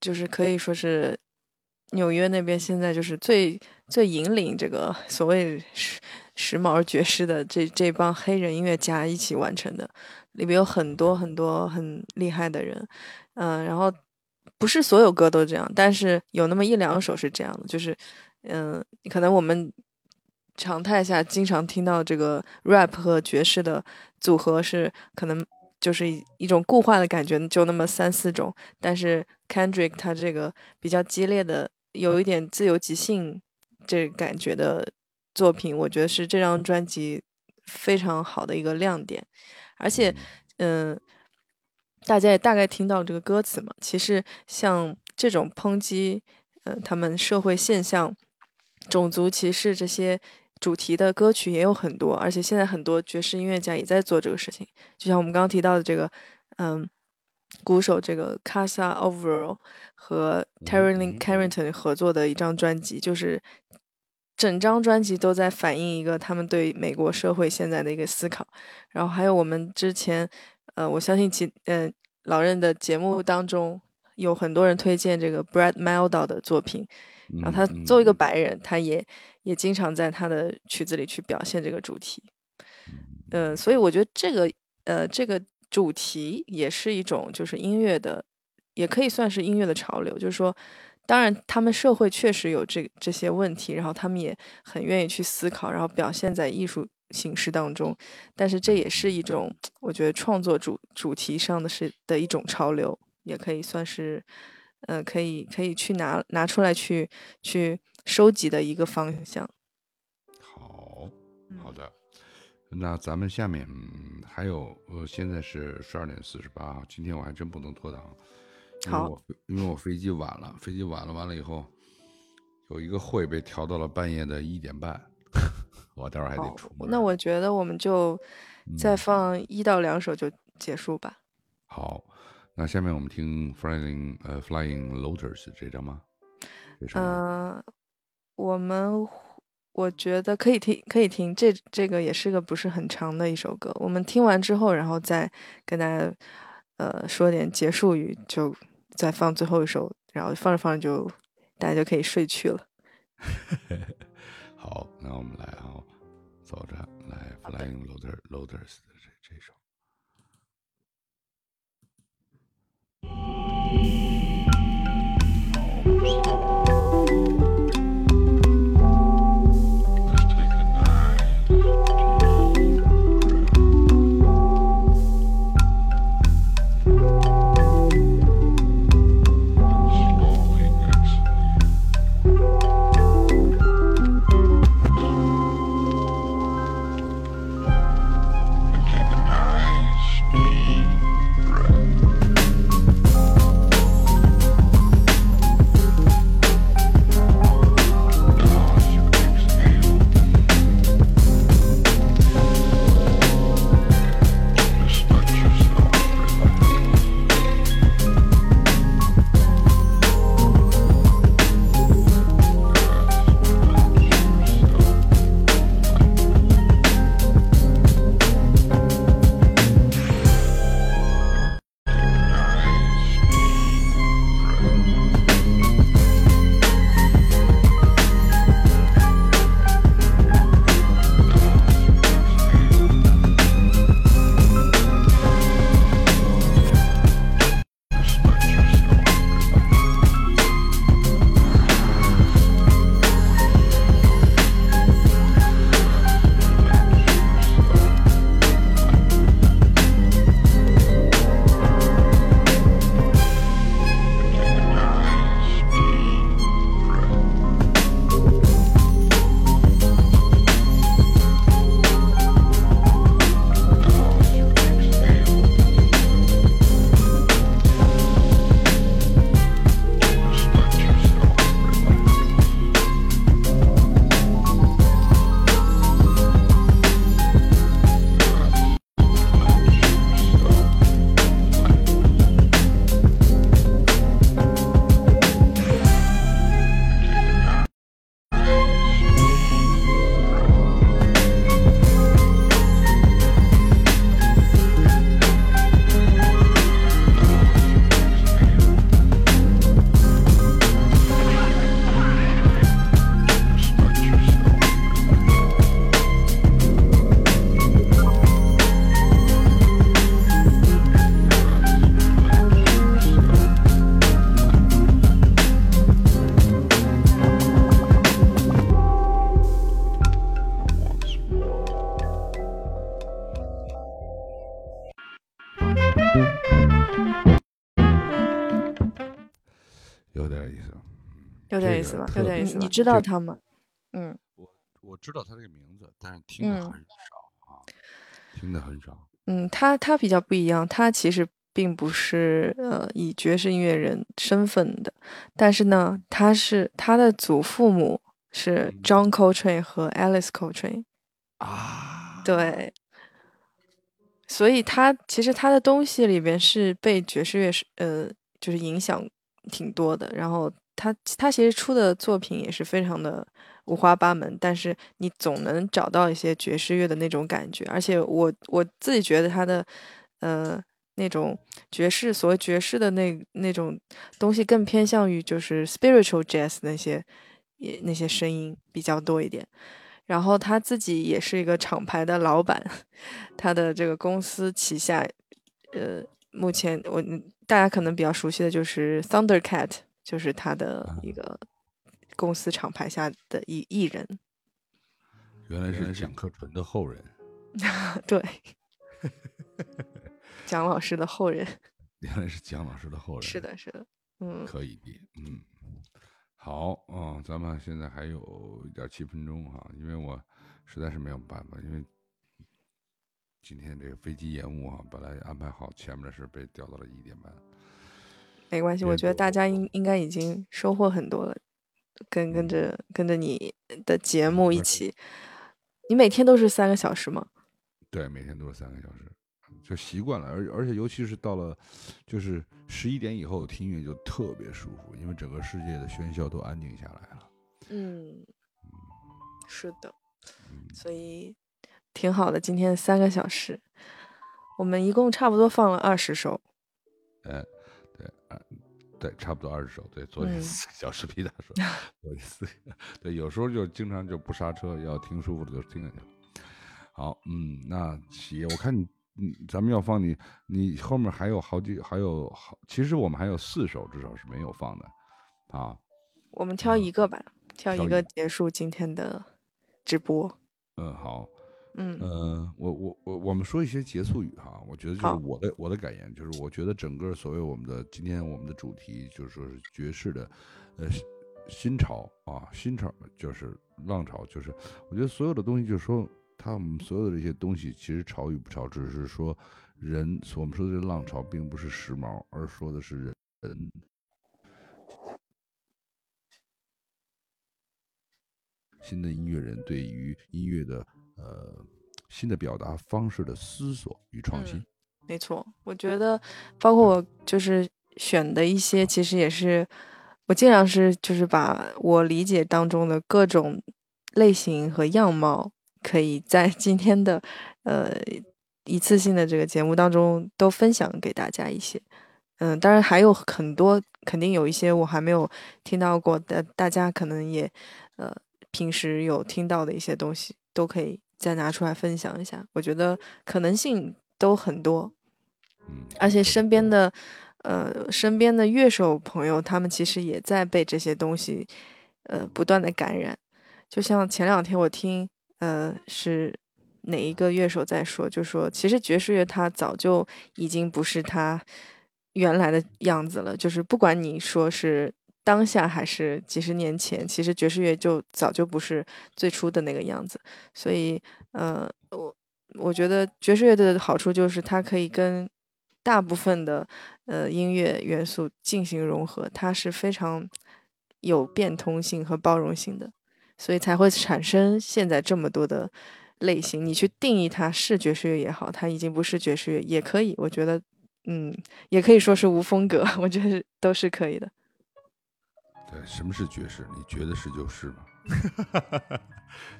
就是可以说是纽约那边现在就是最最引领这个所谓时时髦爵士的这这帮黑人音乐家一起完成的，里边有很多很多很厉害的人，嗯、然后不是所有歌都这样，但是有那么一两首是这样的，就是嗯、可能我们常态下经常听到这个 rap 和爵士的组合是可能就是一一种固化的感觉，就那么三四种。但是 Kendrick 他这个比较激烈的，有一点自由即兴这感觉的作品，我觉得是这张专辑非常好的一个亮点。而且，嗯、大家也大概听到这个歌词嘛。其实像这种抨击，呃，他们社会现象、种族歧视这些主题的歌曲也有很多，而且现在很多爵士音乐家也在做这个事情。就像我们刚刚提到的这个，嗯，鼓手这个 Casa Overall 和 Terry Lynn Carrington 合作的一张专辑，就是整张专辑都在反映一个他们对美国社会现在的一个思考。然后还有我们之前，呃，我相信其嗯、呃、老任的节目当中有很多人推荐这个 Brad Mehldau 的作品，然后他嗯作为一个白人，他也也经常在他的曲子里去表现这个主题。呃，所以我觉得这个呃这个主题也是一种就是音乐的，也可以算是音乐的潮流。就是说，当然他们社会确实有这这些问题，然后他们也很愿意去思考，然后表现在艺术形式当中。但是这也是一种我觉得创作主主题上的是的一种潮流，也可以算是呃可以可以去拿拿出来去去收集的一个方向。好，好的。那咱们下面、嗯、还有，呃，现在是十二点四十八号，今天我还真不能拖堂，因为好我因为我飞机晚了，飞机晚了，完了以后有一个会被调到了半夜的一点半，我待会儿还得出门。那我觉得我们就再放一到两首就结束吧。好，那下面我们听 Flying 呃 Flying Lotus 这张吗？嗯、我们我觉得可以听，可以听。这这个也是个不是很长的一首歌。我们听完之后，然后再跟大家呃说点结束语，就再放最后一首，然后放着放着就大家就可以睡去了。好，那我们来啊，走着来 Flying Lotus Lotus 的这这首。意思有点意思你知道他吗？嗯。我我知道他这个名字，但是听的嗯。很少啊，听的很少。嗯，他他比较不一样，他其实并不是呃以爵士音乐人身份的，但是呢，他是他的祖父母是 John Coltrane 和 Alice Coltrane。啊，对，所以他其实他的东西里边是被爵士乐是呃就是影响挺多的，然后他他其实出的作品也是非常的五花八门，但是你总能找到一些爵士乐的那种感觉，而且我我自己觉得他的呃那种爵士，所谓爵士的那那种东西更偏向于就是 spiritual jazz 那些也那些声音比较多一点。然后他自己也是一个厂牌的老板，他的这个公司旗下，呃，目前我大家可能比较熟悉的就是 Thundercat，就是他的一个公司厂牌下的艺艺人。原来是蒋克纯的后人，对，蒋老师的后人。原来是蒋老师的后人。是的，是的，嗯，可以的，嗯，好啊、咱们现在还有一点七分钟哈、因为我实在是没有办法，因为今天这个飞机延误啊，本来安排好前面的事被调到了一点半。没关系，我觉得大家应应该已经收获很多了，跟跟着跟着你的节目一起。你每天都是三个小时吗？对，每天都是三个小时，就习惯了，而而且尤其是到了就是十一点以后听音乐就特别舒服，因为整个世界的喧嚣都安静下来了。嗯，是的，嗯，所以挺好的。今天三个小时，我们一共差不多放了二十首。哎，对，差不多二十首。对，昨天嗯四个小时皮大说，昨天四个，对，有时候就经常就不刹车，要听舒服的就听下去了。好，嗯，那企业，我看你，嗯，咱们要放你，你后面还有好几，还有好，其实我们还有四首至少是没有放的，啊，我们挑一个吧，挑一个结束今天的直播。嗯，好，嗯。呃，我我我我们说一些结束语哈，我觉得就是我的我的感言，就是我觉得整个所谓我们的今天我们的主题就是说是爵士的，呃新新潮啊，新潮就是浪潮，就是我觉得所有的东西就是说，他们所有的这些东西其实潮与不潮，只是说人我们说的这浪潮并不是时髦，而说的是人人。新的音乐人对于音乐的呃新的表达方式的思索与创新。没错，我觉得包括我就是选的一些，其实也是我尽量是就是把我理解当中的各种类型和样貌，可以在今天的呃一次性的这个节目当中都分享给大家一些。嗯，当然还有很多，肯定有一些我还没有听到过的，大家可能也呃平时有听到的一些东西，都可以再拿出来分享一下。我觉得可能性都很多，嗯，而且身边的呃身边的乐手朋友，他们其实也在被这些东西呃不断的感染。就像前两天我听呃是哪一个乐手在说，就说其实爵士乐它早就已经不是它原来的样子了，就是不管你说是当下还是几十年前，其实爵士乐就早就不是最初的那个样子。所以呃我我觉得爵士乐的好处就是它可以跟大部分的呃音乐元素进行融合，它是非常有变通性和包容性的，所以才会产生现在这么多的类型。你去定义它是爵士乐也好，它已经不是爵士乐也可以，我觉得嗯，也可以说是无风格，我觉得都是可以的。对，什么是爵士？你觉得是就是嘛？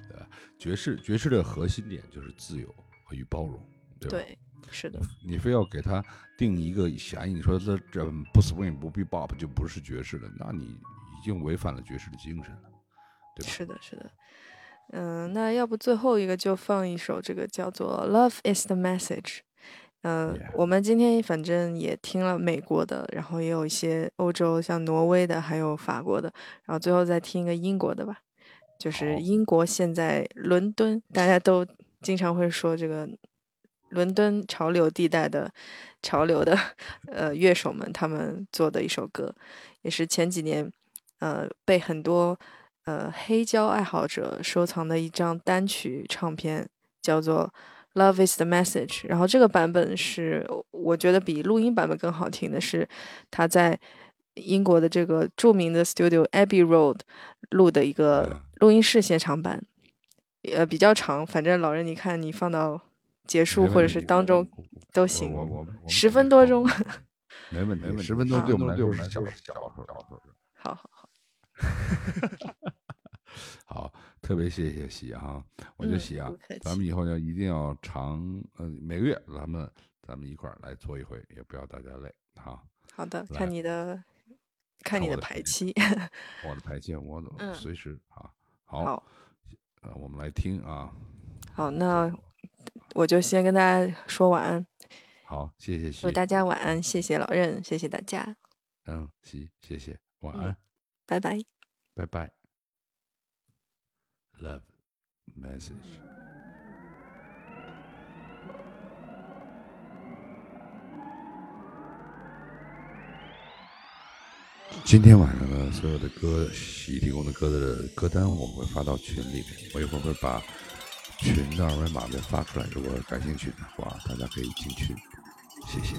对吧？爵士爵士的核心点就是自由和与包容，对吧？对，是的，你非要给它定一个狭义，你说这这不 swing 不 bebop 就不是爵士了，那你已经违反了爵士的精神了，对吧？是的，是的。嗯，那要不最后一个就放一首这个叫做《Love Is the Message》。嗯.我们今天反正也听了美国的，然后也有一些欧洲，像挪威的，还有法国的，然后最后再听一个英国的吧。就是英国现在伦敦，大家都经常会说这个伦敦潮流地带的潮流的呃乐手们他们做的一首歌，也是前几年呃被很多呃黑胶爱好者收藏的一张单曲唱片，叫做《Love Is the Message》。然后这个版本是我觉得比录音版本更好听的是他在英国的这个著名的 Studio Abbey Road 录的一个嗯录音室现场版，呃比较长，反正老人你看你放到结束或者是当中都行，十分多钟。没问题，没问题十分钟对我们来说是小小时候。好好好，好，特别谢谢喜哈，我觉得嗯喜啊咱们以后要一定要常，呃，每个月咱们咱们一块儿来做一回，也不要大家累哈。好的，看你的看你的排排期。我的排期我嗯随时啊，好，好，呃，我们来听啊，好，那我就先跟大家说晚安，好，谢谢喜祝，大家晚安，谢谢老任，谢谢大家，嗯，喜，谢谢，晚嗯安，拜拜。拜拜。Love message。今天晚上呢，所有的歌喜提供的歌的歌单我会发到群里面，我一会儿会把群的二维码再发出来，如果感兴趣的话，大家可以进去，谢谢。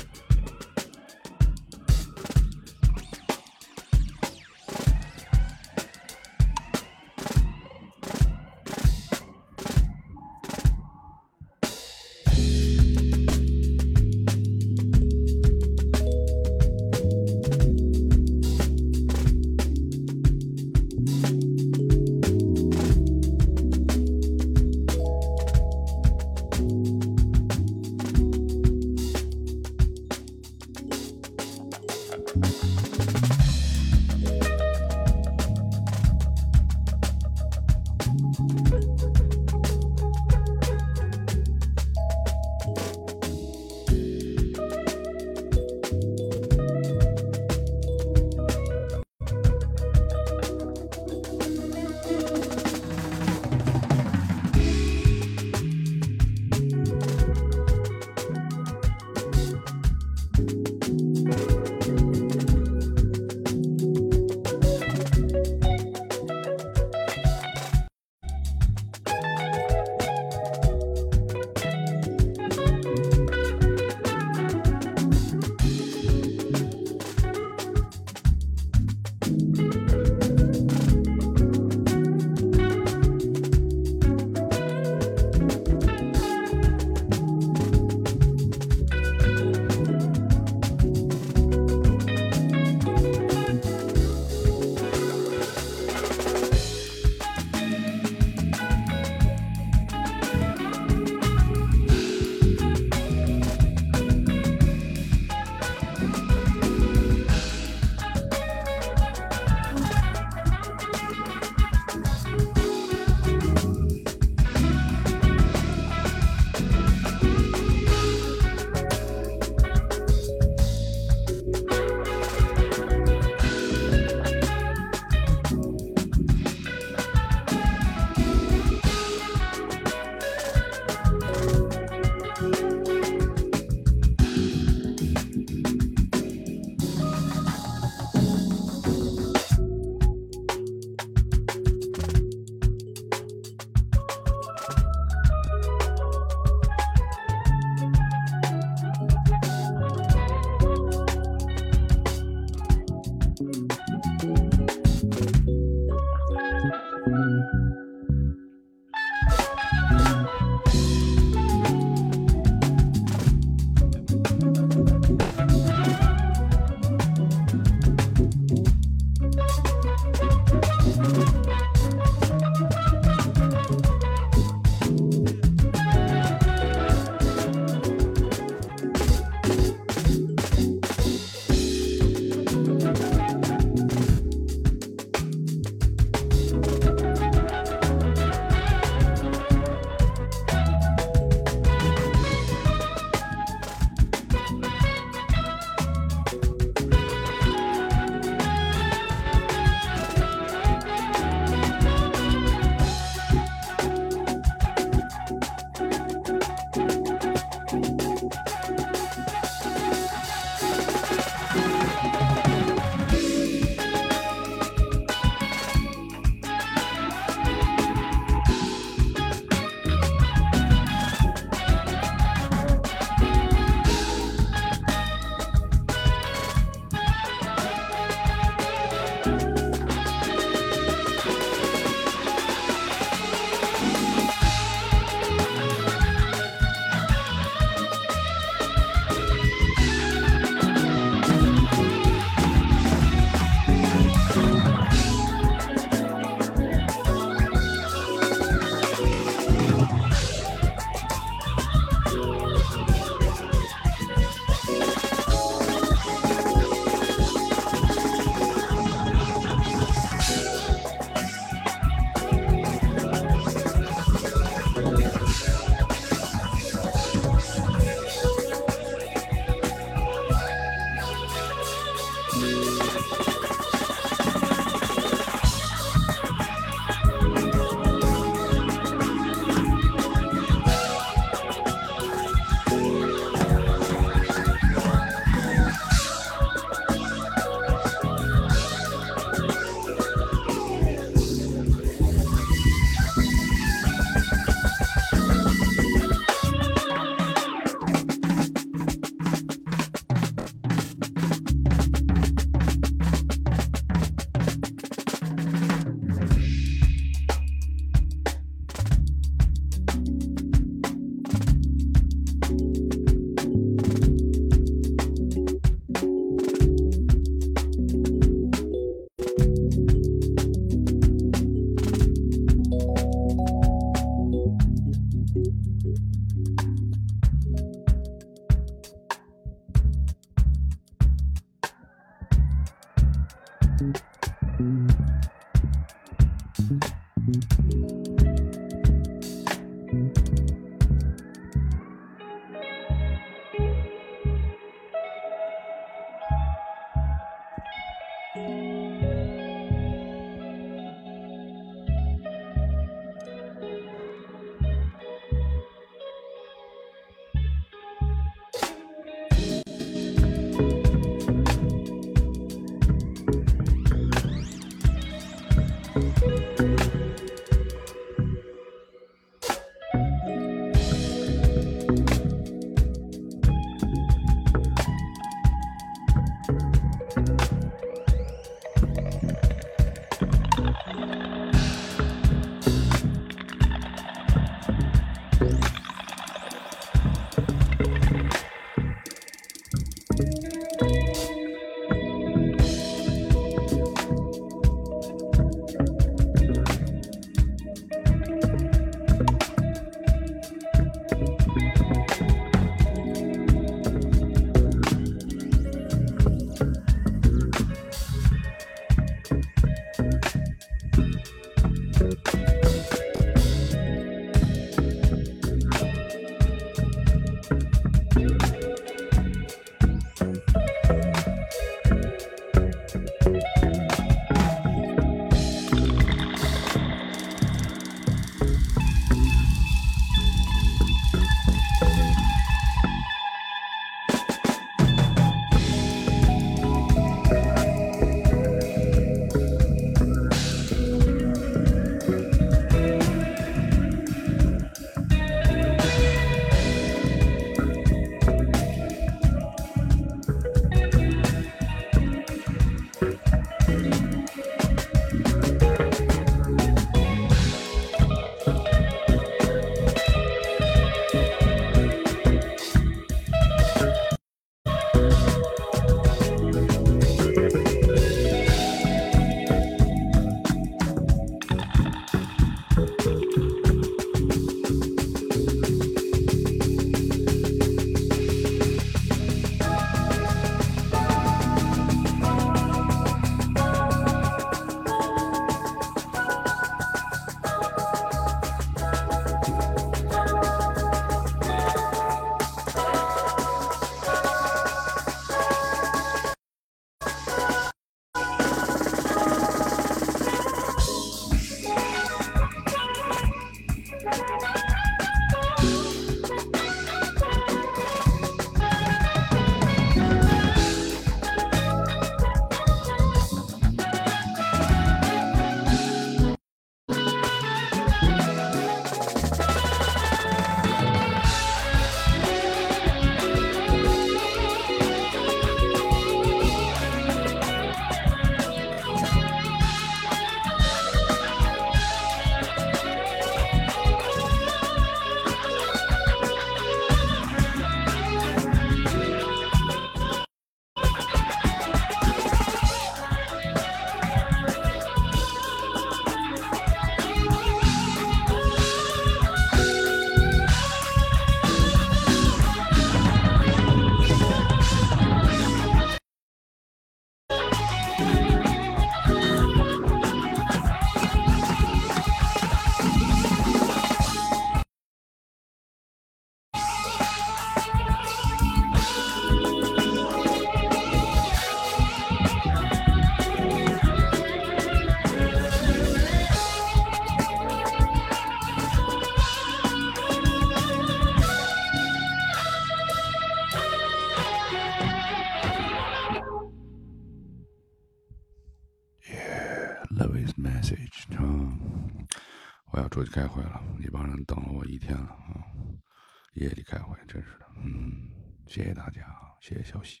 真是的，嗯，谢谢大家啊，谢谢消息，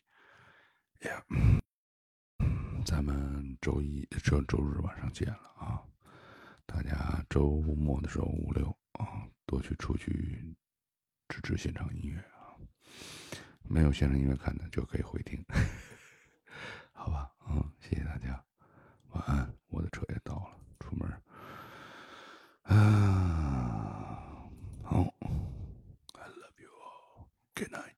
呀，咱们周一周周日晚上见了啊，大家周末的时候五六啊，多去出去支持现场音乐啊，没有现场音乐看的就可以回听，好吧，嗯，谢谢大家。晚安，我的车也到了，出门儿。啊，好。Good night.